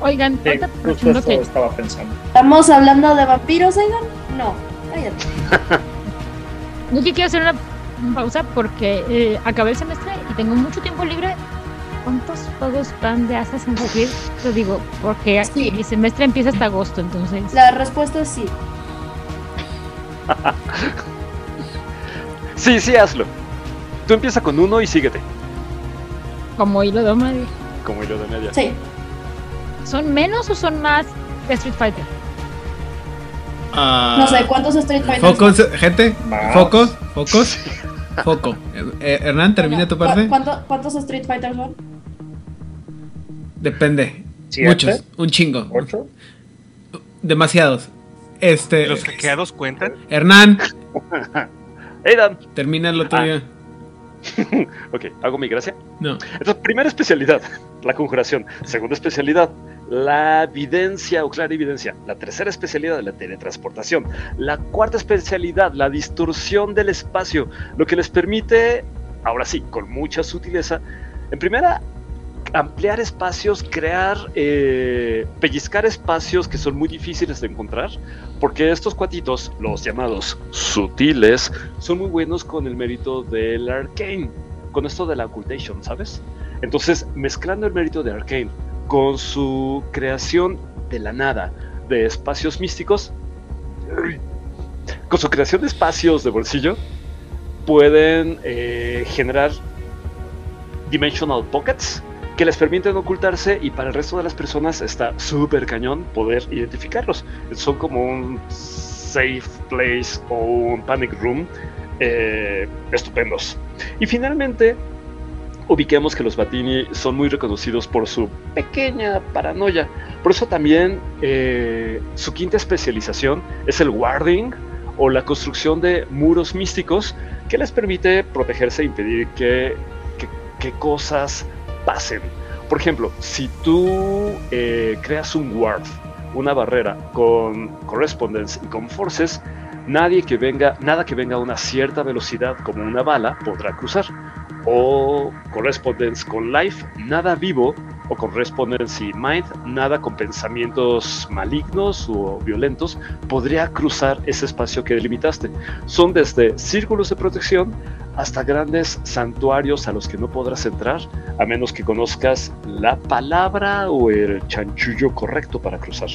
Oigan, Sí, justo aprovechando eso que estaba pensando. ¿Estamos hablando de vampiros, Aidan? No, cállate. yo que quiero hacer una pausa porque eh, acabé el semestre y tengo mucho tiempo libre. ¿Cuántos juegos van de Assassin's Creed? Lo digo, porque Sí. mi semestre empieza hasta agosto, entonces. La respuesta es sí. Sí, sí, hazlo. Tú empieza con uno y síguete. Como hilo de medio. Como hilo de media. Sí. ¿Son menos o son más de Street Fighter? Ah, No sé, ¿cuántos Street Fighters? Focos, gente, Más. focos, focos, foco. Eh, Hernán, termina tu parte. ¿Cuánto- ¿Cuántos Street Fighters son? Depende. ¿Siete? Muchos, un chingo. ¿Ocho? Demasiados. Este. ¿Los hackeados cuentan? Hernán, Aidan. termina lo tuyo. Ok, hago mi gracia. No. Entonces, primera especialidad, la conjuración. Segunda especialidad, la evidencia o clara evidencia. La tercera especialidad, la teletransportación. La cuarta especialidad, la distorsión del espacio. Lo que les permite, ahora sí, con mucha sutileza, en primera, ampliar espacios, crear, eh, pellizcar espacios que son muy difíciles de encontrar, porque estos cuatitos, los llamados sutiles, son muy buenos con el mérito del arcane, con esto de la occultation, ¿sabes? Entonces, mezclando el mérito de arcane con su creación de la nada, de espacios místicos, con su creación de espacios de bolsillo, pueden eh, generar dimensional pockets que les permiten ocultarse y para el resto de las personas está súper cañón poder identificarlos. Son como un safe place o un panic room eh, estupendos. Y finalmente, ubiquemos que los Batini son muy reconocidos por su pequeña paranoia. Por eso también eh, su quinta especialización es el warding o la construcción de muros místicos que les permite protegerse e impedir que, que, que cosas pasen. Por ejemplo, si tú eh, creas un ward, una barrera con correspondence y con forces, nadie que venga, nada que venga a una cierta velocidad como una bala podrá cruzar. O correspondence con life, nada vivo, o correspondence y mind, nada con pensamientos malignos o violentos, podría cruzar ese espacio que delimitaste. Son desde círculos de protección hasta grandes santuarios a los que no podrás entrar a menos que conozcas la palabra o el chanchullo correcto para cruzar.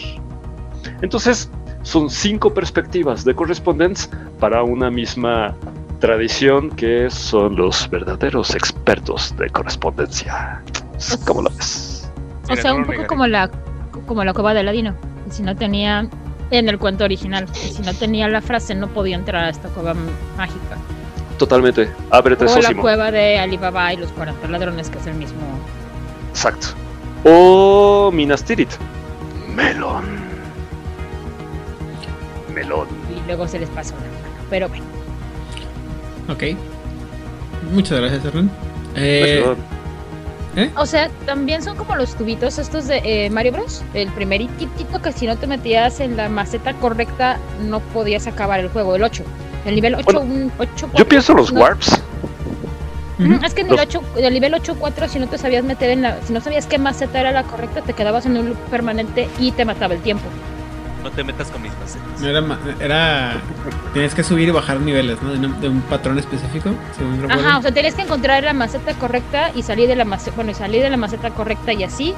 Entonces, son cinco perspectivas de correspondence para una misma tradición que son los verdaderos expertos de correspondencia. ¿Cómo lo ves? O sea, un poco como la, como la cueva de Aladino. que Si no tenía, en el cuento original, si no tenía la frase no podía entrar a esta cueva mágica. Totalmente. Ábrete, O la cueva de Alibaba y los 40 ladrones, que es el mismo. Exacto. O Minas Tirith. Melón. Melón. Y luego se les pasó la mano. Pero bueno, Ok. Muchas gracias, Erlen. Eh, ¿eh? O sea, también son como los tubitos estos de eh, Mario Bros. El primeritito que si no te metías en la maceta correcta no podías acabar el juego, el 8. El nivel 8, Bueno, un 8 Yo pienso los no. warps. Es que en el, Los- 8, en el nivel 8-4, si no te sabías meter en la. Si no sabías qué maceta era la correcta, te quedabas en un loop permanente y te mataba el tiempo. No te metas con mis macetas. No era, ma- era. Tienes que subir y bajar niveles, ¿no? De, un- de un patrón específico, según recuerdo. Ajá, o sea, tenías que encontrar la maceta correcta y salir de la maceta. Bueno, y salir de la maceta correcta y así,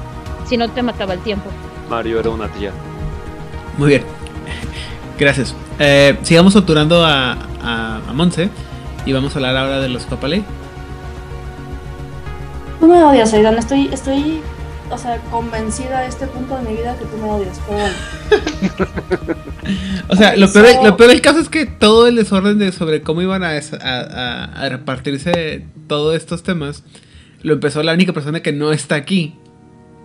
si no te mataba el tiempo. Mario era una tía. Muy bien. Gracias. Eh, sigamos torturando a, a, a Monse. Y vamos a hablar ahora de los Copaley. Tú me odias, Aidan. Estoy, estoy, o sea, convencida a este punto de mi vida que tú me odias. Pero bueno. O sea, lo peor, lo peor del caso es que todo el desorden de sobre cómo iban a, des- a- a- a repartirse todos estos temas lo empezó la única persona que no está aquí.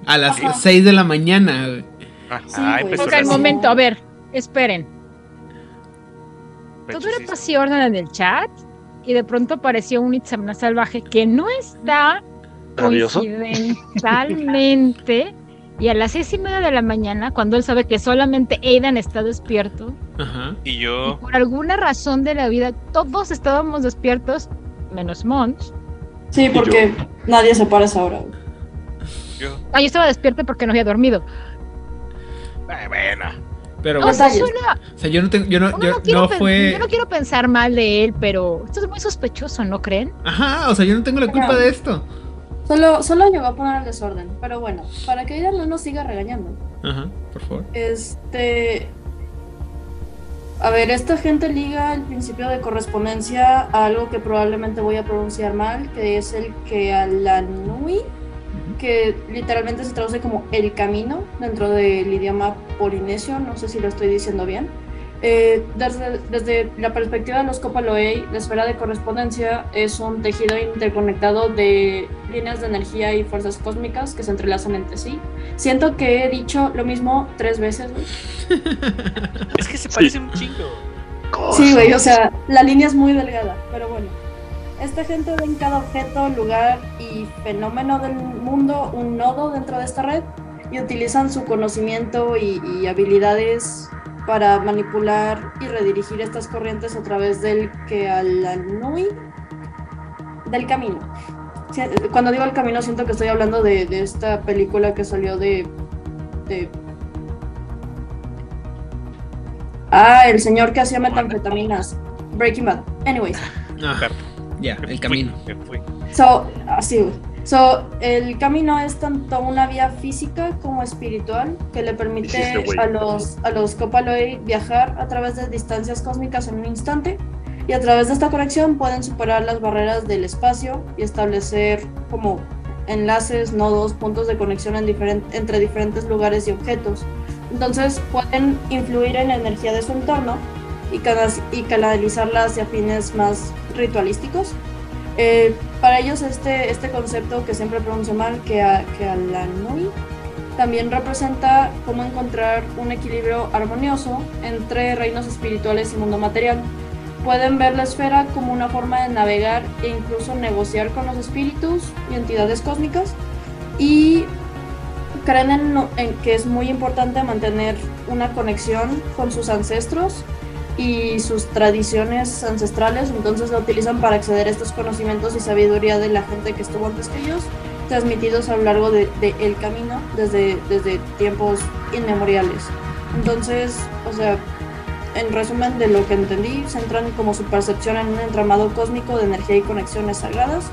A las Ajá. 6 de la mañana. Ajá, Sí, empezó Ok, así. momento, a ver, esperen. Todo era Pechosísimo. paz y orden en el chat y de pronto apareció un Itzamna salvaje que no está ¿Rabioso? coincidentalmente y a las seis y media de la mañana, cuando él sabe que solamente Aidan está despierto, Ajá. Y y yo. por alguna razón de la vida todos estábamos despiertos, menos Mons. Sí, porque nadie se para a esa hora. yo Ah, yo estaba despierta porque no había dormido. eh, bueno. Pero No, bueno, o sea, Detalles. suena- o sea, yo no tengo, yo no, yo no quiero no fue. yo no quiero pensar mal de él, pero esto es muy sospechoso, ¿no creen? Ajá, o sea, yo no tengo la culpa de esto. Solo, solo llegó a poner el desorden. Pero bueno, para que Aidan no nos siga regañando. Ajá, por favor. Este. A ver, esta gente liga el principio de correspondencia a algo que probablemente voy a pronunciar mal, que es el que Alanui, que literalmente se traduce como el camino dentro del idioma polinesio, no sé si lo estoy diciendo bien. Eh, desde, desde la perspectiva de los Copaloei, la esfera de correspondencia es un tejido interconectado de líneas de energía y fuerzas cósmicas que se entrelazan entre sí. Siento que he dicho lo mismo tres veces. Es que se parece un chingo. Sí, güey, o sea, la línea es muy delgada, pero bueno. Esta gente ve en cada objeto, lugar y fenómeno del mundo un nodo dentro de esta red y utilizan su conocimiento y, y habilidades para manipular y redirigir estas corrientes a través del Kealanui, del camino. Cuando digo el camino siento que estoy hablando de, de esta película que salió de, de... Ah, el señor que hacía metanfetaminas. Breaking Bad. Anyways. Ah, ya, el camino. So, así. So, el camino es tanto una vía física como espiritual que le permite a los, a los Copaloi viajar a través de distancias cósmicas en un instante y a través de esta conexión pueden superar las barreras del espacio y establecer como enlaces, nodos, puntos de conexión en diferen- entre diferentes lugares y objetos. Entonces pueden influir en la energía de su entorno y canalizarla hacia fines más ritualísticos. Eh, para ellos este, este concepto que siempre pronuncio mal, que, a, que a la Nui, también representa cómo encontrar un equilibrio armonioso entre reinos espirituales y mundo material. Pueden ver la esfera como una forma de navegar e incluso negociar con los espíritus y entidades cósmicas y creen en, en que es muy importante mantener una conexión con sus ancestros y sus tradiciones ancestrales, entonces la utilizan para acceder a estos conocimientos y sabiduría de la gente que estuvo antes que ellos, transmitidos a lo largo del de, el camino desde, desde tiempos inmemoriales. Entonces, o sea, en resumen de lo que entendí, centran como su percepción en un entramado cósmico de energía y conexiones sagradas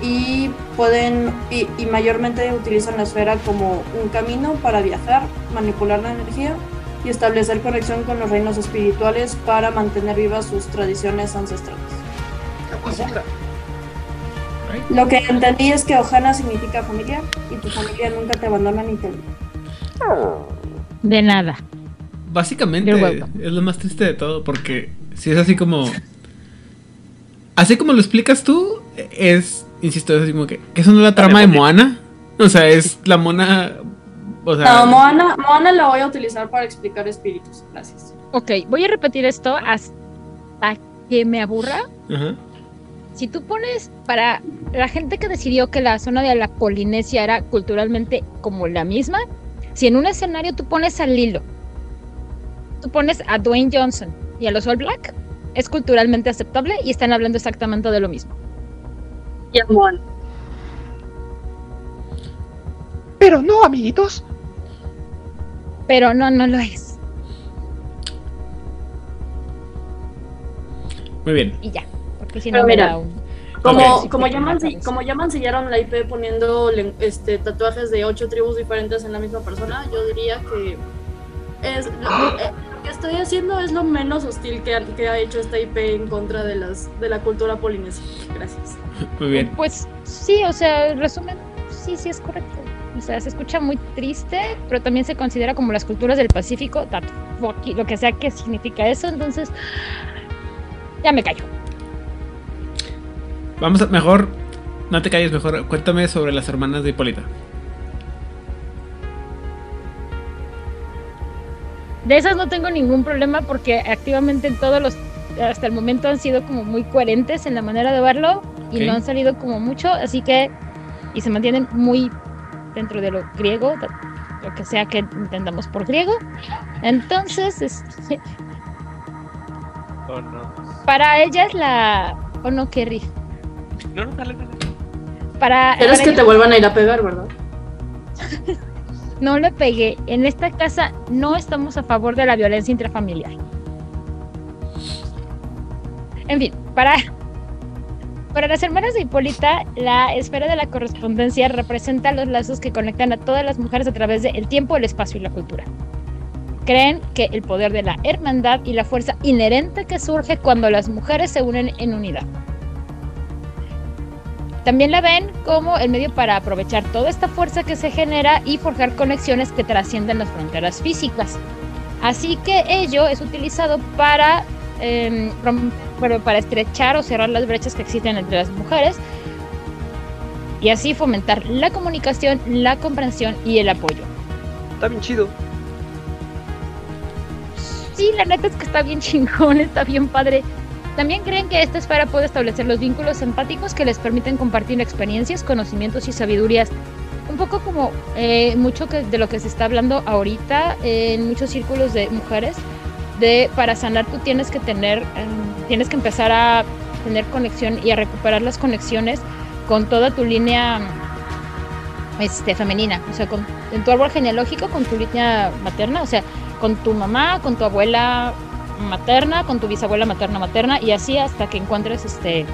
y pueden y, y mayormente utilizan la esfera como un camino para viajar, manipular la energía y establecer conexión con los reinos espirituales para mantener vivas sus tradiciones ancestrales. Lo que entendí es que Ohana significa familia y tu familia nunca te abandona ni te olvida. De nada. Básicamente es lo más triste de todo, porque si es así como. Así como lo explicas tú, es, insisto, es así como que, que eso no es la trama de Moana. O sea, es la mona. O sea, No, Moana, Moana la voy a utilizar para explicar espíritus. Gracias. Ok, voy a repetir esto hasta que me aburra. si tú pones para la gente que decidió que la zona de la Polinesia era culturalmente como la misma, si en un escenario tú pones a Lilo, tú pones a Dwayne Johnson y a los All Black, es culturalmente aceptable y están hablando exactamente de lo mismo. Y a Mon. Pero no, amiguitos. Pero no, no lo es. Muy bien. Y ya. Porque si no me mira, da un- Como, como, ya mansi- como ya mancillaron la IP poniendo este, tatuajes de ocho tribus diferentes en la misma persona, yo diría que es lo, lo que estoy haciendo es lo menos hostil que ha, que ha hecho esta IP en contra de las de la cultura polinesia. Gracias. Muy bien. Pues sí, o sea, en resumen, sí, sí es correcto. O sea, se escucha muy triste, pero también se considera como las culturas del Pacífico, lo que sea que significa eso, entonces ya me callo. Vamos a, mejor, no te calles, mejor cuéntame sobre las hermanas de Hipólita. De esas no tengo ningún problema porque activamente en todos los, hasta el momento han sido como muy coherentes en la manera de verlo y Ok. no han salido como mucho, así que, y se mantienen muy dentro de lo griego, lo que sea que entendamos por griego. Entonces, este, Oh, no. para ella es la... ¿O no, Kerry? No, no, dale, dale. Para, Quieres para que ella- te vuelvan a ir a pegar, ¿verdad? No le pegué. En esta casa no estamos a favor de la violencia intrafamiliar. En fin, para, para las hermanas de Hipólita, la esfera de la correspondencia representa los lazos que conectan a todas las mujeres a través del tiempo, el espacio y la cultura. Creen que el poder de la hermandad y la fuerza inherente que surge cuando las mujeres se unen en unidad. También la ven como el medio para aprovechar toda esta fuerza que se genera y forjar conexiones que trascienden las fronteras físicas. Así que ello es utilizado para, bueno, para estrechar o cerrar las brechas que existen entre las mujeres y así fomentar la comunicación, la comprensión y el apoyo. Está bien chido. Sí, la neta es que está bien chingón, está bien padre. También creen que esta esfera puede establecer los vínculos empáticos que les permiten compartir experiencias, conocimientos y sabidurías. Un poco como eh, mucho que, de lo que se está hablando ahorita eh, en muchos círculos de mujeres, de para sanar tú tienes que tener, em, tienes que empezar a tener conexión y a recuperar las conexiones con toda tu línea este, femenina, o sea, con, en tu árbol genealógico, con tu línea materna, o sea, con tu mamá, con tu abuela materna, con tu bisabuela materna materna y así hasta que encuentres este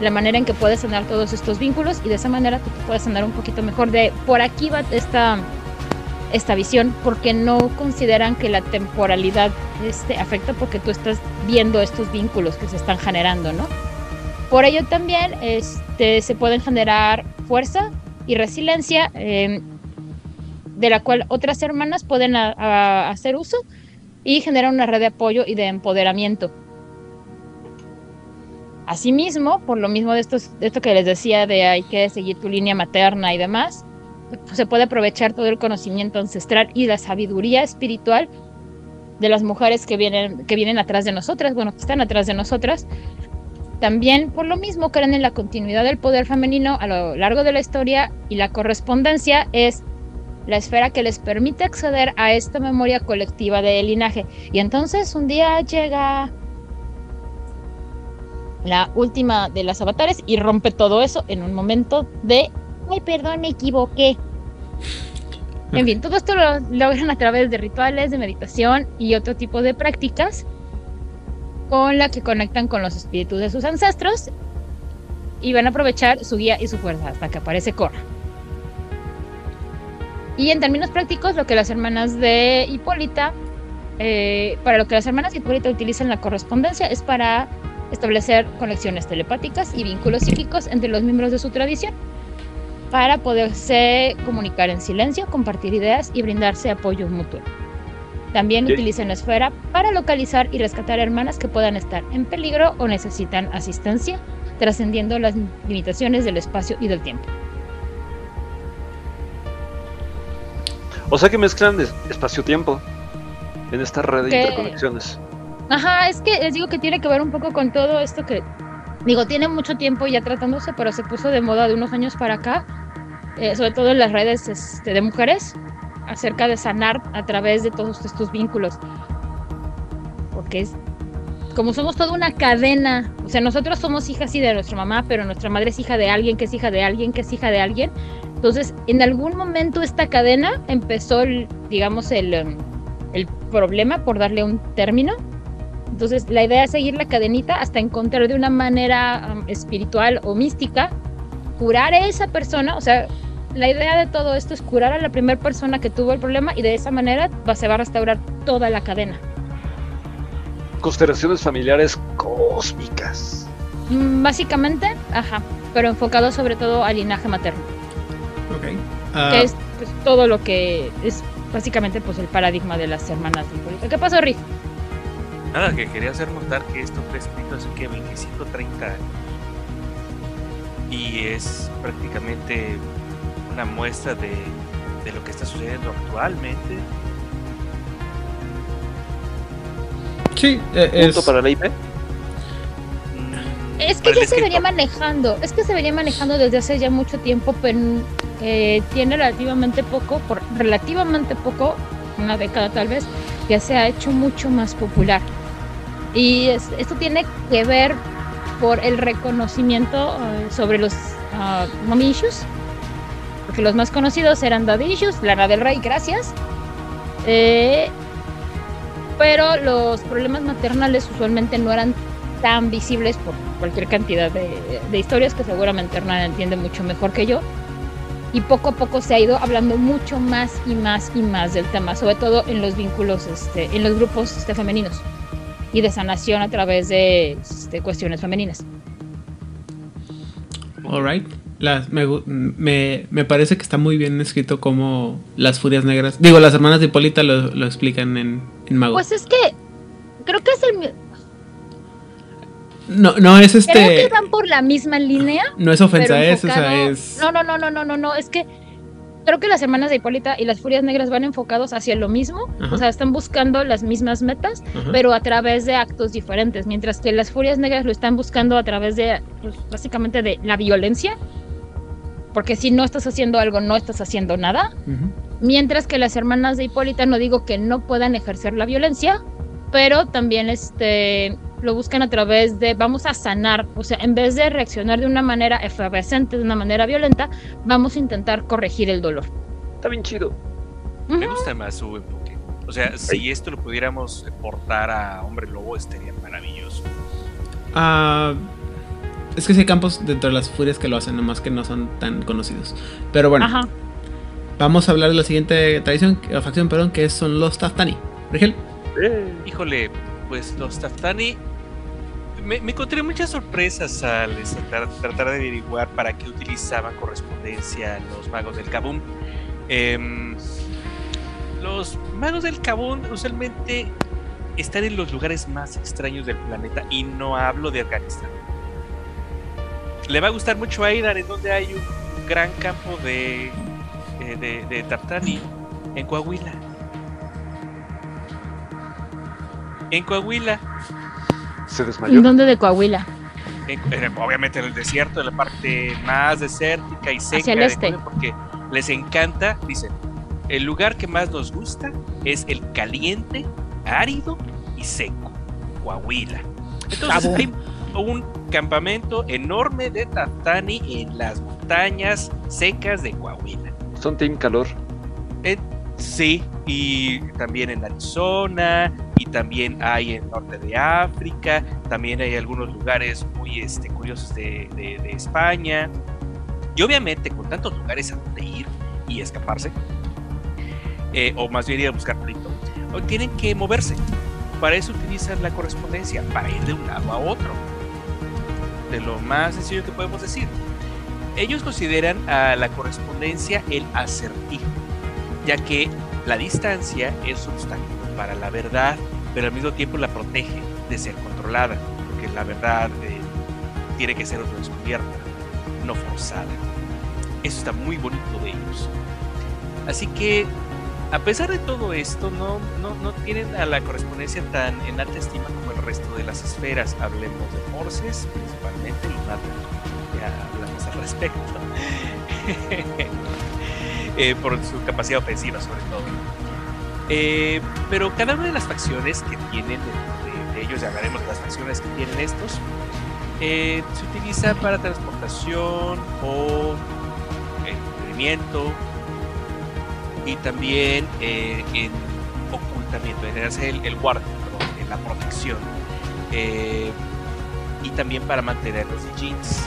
la manera en que puedes sanar todos estos vínculos y de esa manera tú puedes sanar un poquito mejor. De por aquí va esta esta visión porque no consideran que la temporalidad este afecta porque tú estás viendo estos vínculos que se están generando, ¿no? Por ello también este, se pueden generar fuerza y resiliencia eh, de la cual otras hermanas pueden hacer uso y generar una red de apoyo y de empoderamiento. Asimismo, por lo mismo de, estos, esto que les decía de hay que seguir tu línea materna y demás, se puede aprovechar todo el conocimiento ancestral y la sabiduría espiritual de las mujeres que vienen, que vienen atrás de nosotras, bueno, que están atrás de nosotras. También por lo mismo creen en la continuidad del poder femenino a lo largo de la historia y la correspondencia es la esfera que les permite acceder a esta memoria colectiva de linaje. Y entonces un día llega la última de las avatares y rompe todo eso en un momento de, ay, perdón, me equivoqué. En fin, todo esto lo logran a través de rituales, de meditación y otro tipo de prácticas con la que conectan con los espíritus de sus ancestros y van a aprovechar su guía y su fuerza hasta que aparece Korra. Y en términos prácticos, lo que las hermanas de Hipólita, eh, para lo que las hermanas de Hipólita utilizan la correspondencia es para establecer conexiones telepáticas y vínculos psíquicos entre los miembros de su tradición, para poderse comunicar en silencio, compartir ideas y brindarse apoyo mutuo. También Ok. utilizan la esfera para localizar y rescatar hermanas que puedan estar en peligro o necesitan asistencia, trascendiendo las limitaciones del espacio y del tiempo. O sea que mezclan es- espacio-tiempo en esta red de interconexiones. Ajá, es que les digo que tiene que ver un poco con todo esto que digo, tiene mucho tiempo ya tratándose, pero se puso de moda de unos años para acá, eh, sobre todo en las redes este, de mujeres, acerca de sanar a través de todos estos vínculos. Porque es como somos toda una cadena, o sea, nosotros somos hijas sí de nuestra mamá, pero nuestra madre es hija de alguien, que es hija de alguien, que es hija de alguien. Entonces, en algún momento esta cadena empezó, digamos, el, um, el problema, por darle un término. Entonces, la idea es seguir la cadenita hasta encontrar de una manera um, espiritual o mística, curar a esa persona, o sea, la idea de todo esto es curar a la primera persona que tuvo el problema y de esa manera va, se va a restaurar toda la cadena. Constelaciones familiares cósmicas. Mm, Básicamente, ajá, pero enfocado sobre todo al linaje materno, Ok. que Ah, es pues, todo lo que es básicamente pues el paradigma de las hermanas de. ¿Qué pasó, Riff? Nada, que quería hacer notar que esto fue escrito hace que 25, 30 años. Y es prácticamente una muestra de, de lo que está sucediendo actualmente. sí, eh, es. Punto para la IP. Es que ya se venía manejando, es que se venía manejando desde hace ya mucho tiempo, pero eh, tiene relativamente poco, por relativamente poco, una década tal vez, que se ha hecho mucho más popular. Y es- esto tiene que ver por el reconocimiento eh, sobre los ah, mommy issues, porque los más conocidos eran Daddy issues, Lana del Rey, gracias. Eh, pero los problemas maternales usualmente no eran tan visibles por cualquier cantidad de, de historias que seguramente Hernán entiende mucho mejor que yo. Y poco a poco se ha ido hablando mucho más y más y más del tema, sobre todo en los vínculos, este, en los grupos este, femeninos y de sanación a través de este, cuestiones femeninas. Alright. Las, me, me, me parece que está muy bien escrito como las furias negras. Digo, las hermanas de Hipólita lo, lo explican en, en Mago. Pues es que creo que es el no, no es creo que este. van por la misma línea. No es ofensa, es, o sea, enfocado- es. No, no, no, no, no, no, no, es que creo que las hermanas de Hipólita y las Furias Negras van enfocados hacia lo mismo, Ajá. o sea, están buscando las mismas metas, Ajá. pero a través de actos diferentes, mientras que las Furias Negras lo están buscando a través de, pues, básicamente de la violencia, porque si no estás haciendo algo, no estás haciendo nada, Ujú. mientras que las hermanas de Hipólita no digo que no puedan ejercer la violencia, pero también este lo buscan a través de vamos a sanar, o sea, en vez de reaccionar de una manera efervescente, de una manera violenta, vamos a intentar corregir el dolor. Está bien chido. Me gusta más su enfoque. O sea, si esto lo pudiéramos portar a Hombre Lobo, estaría maravilloso. Ah, es que sí hay campos dentro de las furias que lo hacen, nomás que no son tan conocidos. Pero bueno, Ajá. vamos a hablar de la siguiente tradición, o facción, perdón, que son los Taftani. Rigel. Híjole, pues los Taftani. Me, me encontré muchas sorpresas al este, tra- tratar de averiguar para qué utilizaban correspondencia los magos del Kabum. Em, los magos del Kabum usualmente están en los lugares más extraños del planeta y no hablo de Afganistán. Le va a gustar mucho a Aidan, en donde hay un gran campo de, eh, de, de Taftani en Coahuila. En Coahuila, Se desmayó. ¿En dónde de Coahuila? en- en- obviamente en el desierto, en la parte más desértica y seca Hacia el este. Coahuila, porque les encanta, dicen, el lugar que más nos gusta es el caliente, árido y seco, Coahuila. Entonces hay un campamento enorme de Taftani en las montañas secas de Coahuila. Son Team Calor. Eh, sí, y también en Arizona, y también hay en norte de África, también hay algunos lugares muy este, curiosos de, de- de España. Y obviamente con tantos lugares a donde ir y escaparse, eh, o más bien ir a buscar pleito, o tienen que moverse. Para eso utilizan la correspondencia, para ir de un lado a otro. De lo más sencillo que podemos decir. Ellos consideran a la correspondencia el acertijo, ya que la distancia es obstáculo para la verdad, pero al mismo tiempo la protege de ser controlada, porque la verdad eh, tiene que ser descubierta, no forzada. Eso está muy bonito de ellos. Así que a pesar de todo esto, no, no, no tienen a la correspondencia tan en alta estima como el resto de las esferas. Hablemos de Forces, principalmente, y. Ya hablamos al respecto. Eh, por su capacidad ofensiva, sobre todo. Eh, pero cada una de las facciones que tienen, ellos ya hablaremos de las facciones que tienen estos, eh, se utiliza para transportación o entretenimiento y también eh, en ocultamiento, en hacer el, el guardia, en la protección. Eh, y también para mantener los jeans.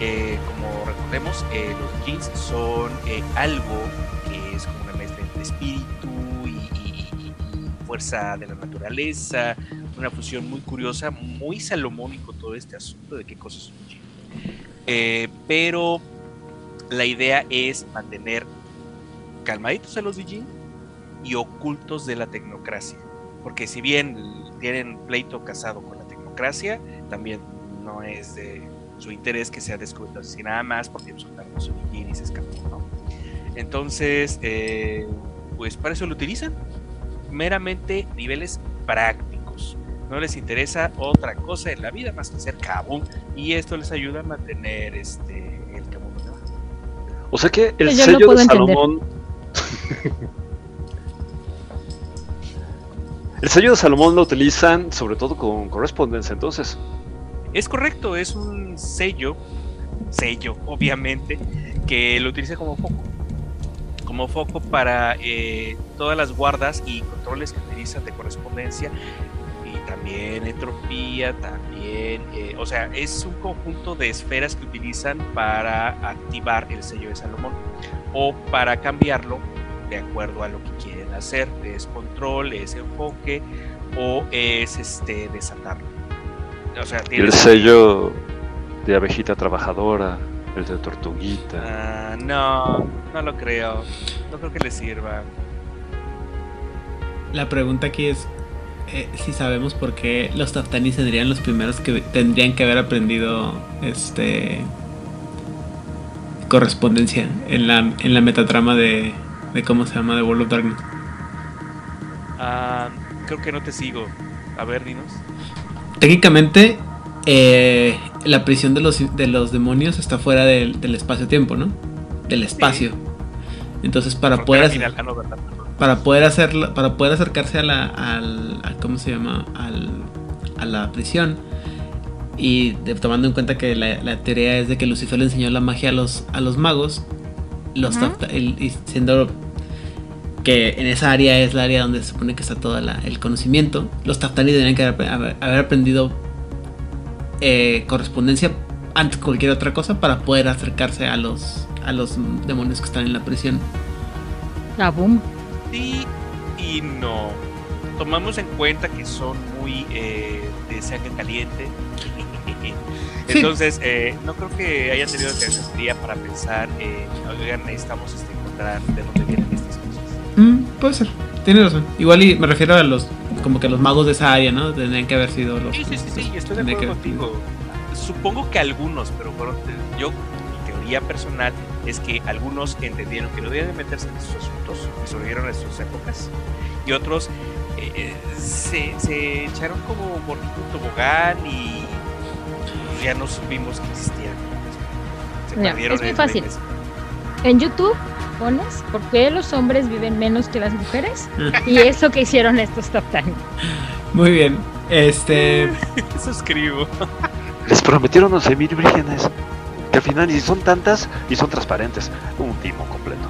Eh, como recordemos, los jeans son algo que es como una mezcla entre espíritu y, fuerza de la naturaleza, una fusión muy curiosa, muy salomónico todo este asunto de qué cosas son jeans. Eh, pero la idea es mantener calmaditos a los Dijin y ocultos de la tecnocracia. Porque si bien tienen pleito casado con la tecnocracia, también no es de su interés que sea descubierto así nada más porque soltaron su Dijin y se escapó, ¿no? Entonces, eh, pues para eso lo utilizan. Meramente niveles prácticos. No les interesa otra cosa en la vida más que ser Kabum y esto les ayuda a mantener este el Kabum. O sea que el sello de entender. El sello de Salomón lo utilizan sobre todo con correspondencia, entonces. Es correcto, es un sello, sello, obviamente, que lo utiliza como foco. Como foco para eh, todas las guardas y controles que utilizan de correspondencia y también entropía, también, eh, o sea, es un conjunto de esferas que utilizan para activar el sello de Salomón o para cambiarlo de acuerdo a lo que quieren hacer, es control, es enfoque o es este desatarlo. O sea, tiene el sello de abejita trabajadora, el de tortuguita. Ah, no, no lo creo. No creo que le sirva. La pregunta aquí es eh, si sabemos por qué los Taftanis serían los primeros que tendrían que haber aprendido este correspondencia en la, en la metatrama de, de cómo se llama de World of Darkness. Ah, creo que no te sigo. A ver, dinos. Técnicamente, eh, la prisión de los, de los demonios está fuera del, del espacio-tiempo, ¿no? Del espacio. Entonces, para poder hacer, no, para poder hacerlo, para poder acercarse a la, al, a- ¿cómo se llama? Al, a la prisión y de- tomando en cuenta que la, la teoría es de que Lucifer le enseñó la magia a los, a los magos, los el- y siendo que en esa área es la área donde se supone que está todo la- el conocimiento, los Taftani deberían que haber, aprendido eh, correspondencia antes que cualquier otra cosa para poder acercarse a los, a los demonios que están en la prisión. Kabum. Sí y no. Tomamos en cuenta que son muy eh, de sangre caliente. Sí. Entonces, eh, no creo que haya tenido necesidad para pensar, eh, oigan, necesitamos este, encontrar de dónde vienen. Mm, puede ser, tiene razón. Igual y me refiero a los, como que los magos de esa área, ¿no? Tendrían que haber sido los. Sí, sí, sí, sí, estoy de acuerdo que- contigo. Supongo que algunos, pero bueno, yo, mi teoría personal es que algunos entendieron que no debían meterse en sus asuntos y sobrevivieron en sus épocas, y otros eh, eh, se, se echaron como por un tobogán y ya no supimos que existían. Se perdieron es muy fácil. En YouTube pones por qué los hombres viven menos que las mujeres y eso que hicieron estos top Ten. Muy bien. Este. Suscribo. Les prometieron 11.000 vírgenes. Que al final ni son tantas y son transparentes. Un timo completo.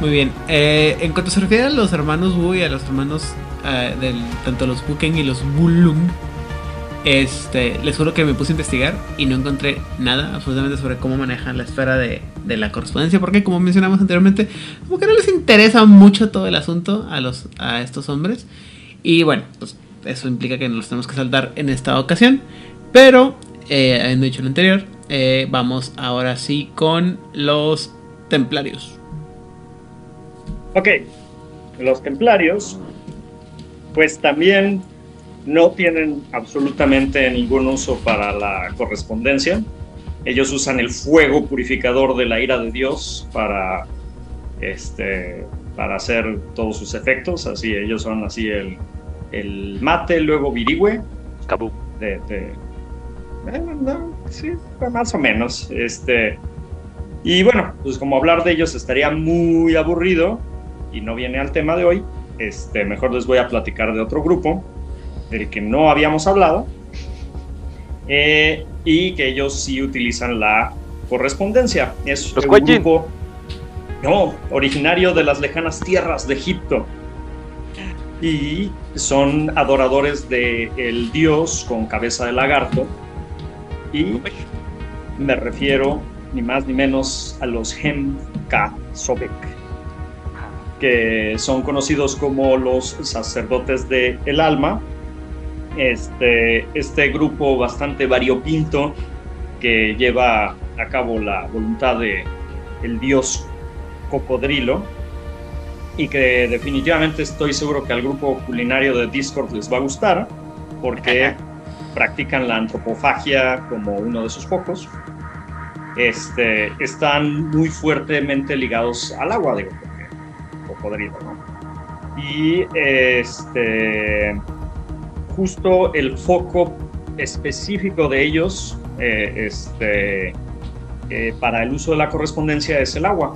Muy bien. Eh, en cuanto se refiere a los hermanos Wu y a los hermanos eh, del tanto los Wuken y los Wulung, este, les juro que me puse a investigar y no encontré nada absolutamente sobre cómo manejan la esfera de, la correspondencia, porque como mencionamos anteriormente, como que no les interesa mucho todo el asunto a estos hombres y bueno, pues eso implica que nos los tenemos que saltar en esta ocasión, pero eh, habiendo dicho lo anterior, eh, vamos ahora sí con los templarios. Ok, los templarios, pues también no tienen absolutamente ningún uso para la correspondencia. Ellos usan el fuego purificador de la ira de Dios para este, para hacer todos sus efectos. Así, ellos son así el, el mate, luego virigüe. Cabú. De, de- eh, no, sí, más o menos. Este, y bueno, pues como hablar de ellos estaría muy aburrido y no viene al tema de hoy, este, mejor les voy a platicar de otro grupo del que no habíamos hablado eh, y que ellos sí utilizan la correspondencia. Es Los un grupo no, originario de las lejanas tierras de Egipto. Y son adoradores del dios con cabeza de lagarto. Y me refiero ni más ni menos a los Hemka Sobek que son conocidos como los sacerdotes del el alma este, este grupo bastante variopinto que lleva a cabo la voluntad de el dios cocodrilo y que definitivamente estoy seguro que al grupo culinario de Discord les va a gustar porque practican la antropofagia como uno de sus pocos. Este, están muy fuertemente ligados al agua, digo, porque cocodrilo, ¿no? Y este, justo el foco específico de ellos eh, este, eh, para el uso de la correspondencia es el agua.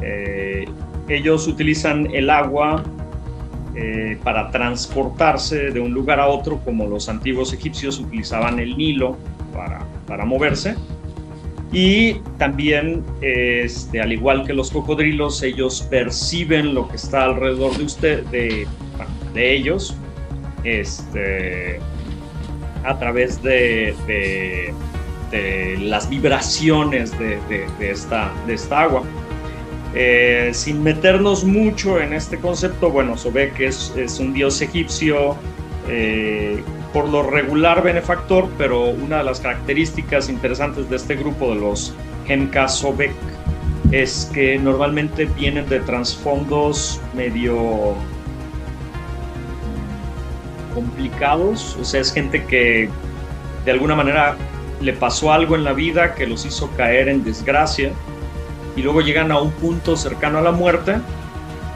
Eh, ellos utilizan el agua eh, para transportarse de un lugar a otro, como los antiguos egipcios utilizaban el Nilo para, para moverse. Y también, este, al igual que los cocodrilos, ellos perciben lo que está alrededor de usted, de, de ellos, este, a través de, de- las vibraciones de, de- esta, de esta agua. Eh, sin meternos mucho en este concepto, bueno, Sobek es, es un dios egipcio, eh, por lo regular benefactor, pero una de las características interesantes de este grupo de los Hemka Sobek es que normalmente vienen de trasfondos medio complicados, o sea, es gente que de alguna manera le pasó algo en la vida que los hizo caer en desgracia y luego llegan a un punto cercano a la muerte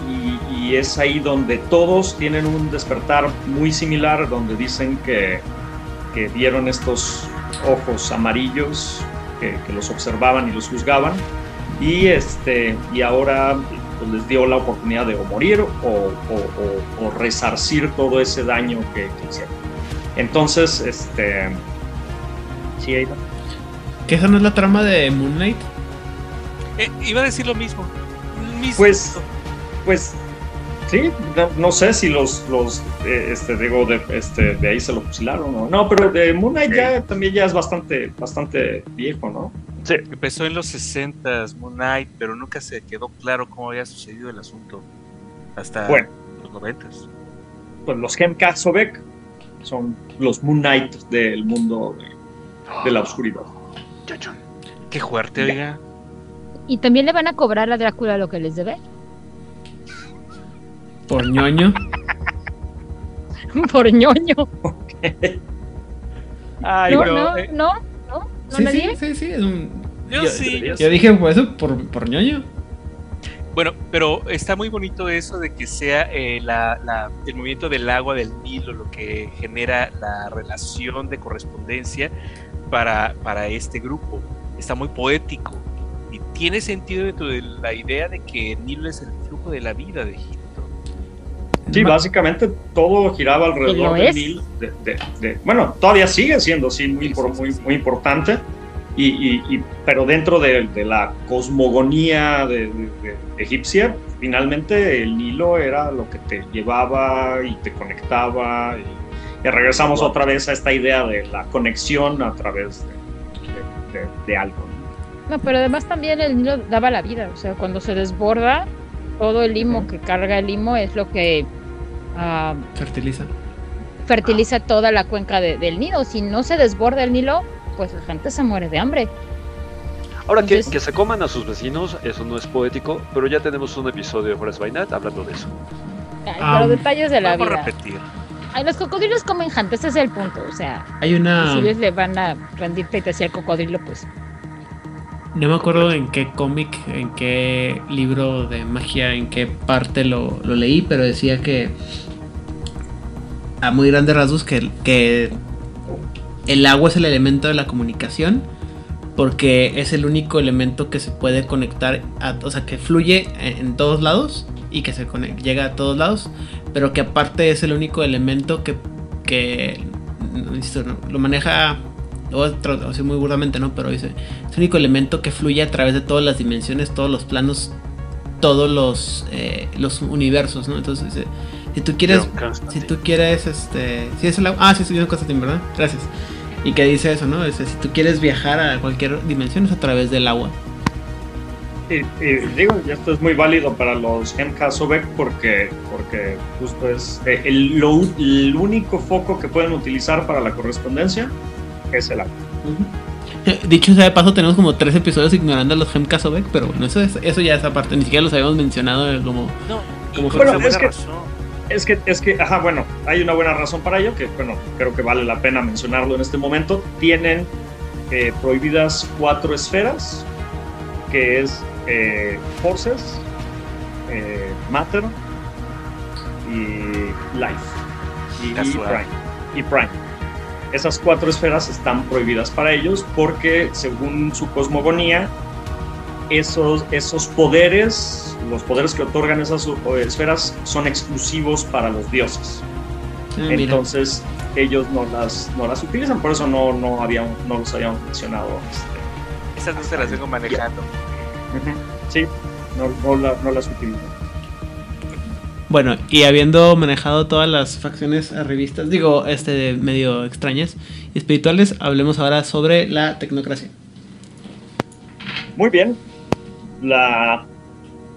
y, es ahí donde todos tienen un despertar muy similar, donde dicen que, que vieron estos ojos amarillos que, que los observaban y los juzgaban. Y, este, y ahora pues, les dio la oportunidad de o morir o, o- o- o resarcir todo ese daño que, que hicieron. Entonces, este... Sí, ahí va. ¿Que esa no es la trama de Moon Knight? Eh, iba a decir lo mismo. Mismo. Pues, pues, sí, no, no sé si los, los eh, este, digo, de, este, de ahí se lo fusilaron o no, pero de Moon Knight ya también ya es bastante, bastante viejo, ¿no? Sí. Empezó en los 60s, Moon Knight, pero nunca se quedó claro cómo había sucedido el asunto. Hasta Bueno. los 90s. Pues los Hemka Sobek son los Moon Knight del mundo de, de la oscuridad. Qué fuerte, oiga. Y también le van a cobrar a Drácula lo que les debe. Por ñoño. Por ñoño. Ay, no, bro, no, eh, no, no, no Sí, nadie. sí, sí, sí, es un... Yo sí, yo Yo sí. dije pues eso por, por ñoño. Bueno, pero está muy bonito eso de que sea eh, la- la- el movimiento del agua del Nilo lo que genera la relación de correspondencia para, para este grupo. Está muy poético y tiene sentido dentro de la idea de que el Nilo es el flujo de la vida de Egipto. Sí, básicamente todo giraba ¿Y alrededor del? Nilo. de- de- de- bueno, todavía sigue siendo así muy, muy, muy importante, y, y- y- pero dentro de, la cosmogonía egipcia, finalmente el Nilo era lo que te llevaba y te conectaba. Y, regresamos otra vez a esta idea de la conexión a través de, algo. ¿no? No, pero además también el Nilo daba la vida. O sea, cuando se desborda, todo el limo que carga el limo es lo que ah, Fertiliza. fertiliza toda la cuenca de- del Nilo. Si no se desborda el Nilo, pues la gente se muere de hambre. Ahora que, Entonces- que se coman a sus vecinos, eso no es poético, pero ya tenemos un episodio de Forest by Night hablando de eso. Ay, Ah, pero detalles de la Vamos a vida. repetir. Ay, los cocodrilos comen gente, ese es el punto. O sea, Hay una... si ellos le van a rendir pleitesía al cocodrilo, pues No me acuerdo en qué cómic, en qué libro de magia, en qué parte lo, lo leí, pero decía que a muy grandes rasgos que, que el agua es el elemento de la comunicación porque es el único elemento que se puede conectar, o sea, que fluye en, todos lados y que se conec- llega a todos lados, pero que aparte es el único elemento que, que lo maneja, lo voy a tra- decir muy burdamente, ¿no? Pero dice, es el único elemento que fluye a través de todas las dimensiones, todos los planos, todos los, eh, los universos, ¿no? Entonces, dice, si tú quieres, si tú quieres, este, si es el agua, ah, sí, John Constantine, ¿verdad? Gracias. Y que dice eso, ¿no? Dice, si tú quieres viajar a cualquier dimensión es a través del agua. Y, y digo, y esto es muy válido para los MK Sobek porque, porque justo es eh, el, lo- el único foco que pueden utilizar para la correspondencia es el agua. Eh, Dicho sea de paso, tenemos como tres episodios ignorando a los Sobek, pero bueno, eso, es, eso ya es aparte, ni siquiera los habíamos mencionado eh, como... No, como Bueno, es que- razón. Es que, es que, ajá, bueno, hay una buena razón para ello, que bueno, creo que vale la pena mencionarlo en este momento. Tienen eh, prohibidas cuatro esferas, que es eh, Forces, eh, Matter y Life. Y, y. Prime. Y Prime. Esas cuatro esferas están prohibidas para ellos porque, según su cosmogonía, esos, esos poderes, los poderes que otorgan esas eh, esferas, son exclusivos para los dioses. Ah. Entonces, ellos no las, no las utilizan, por eso no, no, habían, no los habíamos mencionado. este, Esas no se las vengo manejando. Sí, no, no, la- no las utilizan. Bueno, y habiendo manejado todas las facciones revistas, digo, este medio extrañas y espirituales, hablemos ahora sobre la tecnocracia. Muy bien. La,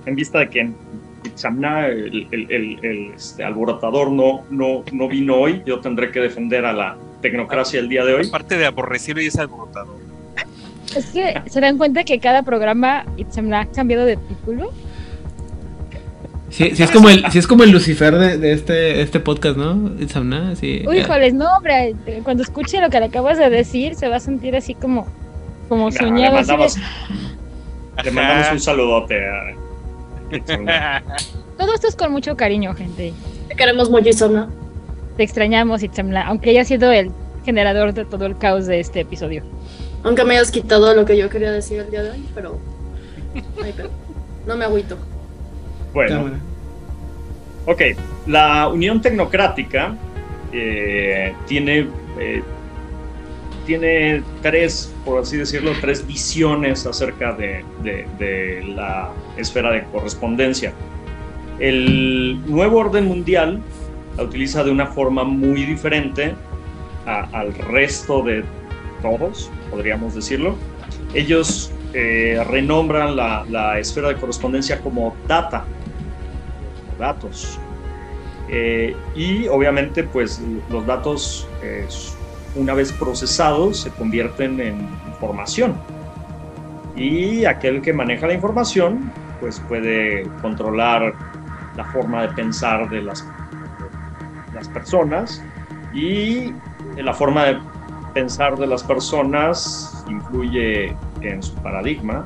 en vista de que en Itzamna, el, el- el- el, este, alborotador no, no, no vino hoy, yo tendré que defender a la tecnocracia el día de hoy. Aparte de aborrecible y es alborotado. Es que se dan cuenta que cada programa Itzamna ha cambiado de título. Sí, sí es como el, sí es como el Lucifer de, de este, este podcast, ¿no? Itzamna, sí. Uy, híjoles, no, hombre, cuando escuche lo que le acabas de decir, se va a sentir así como, como Nah, le, soñado. así de- mandamos, le mandamos un saludote a Itzamna. Todo esto es con mucho cariño, gente. Te queremos mucho, Isona. Te extrañamos, Itzamna, aunque haya sido el generador de todo el caos de este episodio. Aunque me hayas quitado lo que yo quería decir el día de hoy, pero. ay, pero no me agüito. Bueno, Cámara. ok. La Unión Tecnocrática eh, tiene, eh, tiene tres, por así decirlo, tres visiones acerca de, la esfera de correspondencia. El nuevo orden mundial la utiliza de una forma muy diferente al resto de todos, podríamos decirlo. Ellos eh, renombran la, la esfera de correspondencia como data, datos. Eh, y obviamente, pues los datos, eh, una vez procesados, se convierten en información. Y aquel que maneja la información, pues puede controlar la forma de pensar de las, de las personas y la forma de pensar de las personas influye en su paradigma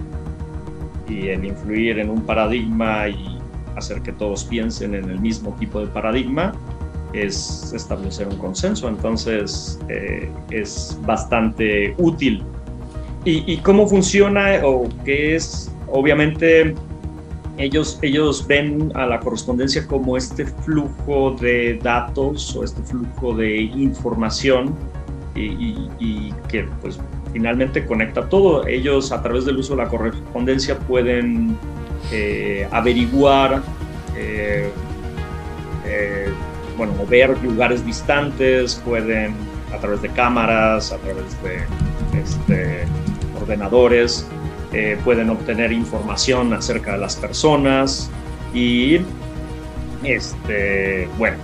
y el influir en un paradigma y hacer que todos piensen en el mismo tipo de paradigma es establecer un consenso. Entonces eh, es bastante útil. ¿Y, cómo funciona o qué es? Obviamente ellos, ellos ven a la correspondencia como este flujo de datos o este flujo de información y, que pues finalmente conecta todo. Ellos a través del uso de la correspondencia pueden eh, averiguar, eh, bueno, ver lugares distantes, pueden a través de cámaras, a través de este, ordenadores, eh, pueden obtener información acerca de las personas y, este, bueno,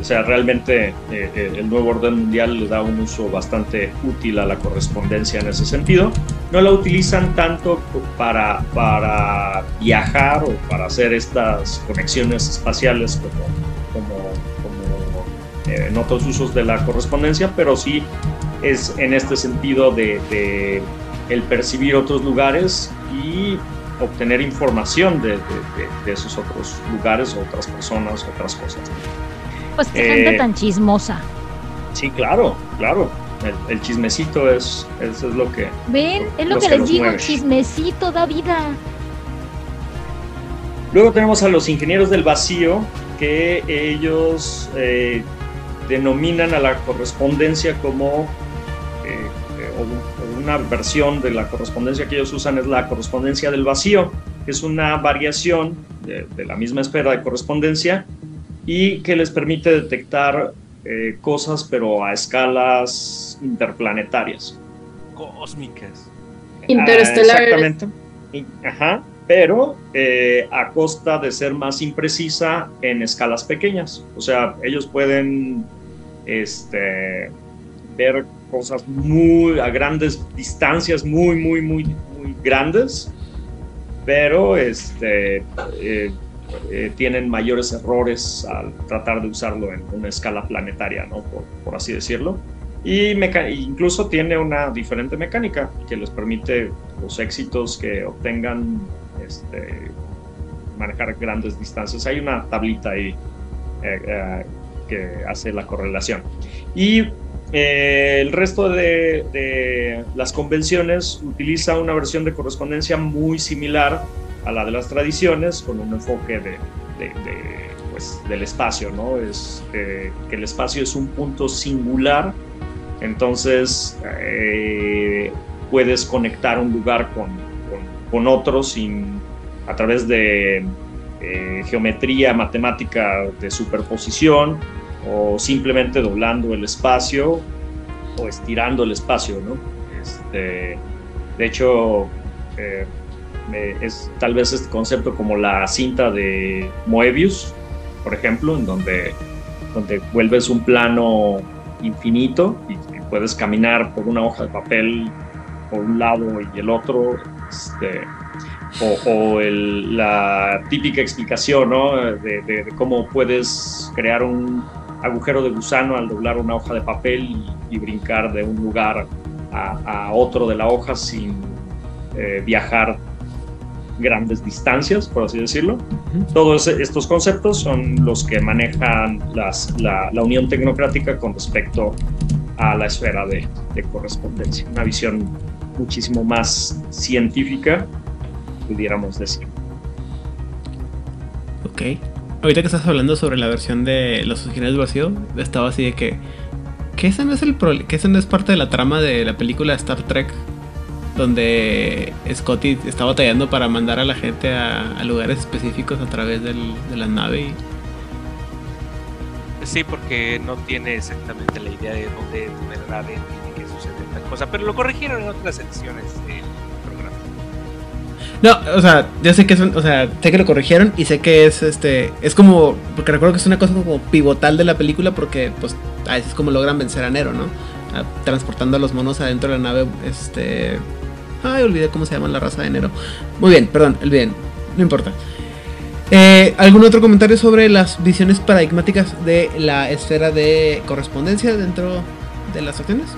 o sea, realmente eh, eh, el nuevo orden mundial le da un uso bastante útil a la correspondencia en ese sentido. No la utilizan tanto para, para viajar o para hacer estas conexiones espaciales como eh, en otros usos de la correspondencia, pero sí es en este sentido de, de el percibir otros lugares y obtener información de, de- de- de esos otros lugares, otras personas, otras cosas. Pues qué gente Eh, tan chismosa. Sí, claro, claro. El, el chismecito es, es, es lo que... ¿Ven? Es lo que que les digo, mueven. chismecito da vida. Luego tenemos a los ingenieros del vacío, que ellos eh, denominan a la correspondencia como, eh, eh, o o una versión de la correspondencia que ellos usan es la correspondencia del vacío, que es una variación de, de la misma esfera de correspondencia y que les permite detectar eh, cosas, pero a escalas interplanetarias. Cósmicas. Interestelares. Ah, exactamente. Y- Ajá. Pero eh, a costa de ser más imprecisa en escalas pequeñas. O sea, ellos pueden este, ver cosas muy a grandes distancias, muy, muy, muy, muy grandes, pero este, eh, eh, tienen mayores errores al tratar de usarlo en una escala planetaria, ¿no? por, por así decirlo. Y incluso tiene una diferente mecánica que les permite los éxitos que obtengan este, manejar grandes distancias. Hay una tablita ahí eh, eh, que hace la correlación. Y eh, el resto de, las convenciones utiliza una versión de correspondencia muy similar a la de las tradiciones, con un enfoque de, pues, del espacio, ¿no? Es eh, que el espacio es un punto singular, entonces eh, puedes conectar un lugar con, con- con otro a través de eh, geometría matemática de superposición o simplemente doblando el espacio o estirando el espacio, ¿no? Este, de hecho, eh, es tal vez este concepto como la cinta de Moebius, por ejemplo, en donde, donde vuelves un plano infinito y, y puedes caminar por una hoja de papel por un lado y el otro, este, o, o el- la típica explicación ¿no? de, de- de cómo puedes crear un agujero de gusano al doblar una hoja de papel y, y brincar de un lugar a, a otro de la hoja sin eh, viajar grandes distancias, por así decirlo. Todos estos conceptos son los que manejan las- la, la Unión Tecnocrática con respecto a la esfera de, de correspondencia. Una visión muchísimo más científica, pudiéramos decir. Ok. Ahorita que estás hablando sobre la versión de los del vacío, estaba así de que. Que ese no es el prole- que ese no es parte de la trama de la película Star Trek. Donde Scotty está batallando para mandar a la gente a, a lugares específicos a través del- de la nave. y- Sí, porque no tiene exactamente la idea de dónde la red y que sucede tal cosa, pero lo corrigieron en otras ediciones del. No, o sea, yo sé que es un- o sea, sé que lo corrigieron y sé que es este, es como, porque recuerdo que es una cosa como pivotal de la película porque pues a veces es como logran vencer a Nero, ¿no? Transportando a los monos adentro de la nave, este, ay, olvidé cómo se llama la raza de Nero. Muy bien, perdón, olviden, no importa. Eh, ¿Algún otro comentario sobre las visiones paradigmáticas de la esfera de correspondencia dentro de las acciones?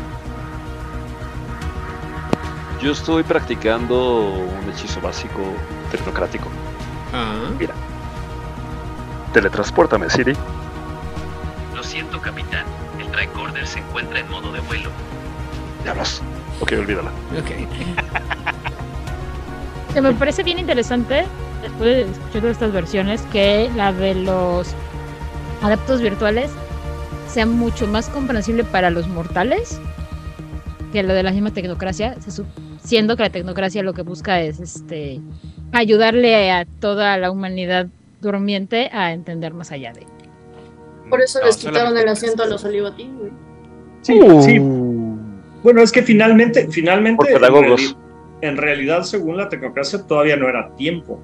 Yo estoy practicando un hechizo básico tecnocrático. Ah. Mira. Teletranspórtame, Siri. Lo siento, capitán. El tricorder se encuentra en modo de vuelo. Diablos. Ok, olvídala. Ok. Que me parece bien interesante, después de escuchar todas estas versiones, que la de los adeptos virtuales sea mucho más comprensible para los mortales que lo de la misma tecnocracia, se siendo que la tecnocracia lo que busca es este ayudarle a toda la humanidad durmiente a entender más allá de. Por eso No, les quitaron el asiento a los olivatín, güey. Sí, sí. Bueno, es que finalmente, finalmente, Por en, pedagogos. reali- en realidad, según la tecnocracia, todavía no era tiempo.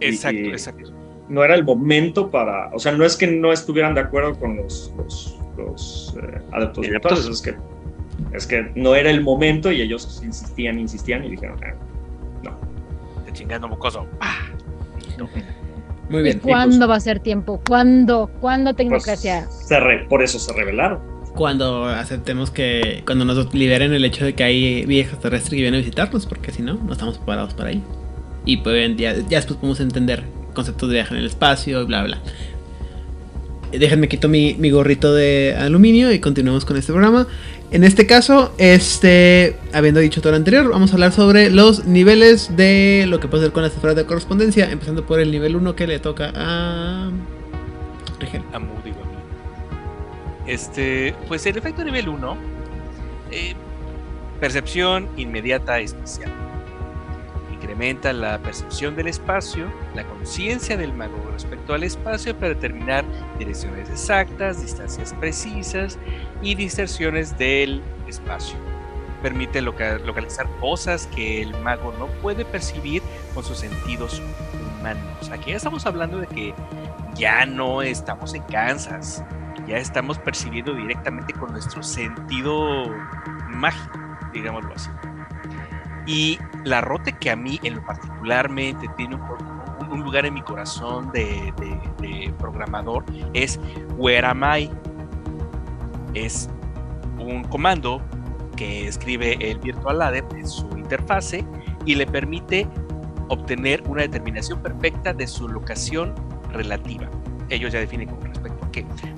Exacto, y exacto. No era el momento para, o sea, no es que no estuvieran de acuerdo con los, los, los, eh, adeptos virtuales, entonces- es que, es que no era el momento y ellos insistían, insistían y dijeron, "Ah, no. Te chingando mocoso. Muy ¿Y bien. cuándo va a ser tiempo? ¿Cuándo? ¿Cuándo Pues, tecnocracia? se re- por eso se rebelaron. cuando aceptemos que, cuando nos liberen el hecho de que hay viajes terrestres que vienen a visitarnos, porque si no, no estamos preparados para ello. Y pues ya, ya después podemos entender conceptos de viaje en el espacio y bla, bla. Déjenme quito mi, mi gorrito de aluminio y continuemos con este programa. En este caso, este, habiendo dicho todo lo anterior, vamos a hablar sobre los niveles de lo que puede hacer con las esferas de correspondencia, empezando por el nivel 1 que le toca a Rigel. A Moody. Este, pues el efecto nivel 1, eh, percepción inmediata especial. Incrementa la percepción del espacio, la conciencia del mago respecto al espacio para determinar direcciones exactas, distancias precisas y distorsiones del espacio. Permite loca- localizar cosas que el mago no puede percibir con sus sentidos humanos. Aquí ya estamos hablando de que ya no estamos en Kansas, ya estamos percibiendo directamente con nuestro sentido mágico, digámoslo así. Y la rote que a mí en lo particularmente tiene un, lugar en mi corazón de, de- programador es Where Am I? Es un comando que escribe el Virtual Ladder en su interfase y le permite obtener una determinación perfecta de su locación relativa. Ellos ya definen con respecto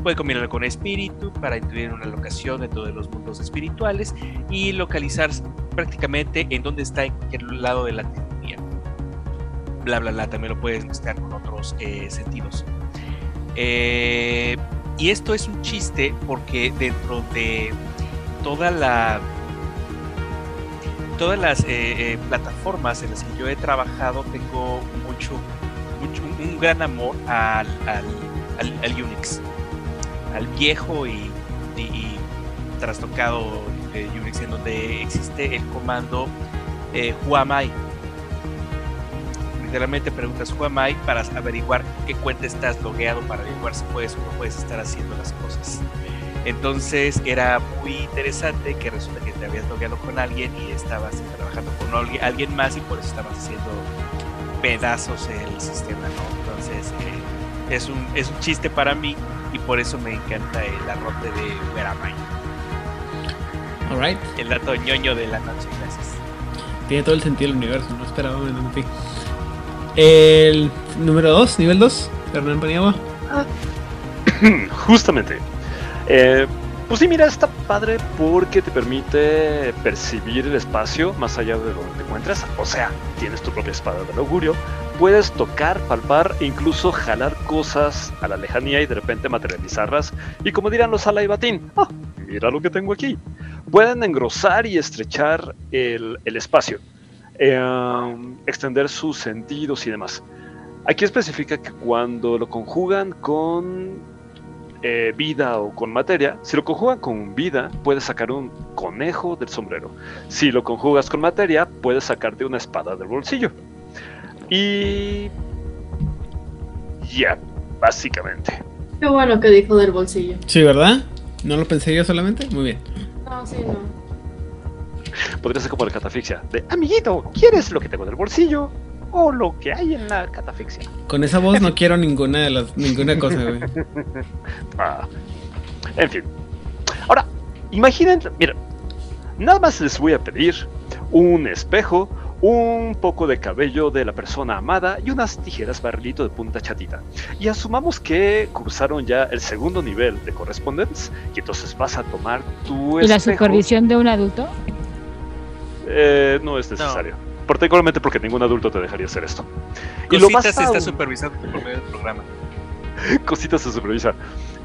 Puede combinarlo con espíritu para intuir una locación dentro de los mundos espirituales y localizar prácticamente en dónde está en cualquier lado de la teoría. Bla, bla, bla. También lo puedes mezclar con otros eh, sentidos. Eh, y esto es un chiste porque dentro de toda la todas las eh, plataformas en las que yo he trabajado tengo mucho, mucho un gran amor al, al- al Unix, al viejo y, y- trastocado eh, Unix en donde existe el comando eh, who. Literalmente preguntas who para averiguar qué cuenta estás logueado para averiguar si puedes o no puedes estar haciendo las cosas. Entonces era muy interesante que resulta que te habías logueado con alguien y estabas trabajando con alguien- alguien más y por eso estabas haciendo pedazos el sistema, ¿no? Entonces eh, es, un, es un chiste para mí y por eso me encanta el arrote de Veramay. Alright. El dato ñoño de la noche, gracias. Tiene todo el sentido del universo, no esperaba menos de ti. El número 2, nivel 2, Hernán Paniagua. Justamente. Eh, pues sí, mira, está padre porque te permite percibir el espacio más allá de donde te encuentras. O sea, tienes tu propia espada del augurio. Puedes tocar, palpar e incluso jalar cosas a la lejanía y de repente materializarlas. Y como dirán los Alaibatín, ¡ah! mira lo que tengo aquí. Pueden engrosar y estrechar el, espacio, eh, extender sus sentidos y demás. Aquí especifica que cuando lo conjugan con eh, vida o con materia, si lo conjugan con vida, puedes sacar un conejo del sombrero. Si lo conjugas con materia, puedes sacarte una espada del bolsillo. Y... Ya, básicamente. Qué bueno que dijo del bolsillo. Sí, ¿verdad? ¿No lo pensé yo solamente? Muy bien. No, sí, no. Podría ser como la catafixia. De, amiguito, ¿quieres lo que tengo del bolsillo? O lo que hay en la catafixia. Con esa voz no quiero ninguna de las ninguna cosa, güey. Ah, en fin. Ahora, imaginen, mira, nada más les voy a pedir un espejo, un poco de cabello de la persona amada y unas tijeras barrilito de punta chatita. Y asumamos que cursaron ya el segundo nivel de correspondence y entonces vas a tomar tu ¿Y la supervisión de un adulto? Eh, no es necesario. Particularmente porque ningún adulto te dejaría hacer esto. Y lo Cositas vas a- está supervisando por medio del programa. cositas se supervisa,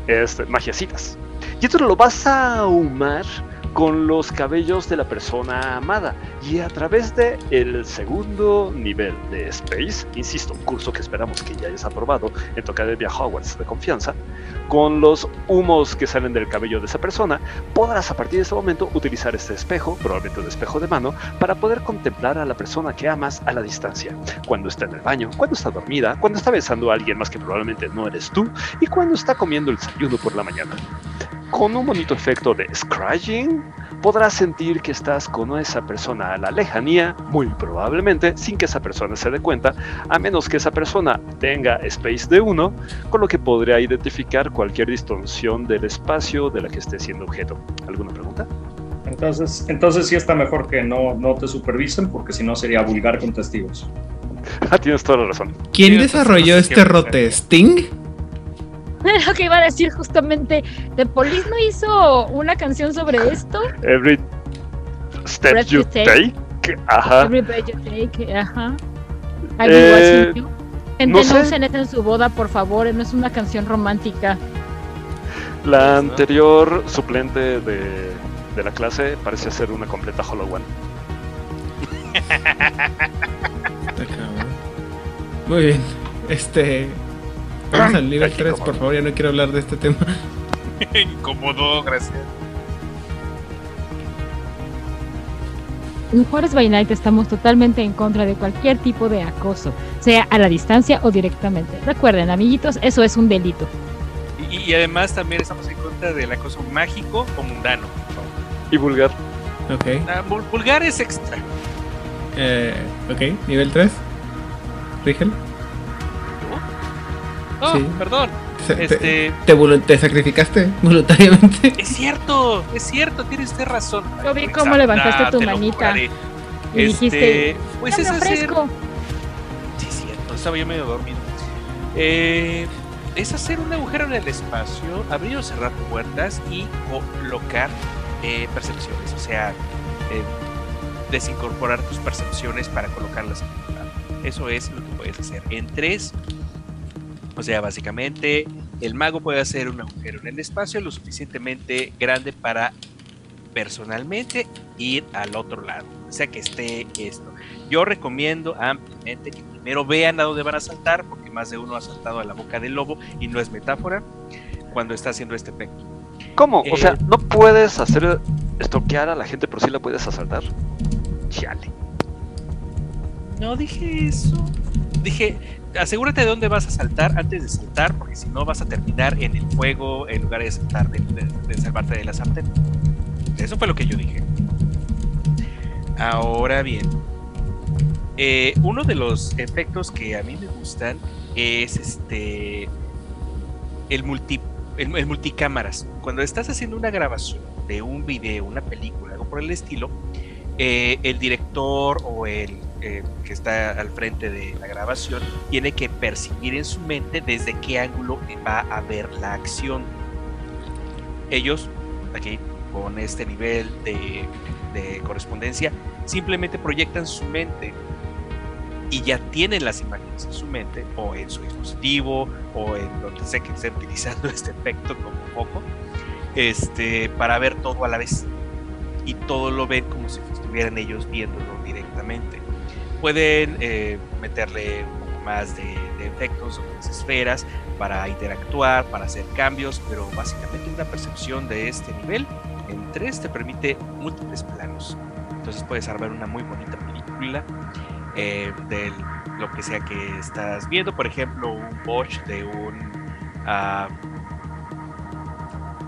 este, magiacitas. Y esto lo vas a ahumar con los cabellos de la persona amada. Y a través de el segundo nivel de Space, insisto, un curso que esperamos que ya hayas aprobado en tu Academia Hogwarts de confianza, con los humos que salen del cabello de esa persona, podrás a partir de ese momento utilizar este espejo, probablemente un espejo de mano, para poder contemplar a la persona que amas a la distancia. Cuando está en el baño, cuando está dormida, cuando está besando a alguien más que probablemente no eres tú, y cuando está comiendo el desayuno por la mañana. Con un bonito efecto de scratching, podrás sentir que estás con esa persona a la lejanía, muy probablemente sin que esa persona se dé cuenta, a menos que esa persona tenga space de 1, con lo que podría identificar cualquier distorsión del espacio de la que esté siendo objeto. ¿Alguna pregunta? Entonces, entonces sí está mejor que no, no te supervisen, porque si no sería vulgar con testigos. Ah, tienes toda la razón. ¿Quién desarrolló este rote? Lo que iba a decir justamente, ¿The Police no hizo una canción sobre esto? Every step Breath you take. take. Ajá. Every breath you take, ajá. I Eh, You. Gente, no no, sé. usen eso en su boda, por favor, no es una canción romántica. La anterior suplente de, de la clase parece ser una completa Hollow One. Está cabrón. Muy bien. Este. Vamos al nivel 3, por favor, ya no quiero hablar de este tema. Incómodo, gracias. En Juárez by Night estamos totalmente en contra de cualquier tipo de acoso, sea a la distancia o directamente. Recuerden, amiguitos, eso es un delito. Y, y además también estamos en contra del acoso mágico o mundano. Y vulgar. Ok. Ah, vul- vulgar es extra. Eh, ok, nivel 3. Rigel. Oh, Sí. perdón. Se- Este, Te, te volu- te sacrificaste voluntariamente. es cierto, es cierto, tienes usted razón. Yo vi cómo levantaste tu manita. Y dijiste, Este, pues "Ya es hacer. ofrezco". Sí, cierto, estaba yo medio dormido. Eh, es hacer un agujero en el espacio, abrir o cerrar puertas y colocar eh, percepciones, o sea, eh, desincorporar tus percepciones para colocarlas en tu lugar. Eso es lo que puedes hacer. En tres, o sea, básicamente, el mago puede hacer un agujero en el espacio lo suficientemente grande para personalmente ir al otro lado, o sea que esté esto. Yo recomiendo ampliamente que primero vean a dónde van a saltar, porque más de uno ha saltado a la boca del lobo y no es metáfora cuando está haciendo este efecto. ¿Cómo? O Eh, sea, ¿no puedes hacer estoquear a la gente, pero sí la puedes asaltar? Chale. No dije eso. Dije, asegúrate de dónde vas a saltar antes de saltar, porque si no vas a terminar en el fuego en lugar de saltar de, salvarte de la sartén. Eso fue lo que yo dije. Ahora bien, eh, uno de los efectos que a mí me gustan es este el multi el multicámaras. Cuando estás haciendo una grabación de un video, una película, algo por el estilo, eh, el director o el eh, que está al frente de la grabación tiene que percibir en su mente desde qué ángulo va a ver la acción. Ellos, aquí con este nivel de, de correspondencia, simplemente proyectan su mente y ya tienen las imágenes en su mente o en su dispositivo o en donde sea que esté utilizando este efecto como foco este, para ver todo a la vez y todo lo ven como si estuvieran ellos viéndolo directamente. Pueden eh, meterle un poco más de, de efectos o las esferas para interactuar, para hacer cambios, pero básicamente una percepción de este nivel en 3 te permite múltiples planos. Entonces puedes armar una muy bonita película eh, de lo que sea que estás viendo. Por ejemplo, un botch de un. ah,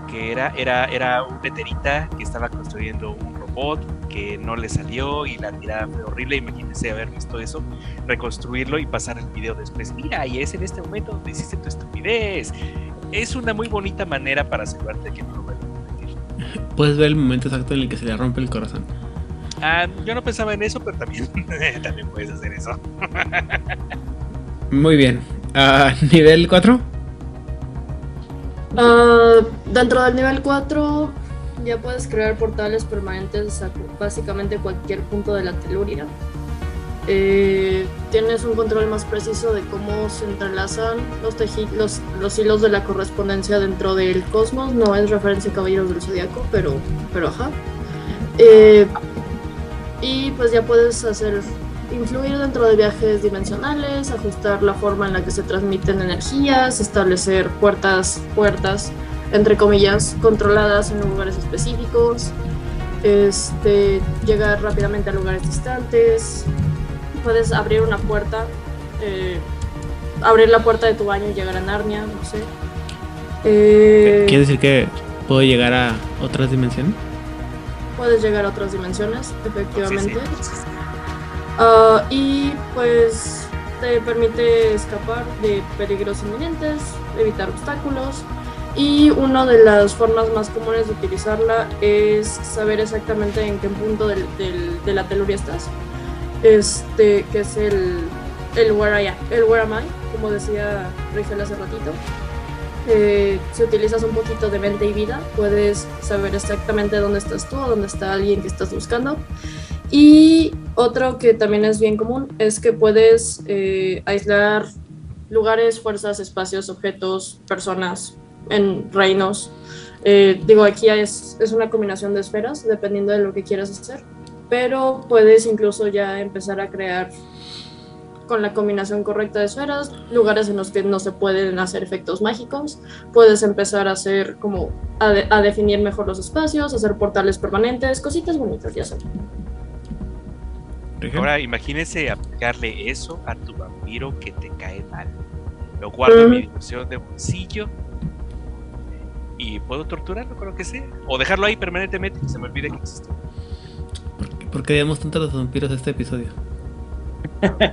que era, era, era un veterita que estaba construyendo un robot que no le salió y la tirada fue horrible. Imagínense haber visto eso, reconstruirlo y pasar el video después. Mira, y es en este momento donde hiciste tu estupidez. Es una muy bonita manera para asegurarte que no lo vuelvan a repetir. Puedes ver el momento exacto en el que se le rompe el corazón. Ah, yo no pensaba en eso, pero también, también puedes hacer eso. Muy bien. Ah, nivel 4. Ah, dentro del nivel 4 ya puedes crear portales permanentes a básicamente cualquier punto de la teluria. Eh, tienes un control más preciso de cómo se entrelazan los, los, los hilos de la correspondencia dentro del cosmos. No es referencia a Caballeros del Zodiaco, pero, pero ajá. Eh, y pues ya puedes hacer influir dentro de viajes dimensionales, ajustar la forma en la que se transmiten energías, establecer puertas, puertas, entre comillas, controladas en lugares específicos, este, llegar rápidamente a lugares distantes, puedes abrir una puerta, eh, abrir la puerta de tu baño y llegar a Narnia, no sé. Eh, ¿Quiere decir que puedo llegar a otras dimensiones? puedes llegar a otras dimensiones, efectivamente. Ah, y pues te permite escapar de peligros inminentes, evitar obstáculos. Y una de las formas más comunes de utilizarla es saber exactamente en qué punto del, del- de la teluria estás. Este, que es el, el, where I am, el Where Am I, como decía Rigel hace ratito. Eh, si utilizas un poquito de mente y vida, puedes saber exactamente dónde estás tú o dónde está alguien que estás buscando. Y otro que también es bien común es que puedes eh, aislar lugares, fuerzas, espacios, objetos, personas en reinos. Eh, digo, aquí es, es una combinación de esferas, dependiendo de lo que quieras hacer, pero puedes incluso ya empezar a crear con la combinación correcta de esferas, lugares en los que no se pueden hacer efectos mágicos, puedes empezar a hacer como a, de- a definir mejor los espacios, hacer portales permanentes, cositas bonitas, ya saben. Ahora imagínese aplicarle eso a tu vampiro que te cae mal. Lo guardo en mi dimensión de bolsillo y puedo torturarlo con lo que sea. O dejarlo ahí permanentemente y que se me olvide que existe. ¿Por qué debemos tanto a los vampiros este episodio?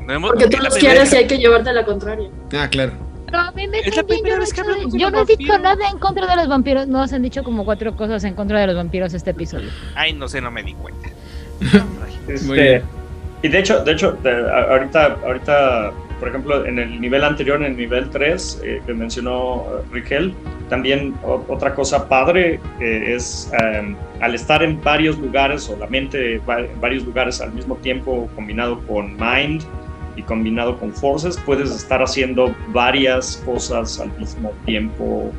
No hemos- Porque tú los primera- quieres y hay que llevarte a la contraria. Ah, claro. Pero a mí me Es la primera yo no vez que hablamos Yo no he dicho nada en contra de los vampiros. Nos han dicho como cuatro cosas en contra de los vampiros este episodio. Ay, no sé, no me di cuenta. Este, Muy bien. y de hecho, de hecho, de- ahorita, ahorita, por ejemplo, en el nivel anterior, en el nivel 3, eh, que mencionó Riquel, también o- otra cosa padre eh, es eh, al estar en varios lugares o la mente en varios lugares al mismo tiempo combinado con Mind y combinado con Forces, puedes estar haciendo varias cosas al mismo tiempo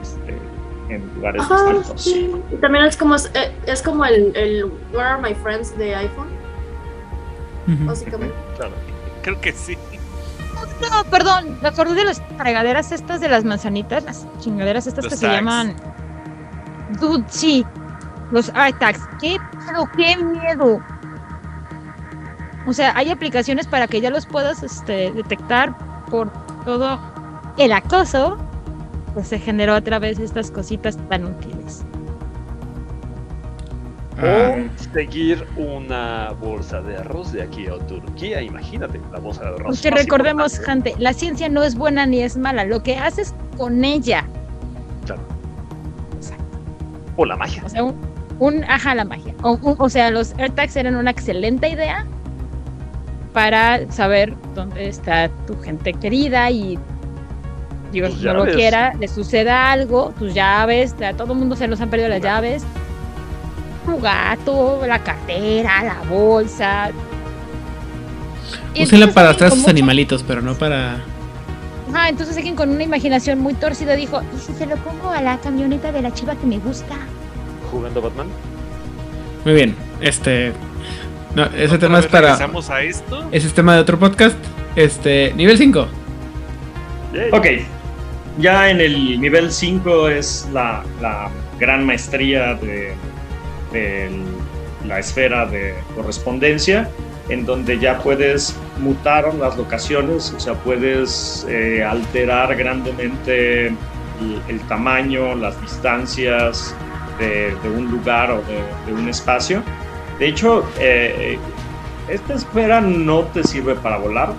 este, en lugares Ajá, distintos. sí. Y también es como, es, eh, es como el, el Where Are My Friends de iPhone, básicamente. Claro. Creo que sí. No, perdón, me acordé de las fregaderas estas de las manzanitas, las chingaderas estas Los que se llaman. Dude, sí. Los tags. ¿Qué pedo? ¡Qué miedo! O sea, hay aplicaciones para que ya los puedas este, detectar por todo el acoso. Pues se generó a través de estas cositas tan útiles. Ah, O seguir una bolsa de arroz de aquí a Turquía, imagínate, la bolsa de arroz. Porque más recordemos, importante. gente, la ciencia no es buena ni es mala. Lo que haces con ella. Claro. O la magia. O sea, un, un- ajá, la magia. O, un- o sea, los AirTags eran una excelente idea para saber dónde está tu gente querida y Dios no lo quiera, le suceda algo, tus llaves, a todo el mundo se nos han perdido las llaves. Tu gato, la cartera, la bolsa. Entonces para atrás sus mucha- animalitos, pero no para. Ajá, entonces alguien con una imaginación muy torcida dijo, ¿y si se lo pongo a la camioneta de la chiva que me gusta? Jugando Batman. Muy bien. Este. No, ese ¿Otra tema es para. a esto? Ese es tema de otro podcast. Este. Nivel 5. Ok, ya en el nivel 5 es la, la gran maestría de, de la esfera de correspondencia, en donde ya puedes mutar las locaciones, o sea, puedes eh, alterar grandemente el, el tamaño, las distancias de, de un lugar o de, de un espacio. De hecho, eh, esta esfera no te sirve para volar,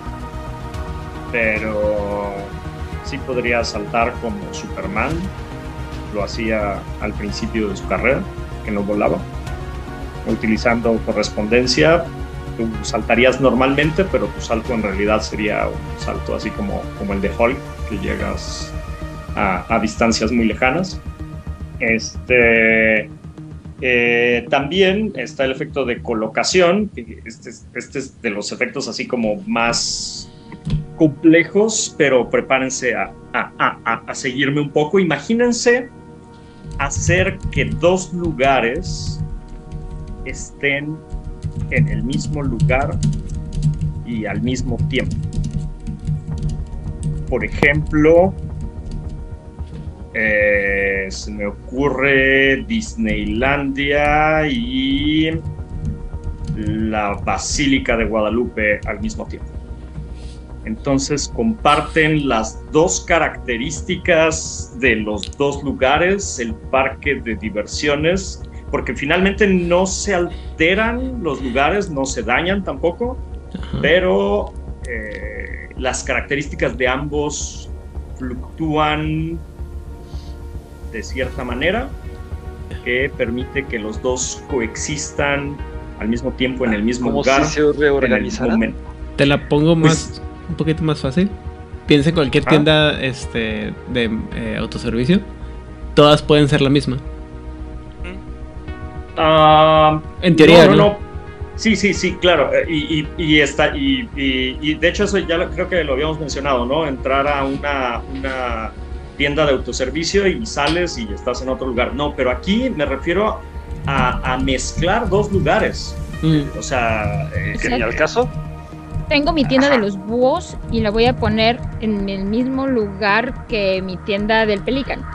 pero sí podría saltar como Superman, lo hacía al principio de su carrera, que no volaba. Utilizando correspondencia, tú saltarías normalmente, pero tu salto en realidad sería un salto así como, como el de Hulk, que llegas a, a distancias muy lejanas. Este, eh, también está el efecto de colocación, este, es- este es de los efectos así como más complejos, pero prepárense a- a- a- a seguirme un poco. Imagínense hacer que dos lugares estén en el mismo lugar y al mismo tiempo. Por ejemplo, eh, se me ocurre Disneylandia y la Basílica de Guadalupe al mismo tiempo. Entonces comparten las dos características de los dos lugares, el parque de diversiones, porque finalmente no se alteran los lugares, no se dañan tampoco, pero eh, las características de ambos fluctúan de cierta manera que permite que los dos coexistan al mismo tiempo en el mismo Como lugar. si se en el momento. Te la pongo más, Pues- un poquito más fácil. Piensa en cualquier Ah. tienda este, de eh, autoservicio. Todas pueden ser la misma. Ah, En teoría, no, no, ¿no? no. Sí, sí, sí, claro. eh, Y, y, y está, y, y- y de hecho eso ya lo- creo que lo habíamos mencionado, ¿no? Entrar a una, una tienda de autoservicio y sales y estás en otro lugar. No, pero aquí me refiero a, a mezclar dos lugares. Mm. O sea, eh, Que ni al caso. Tengo mi tienda de los búhos y la voy a poner en el mismo lugar que mi tienda del pelícano.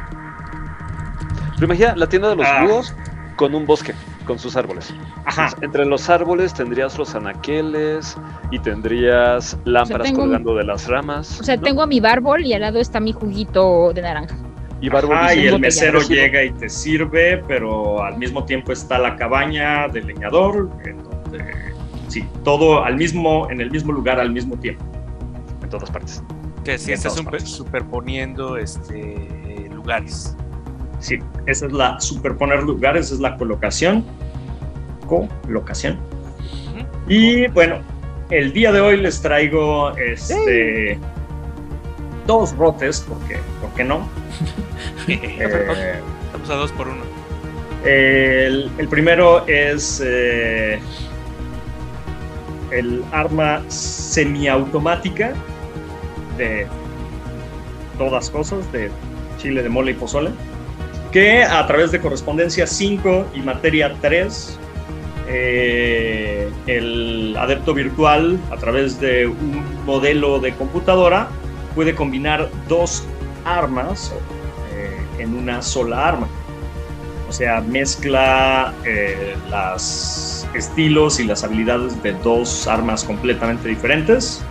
Pero imagina la tienda de los Ah. búhos con un bosque, con sus árboles. Ajá. Entonces, entre los árboles tendrías los anaqueles y tendrías lámparas colgando de las ramas. O sea, ¿no? tengo a mi bárbol y al lado está mi juguito de naranja. Y Ah, y el mesero llega y te sirve, pero al mismo tiempo está la cabaña del leñador, en donde sí, todo al mismo, en el mismo lugar al mismo tiempo. En todas partes. Que sí todas super- superponiendo este, lugares. Sí, esa es la superponer lugares, es la colocación. Colocación. Y bueno, el día de hoy les traigo este dos rotes, porque, ¿por qué no? Eh, Estamos a dos por uno. El, el primero es eh, el arma semiautomática de todas cosas, de chile de mole y pozole, que a través de correspondencia 5 y materia 3, eh, el adepto virtual, a través de un modelo de computadora, puede combinar dos armas eh, en una sola arma. O sea, mezcla eh, los estilos y las habilidades de dos armas completamente diferentes.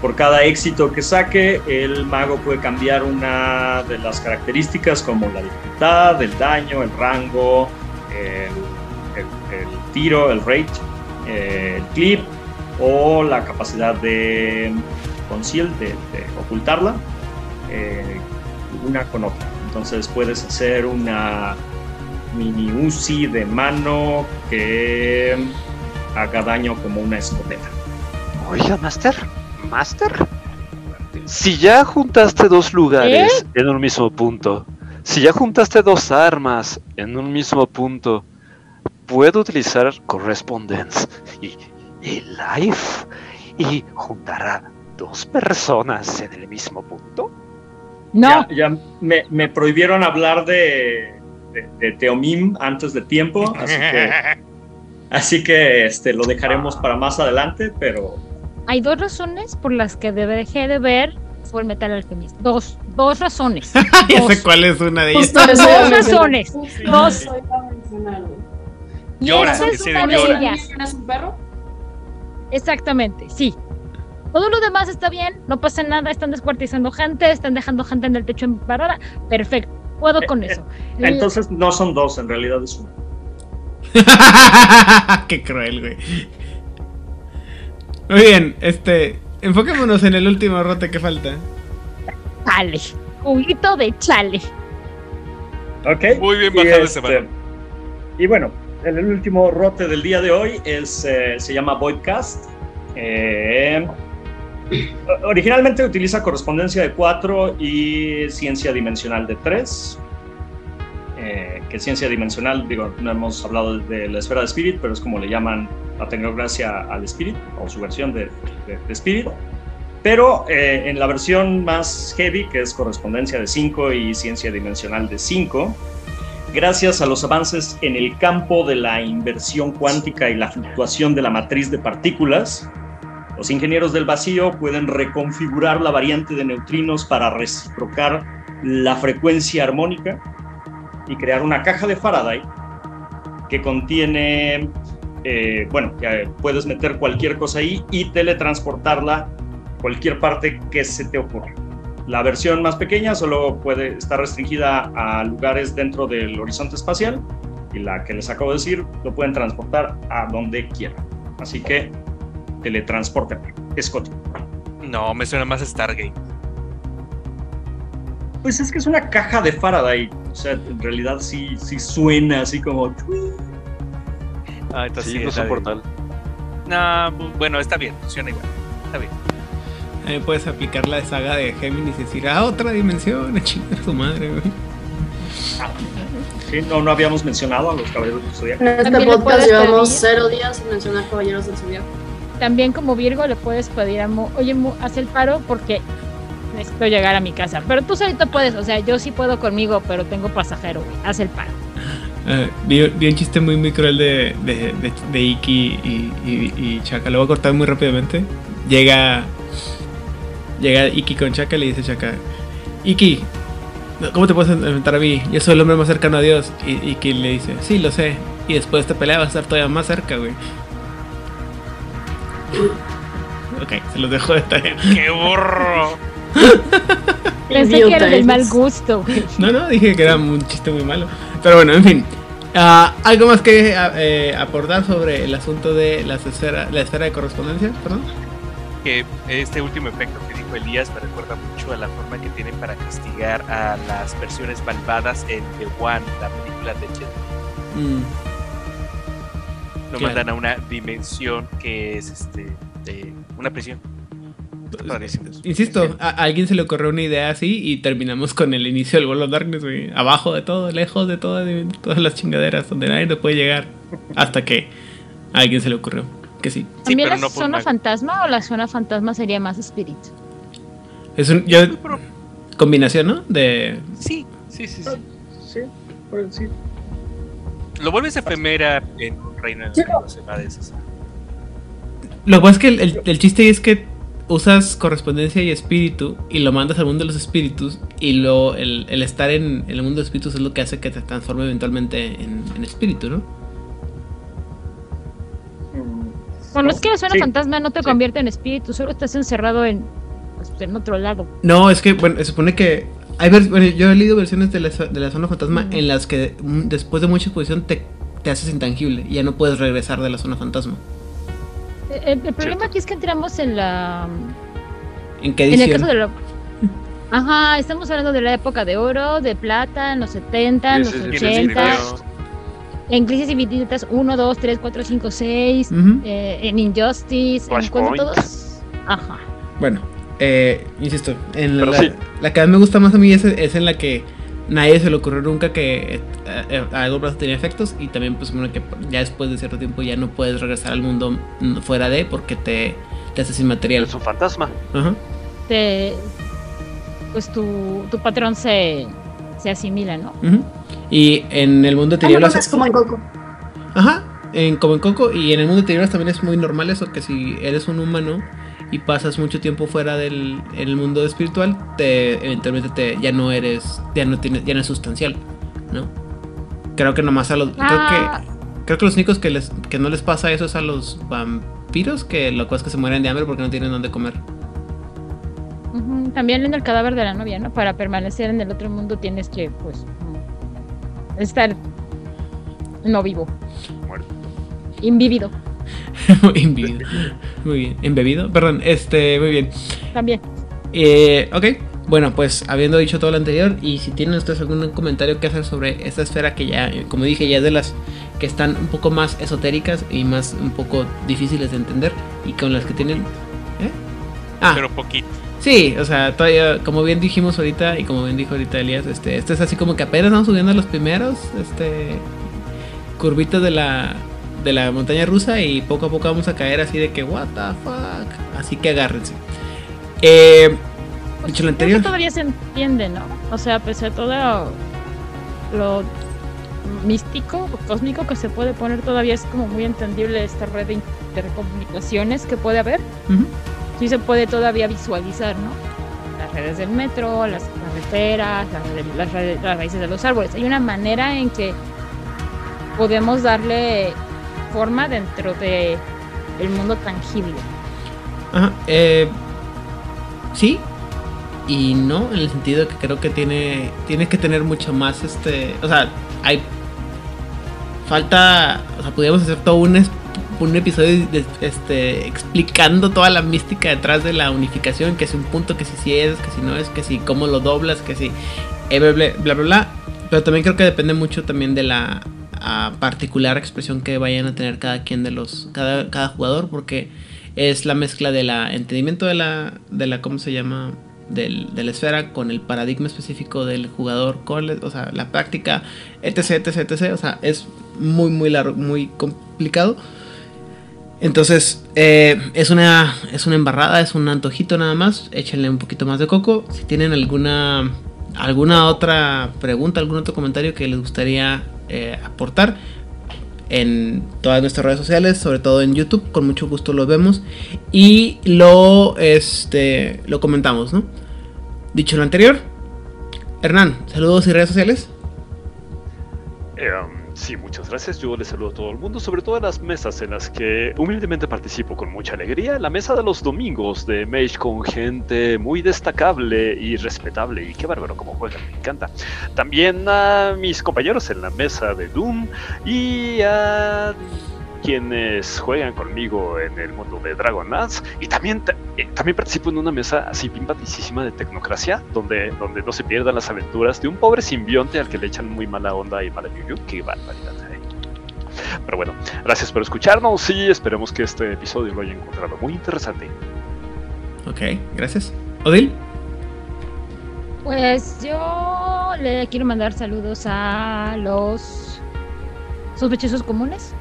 Por cada éxito que saque, el mago puede cambiar una de las características como la dificultad, el daño, el rango, el, tiro, el rate, eh, el clip o la capacidad de conceal, de, de ocultarla, eh, una con otra. Entonces puedes hacer una mini Uzi de mano que haga daño como una escopeta. Oiga, Master. Master. Si ya juntaste dos lugares en un mismo punto, si ya juntaste dos armas en un mismo punto, puedo utilizar Correspondence y, y Life y juntar a dos personas en el mismo punto. No. Ya, ya me, me prohibieron hablar de, de, de Teomim antes de tiempo, así que, así que este, lo dejaremos para más adelante, pero Hay dos razones por las que dejé de ver Full Metal Alchemist. Dos, dos razones. ya Dos. sé cuál es una de ellas. Justo Dos razones. Dos. Y Llora, esa es una de ellas. ¿Tienes un perro? Exactamente, sí. Todo lo demás está bien, no pasa nada, están descuartizando gente, están dejando gente en el techo embarrada. Perfecto, puedo con Eh, eso. entonces no son dos, en realidad es uno. Qué cruel, güey. Muy bien, este. Enfoquémonos en el último rote que falta. Chale, juguito de chale. Ok. Muy bien bajado ese este, balón. Y bueno, el, el último rote del día de hoy es, eh, se llama Voidcast. Eh, originalmente utiliza correspondencia de 4 y ciencia dimensional de 3. que ciencia dimensional, digo, no hemos hablado de la esfera de Spirit, pero es como le llaman la tecnocracia al Spirit, o su versión de, de- de Spirit. Pero eh, en la versión más heavy, que es correspondencia de 5 y ciencia dimensional de 5, gracias a los avances en el campo de la inversión cuántica y la fluctuación de la matriz de partículas, los ingenieros del vacío pueden reconfigurar la variante de neutrinos para reciprocar la frecuencia armónica y crear una caja de Faraday que contiene, eh, bueno, puedes meter cualquier cosa ahí y teletransportarla cualquier parte que se te ocurra. La versión más pequeña solo puede estar restringida a lugares dentro del horizonte espacial y la que les acabo de decir lo pueden transportar a donde quieran. Así que teletransporten. Scott. No, me suena más a Stargate. Pues es que es una caja de Faraday. O sea, en realidad sí, sí suena así como. Ah, entonces Sí, sí, no es un portal. No, bu- bueno, está bien, funciona igual. Está bien. Ahí puedes aplicar la saga de Géminis y decir, ah, otra dimensión, a chingar a su madre, güey. Sí, no, no habíamos mencionado a los caballeros del Zodiaco. En este podcast llevamos cero días sin mencionar Caballeros del Zodiaco. También como Virgo le puedes pedir a Mu, oye, Mu, haz el paro porque necesito llegar a mi casa. Pero tú solito puedes, o sea, yo sí puedo conmigo, pero tengo pasajero, güey. Haz el paro. Ah, vi, vi un chiste muy muy cruel de, de, de, Iki y, y, y Chaka. Lo voy a cortar muy rápidamente. Llega. Llega Iki con Chaka y le dice Chaka. Iki, ¿cómo te puedes enfrentar a mí? Yo soy el hombre más cercano a Dios. Y Iki le dice, sí, lo sé. Y después de esta pelea vas a estar todavía más cerca, güey. Ok, se los dejo de tarea. ¡Qué burro! Pensé que era del mal gusto, güey. No, no, dije que era un chiste muy malo. Pero bueno, en fin. Ah, ¿Algo más que ah, eh, aportar sobre el asunto de las esfera, la esfera de correspondencia? Perdón. Que este último efecto que dijo Elías me recuerda mucho a la forma que tienen para castigar a las versiones malvadas en The One, la película de Jet. Mm, Lo Claro. mandan a una dimensión que es este de una prisión. Eso. Insisto, a, alguien se le ocurrió una idea así y terminamos con el inicio del World of Darkness, güey. Abajo de todo, lejos de todo, de todas las chingaderas, donde nadie te puede llegar. Hasta que a alguien se le ocurrió. Que sí. ¿También pero la no zona fantasma o la zona fantasma sería más espíritu? Es un. Yo, combinación, ¿no? De. Sí, sí, sí, sí. Sí, pues sí. Lo vuelves efemera en Reino de los Evades. Lo que pasa es que el, el- el chiste es que usas correspondencia y espíritu y lo mandas al mundo de los espíritus y lo, el, el estar en, en el mundo de espíritus es lo que hace que te transforme eventualmente en, en espíritu, ¿no? Bueno, es que la zona Sí, fantasma no te convierte en espíritu, solo estás encerrado en, pues, en otro lado. No, es que, bueno, se supone que... Hay vers- bueno, yo he leído versiones de la, de la zona fantasma en las que mm, después de mucha exposición te, te haces intangible y ya no puedes regresar de la zona fantasma. Eh, El, el problema aquí es que entramos en la... ¿En qué En el edición? caso de la... Ajá, estamos hablando de la época de oro, de plata, en los 70, en los sí, sí, 80, sí, en Crisis Infinitas 1, 2, 3, 4, 5, 6, Ujú. eh, en Injustice, en cuando todos... Ajá. Bueno, eh, insisto, en la, sí. la que más me gusta más a mí es, es en la que nadie se le ocurrió nunca que eh, eh, a largo plazo tenía efectos y también pues bueno que ya después de cierto tiempo ya no puedes regresar al mundo mm, fuera de porque te, te haces inmaterial. Es un fantasma. Ajá. Te, pues tu, tu patrón se, se asimila, ¿no? ujú. Y en el mundo de tinieblas... es como en Coco. Ajá, en, como en Coco y en el mundo de tinieblas también es muy normal eso, que si eres un humano y pasas mucho tiempo fuera del el mundo espiritual, te eventualmente te ya no eres, ya no tienes, ya no es sustancial, ¿no? Creo que nomás a los, Ah. creo que creo que los únicos que les que no les pasa eso es a los vampiros, que lo cual es que se mueren de hambre porque no tienen dónde comer. También en el cadáver de la novia, ¿no? Para permanecer en el otro mundo tienes que, pues, estar no vivo, Muerto. invívido Invivido. muy bien, embebido, perdón, este, muy bien. también. Eh, ok, bueno, pues habiendo dicho todo lo anterior, y si tienen ustedes algún comentario que hacer sobre esta esfera que ya, como dije, ya es de las que están un poco más esotéricas y más un poco difíciles de entender, y con las que tienen... ¿eh? Ah, Pero poquito. sí, o sea, todavía, como bien dijimos ahorita, y como bien dijo ahorita Elías, este, este es así como que apenas vamos subiendo a los primeros, este, curvitas de la, de la montaña rusa, y poco a poco vamos a caer así de que, what the fuck, así que agárrense. Eh, Pues, dicho lo anterior. todavía se entiende, ¿no? O sea, pese a todo lo místico o cósmico que se puede poner, todavía es como muy entendible esta red de intercomunicaciones que puede haber. Ujú. Sí se puede todavía visualizar, ¿no? Las redes del metro, las carreteras, las, las las raíces de los árboles. Hay una manera en que podemos darle forma dentro de el mundo tangible. Ajá, eh, sí y no, en el sentido que creo que tiene, tiene que tener mucho más, este, o sea, hay, falta, o sea, podríamos hacer todo un, un episodio este, explicando toda la mística detrás de la unificación, que si un punto, que si sí es, que si no es, que si cómo lo doblas, que si eh, bla, bla, bla. Pero también creo que depende mucho también de la ah, particular expresión que vayan a tener cada quien de los, cada, cada jugador, porque es la mezcla de la entendimiento de la, de la ¿cómo se llama? Del, de la esfera con el paradigma específico del jugador, con o sea, la práctica, etc, etc, etc. O sea, es muy, muy largo, muy complicado. Entonces, eh, es, una, es una embarrada, es un antojito nada más. Échenle un poquito más de coco. Si tienen alguna, alguna otra pregunta, algún otro comentario que les gustaría eh, aportar en todas nuestras redes sociales, sobre todo en YouTube, con mucho gusto lo vemos y lo, este, lo comentamos, ¿no? Dicho lo anterior, Hernán, saludos y redes sociales. Eh, um, sí, muchas gracias. Yo les saludo a todo el mundo, sobre todo en las mesas en las que humildemente participo con mucha alegría. La mesa de los domingos de Mage con gente muy destacable y respetable. Y qué bárbaro como juegan, me encanta. También a mis compañeros en la mesa de Doom y a quienes juegan conmigo en el mundo de Dragonlance y también ta- eh, también participo en una mesa así pimpaticísima de tecnocracia donde donde no se pierdan las aventuras de un pobre simbionte al que le echan muy mala onda y mala yuyu qué barbaridad eh. pero bueno gracias por escucharnos y esperemos que este episodio lo hayan encontrado muy interesante Ok, gracias. Odil. Pues yo le quiero mandar saludos a los sospechosos comunes.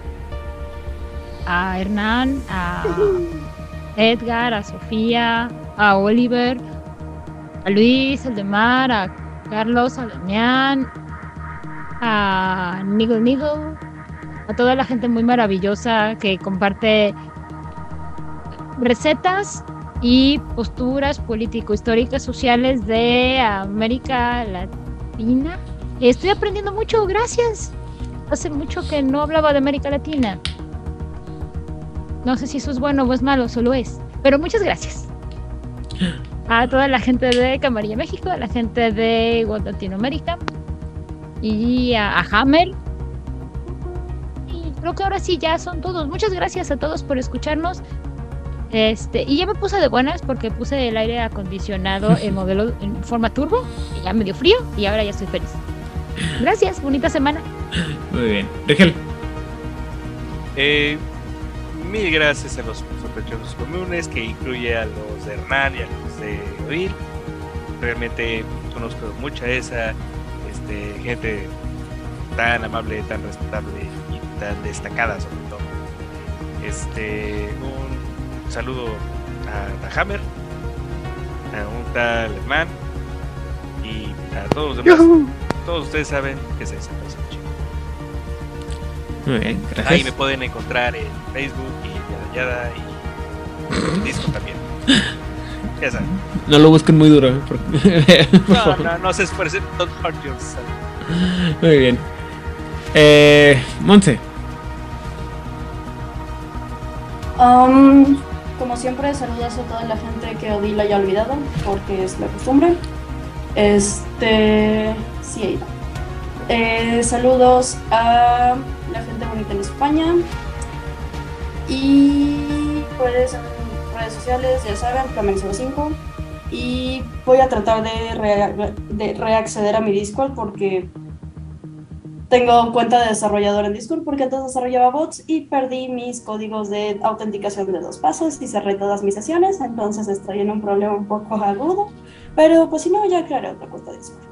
A Hernán, a Edgar, a Sofía, a Oliver, a Luis, el de Mar, a Carlos, a Damián, a Niggle Niggle, a toda la gente muy maravillosa que comparte recetas y posturas político-históricas sociales de América Latina. Estoy aprendiendo mucho, gracias. Hace mucho que no hablaba de América Latina. No sé si eso es bueno o es malo, solo es. Pero muchas gracias. A toda la gente de Camarilla México, a la gente de World Latinoamérica y a, a Hammer. Y creo que ahora sí ya son todos. Muchas gracias a todos por escucharnos. Este, y ya me puse de buenas porque puse el aire acondicionado en modelo en forma turbo y ya me dio frío y ahora ya estoy feliz. Gracias, bonita semana. Muy bien. Rigel. Eh, mil gracias a los sospechosos comunes, que incluye a los de Hernán y a los de Oil. Realmente conozco mucha esa este, gente tan amable, tan respetable y tan destacada sobre todo. Este, un saludo a, a Hammer, a un tal Hernán y a todos los demás. Todos ustedes saben que se desaparece mucho. Muy bien, gracias. Ahí me pueden encontrar en Facebook y Yada Yada y en Disco también. Ya saben. No lo busquen muy duro. ¿eh? Porque- por No, favor. no, no se esfuercen. Don't hurt yourself. Muy bien. Eh, Monse. Um, como siempre, saludos a toda la gente que Odil haya olvidado, porque es la costumbre. Este. Sí, ahí va. Eh, saludos a la gente bonita en España. Y pues en redes sociales, ya saben, Flamen05. Y voy a tratar de, rea- de reacceder a mi Discord porque tengo cuenta de desarrollador en Discord porque antes desarrollaba bots y perdí mis códigos de autenticación de dos pasos y cerré todas mis sesiones, entonces estoy en un problema un poco agudo. Pero pues si no, ya crearé otra cuenta de Discord.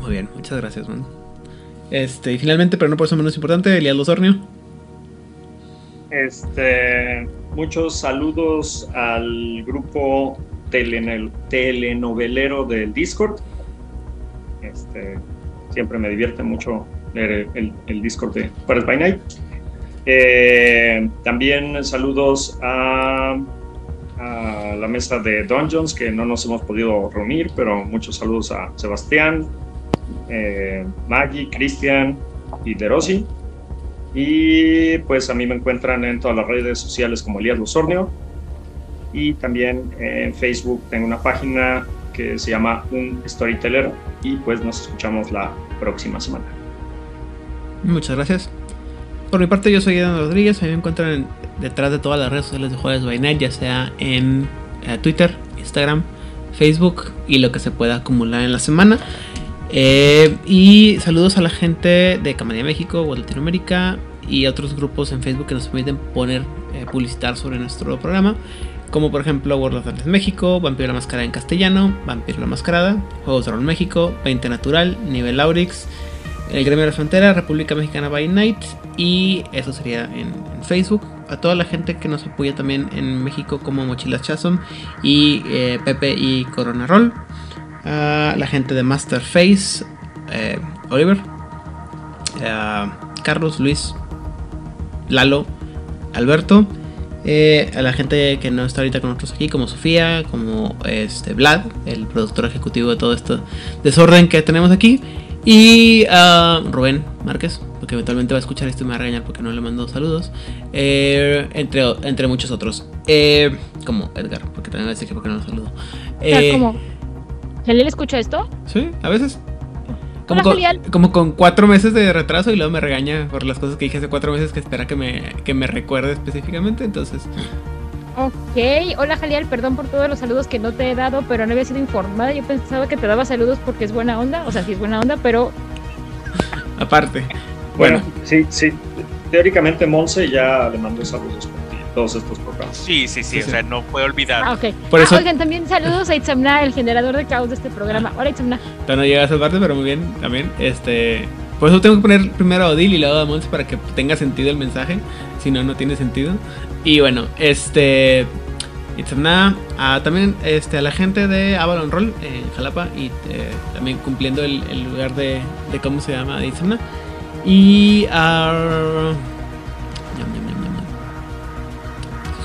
Muy bien, muchas gracias. Este, y finalmente, pero no por eso menos importante, Elías Losornio. Este, muchos saludos al grupo telenovelero del Discord. Este, siempre me divierte mucho leer el, Discord de Juárez by Night. Eh, también saludos a, a la mesa de Dungeons, que no nos hemos podido reunir, pero muchos saludos a Sebastián, eh, Maggie, Cristian y Derosi. Y pues a mí me encuentran en todas las redes sociales como Elías Losornio. Y también en Facebook tengo una página que se llama Un Storyteller. Y pues nos escuchamos la próxima semana. Muchas gracias. Por mi parte, yo soy Edan Rodríguez. Ahí me encuentran en- detrás de todas las redes sociales de Jueves by Night, ya sea en eh, Twitter, Instagram, Facebook y lo que se pueda acumular en la semana. Eh, y saludos a la gente de Camarilla México, World Latinoamérica y otros grupos en Facebook que nos permiten poner, eh, publicitar sobre nuestro programa. Como por ejemplo World of Darkness México, Vampiro la Mascarada en castellano, Vampiro la Mascarada, Juegos de Rol México, 20 Natural, Nivel Aurix, El Gremio de la Frontera, República Mexicana by Night y eso sería en, Facebook. A toda la gente que nos apoya también en México como Mochilas Chasom y eh, Pepe y Corona Roll. A la gente de Masterface, eh, Oliver, eh, Carlos, Luis, Lalo, Alberto. eh, a la gente que no está ahorita con nosotros aquí, como Sofía, como este Vlad, el productor ejecutivo de todo este desorden que tenemos aquí. Y a Rubén Márquez, porque eventualmente va a escuchar esto y me va a regañar porque no le mando saludos. eh, entre, entre muchos otros. Eh, como Edgar, porque también va a decir que porque no lo saludo. ¿Jalil escucha esto? Sí, a veces. Como Hola, con, como con cuatro meses de retraso y luego me regaña por las cosas que dije hace cuatro meses que espera que me, que me recuerde específicamente. Entonces, Ok, hola Jalial, perdón por todos los saludos que no te he dado, pero no había sido informada. Yo pensaba que te daba saludos porque es buena onda, o sea, sí es buena onda, pero aparte. Bueno, sí, sí. Teóricamente Monse ya le mandó saludos todos estos programas. Sí, sí, sí, Sí, o sí. sea, no puedo olvidar. Ah, ok. Por Ah, eso- oigan, también saludos a Itzamna, el generador de caos de este programa. Hola Itzamna. todavía no llega a esa parte, pero muy bien también. Este, por eso tengo que poner primero a Odil y luego a Monse para que tenga sentido el mensaje. Si no, no tiene sentido. Y bueno, este. Itzamna, a también este, a la gente de Avalon Roll en Jalapa y eh, también cumpliendo el, el lugar de, de cómo se llama Itzamna. Y a. Ñam,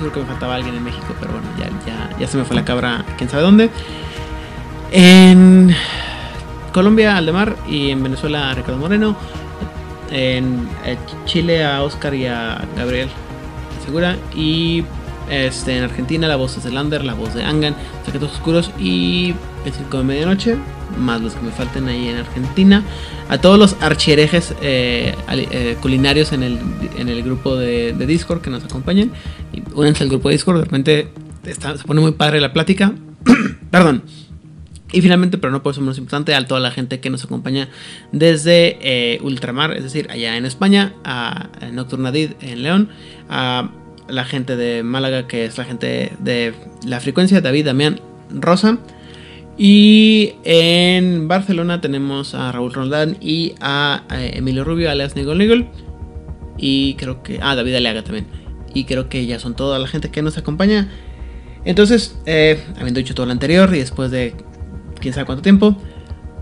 Seguro que me faltaba alguien en México, pero bueno, ya, ya, ya se me fue la cabra, quién sabe dónde. En Colombia, Aldemar, y en Venezuela, Ricardo Moreno. En eh, Chile, a Oscar y a Gabriel Segura. Y este, en Argentina, la voz de Lander, la voz de Angan, Secretos Oscuros y El Circo de Medianoche. Más los que me falten ahí en Argentina. A todos los archierejes eh, eh, culinarios en el, en el grupo de, Discord que nos acompañan. Y al grupo de Discord, de repente se pone muy padre la plática. Perdón. Y finalmente, pero no por eso menos importante, a toda la gente que nos acompaña desde eh, Ultramar, es decir, allá en España, a, a Nocturnadid en León, a la gente de Málaga, que es la gente de la frecuencia, David, Damián, Rosa. Y en Barcelona tenemos a Raúl Roldán y a, eh, Emilio Rubio, alias Nigol Nigol. Y creo que. Ah, David Aleaga también. Y creo que ya son toda la gente que nos acompaña. Entonces, eh, habiendo dicho todo lo anterior y después de quién sabe cuánto tiempo,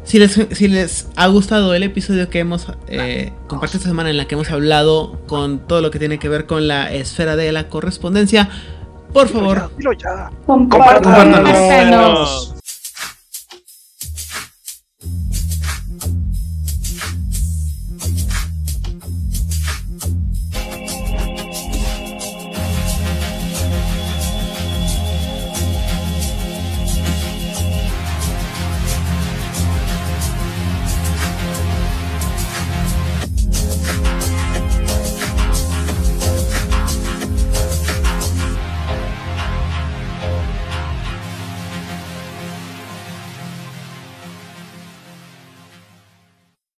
si les, si les ha gustado el episodio que hemos eh, compartido esta semana en la que hemos hablado con todo lo que tiene que ver con la esfera de la correspondencia, por favor. Compártanos.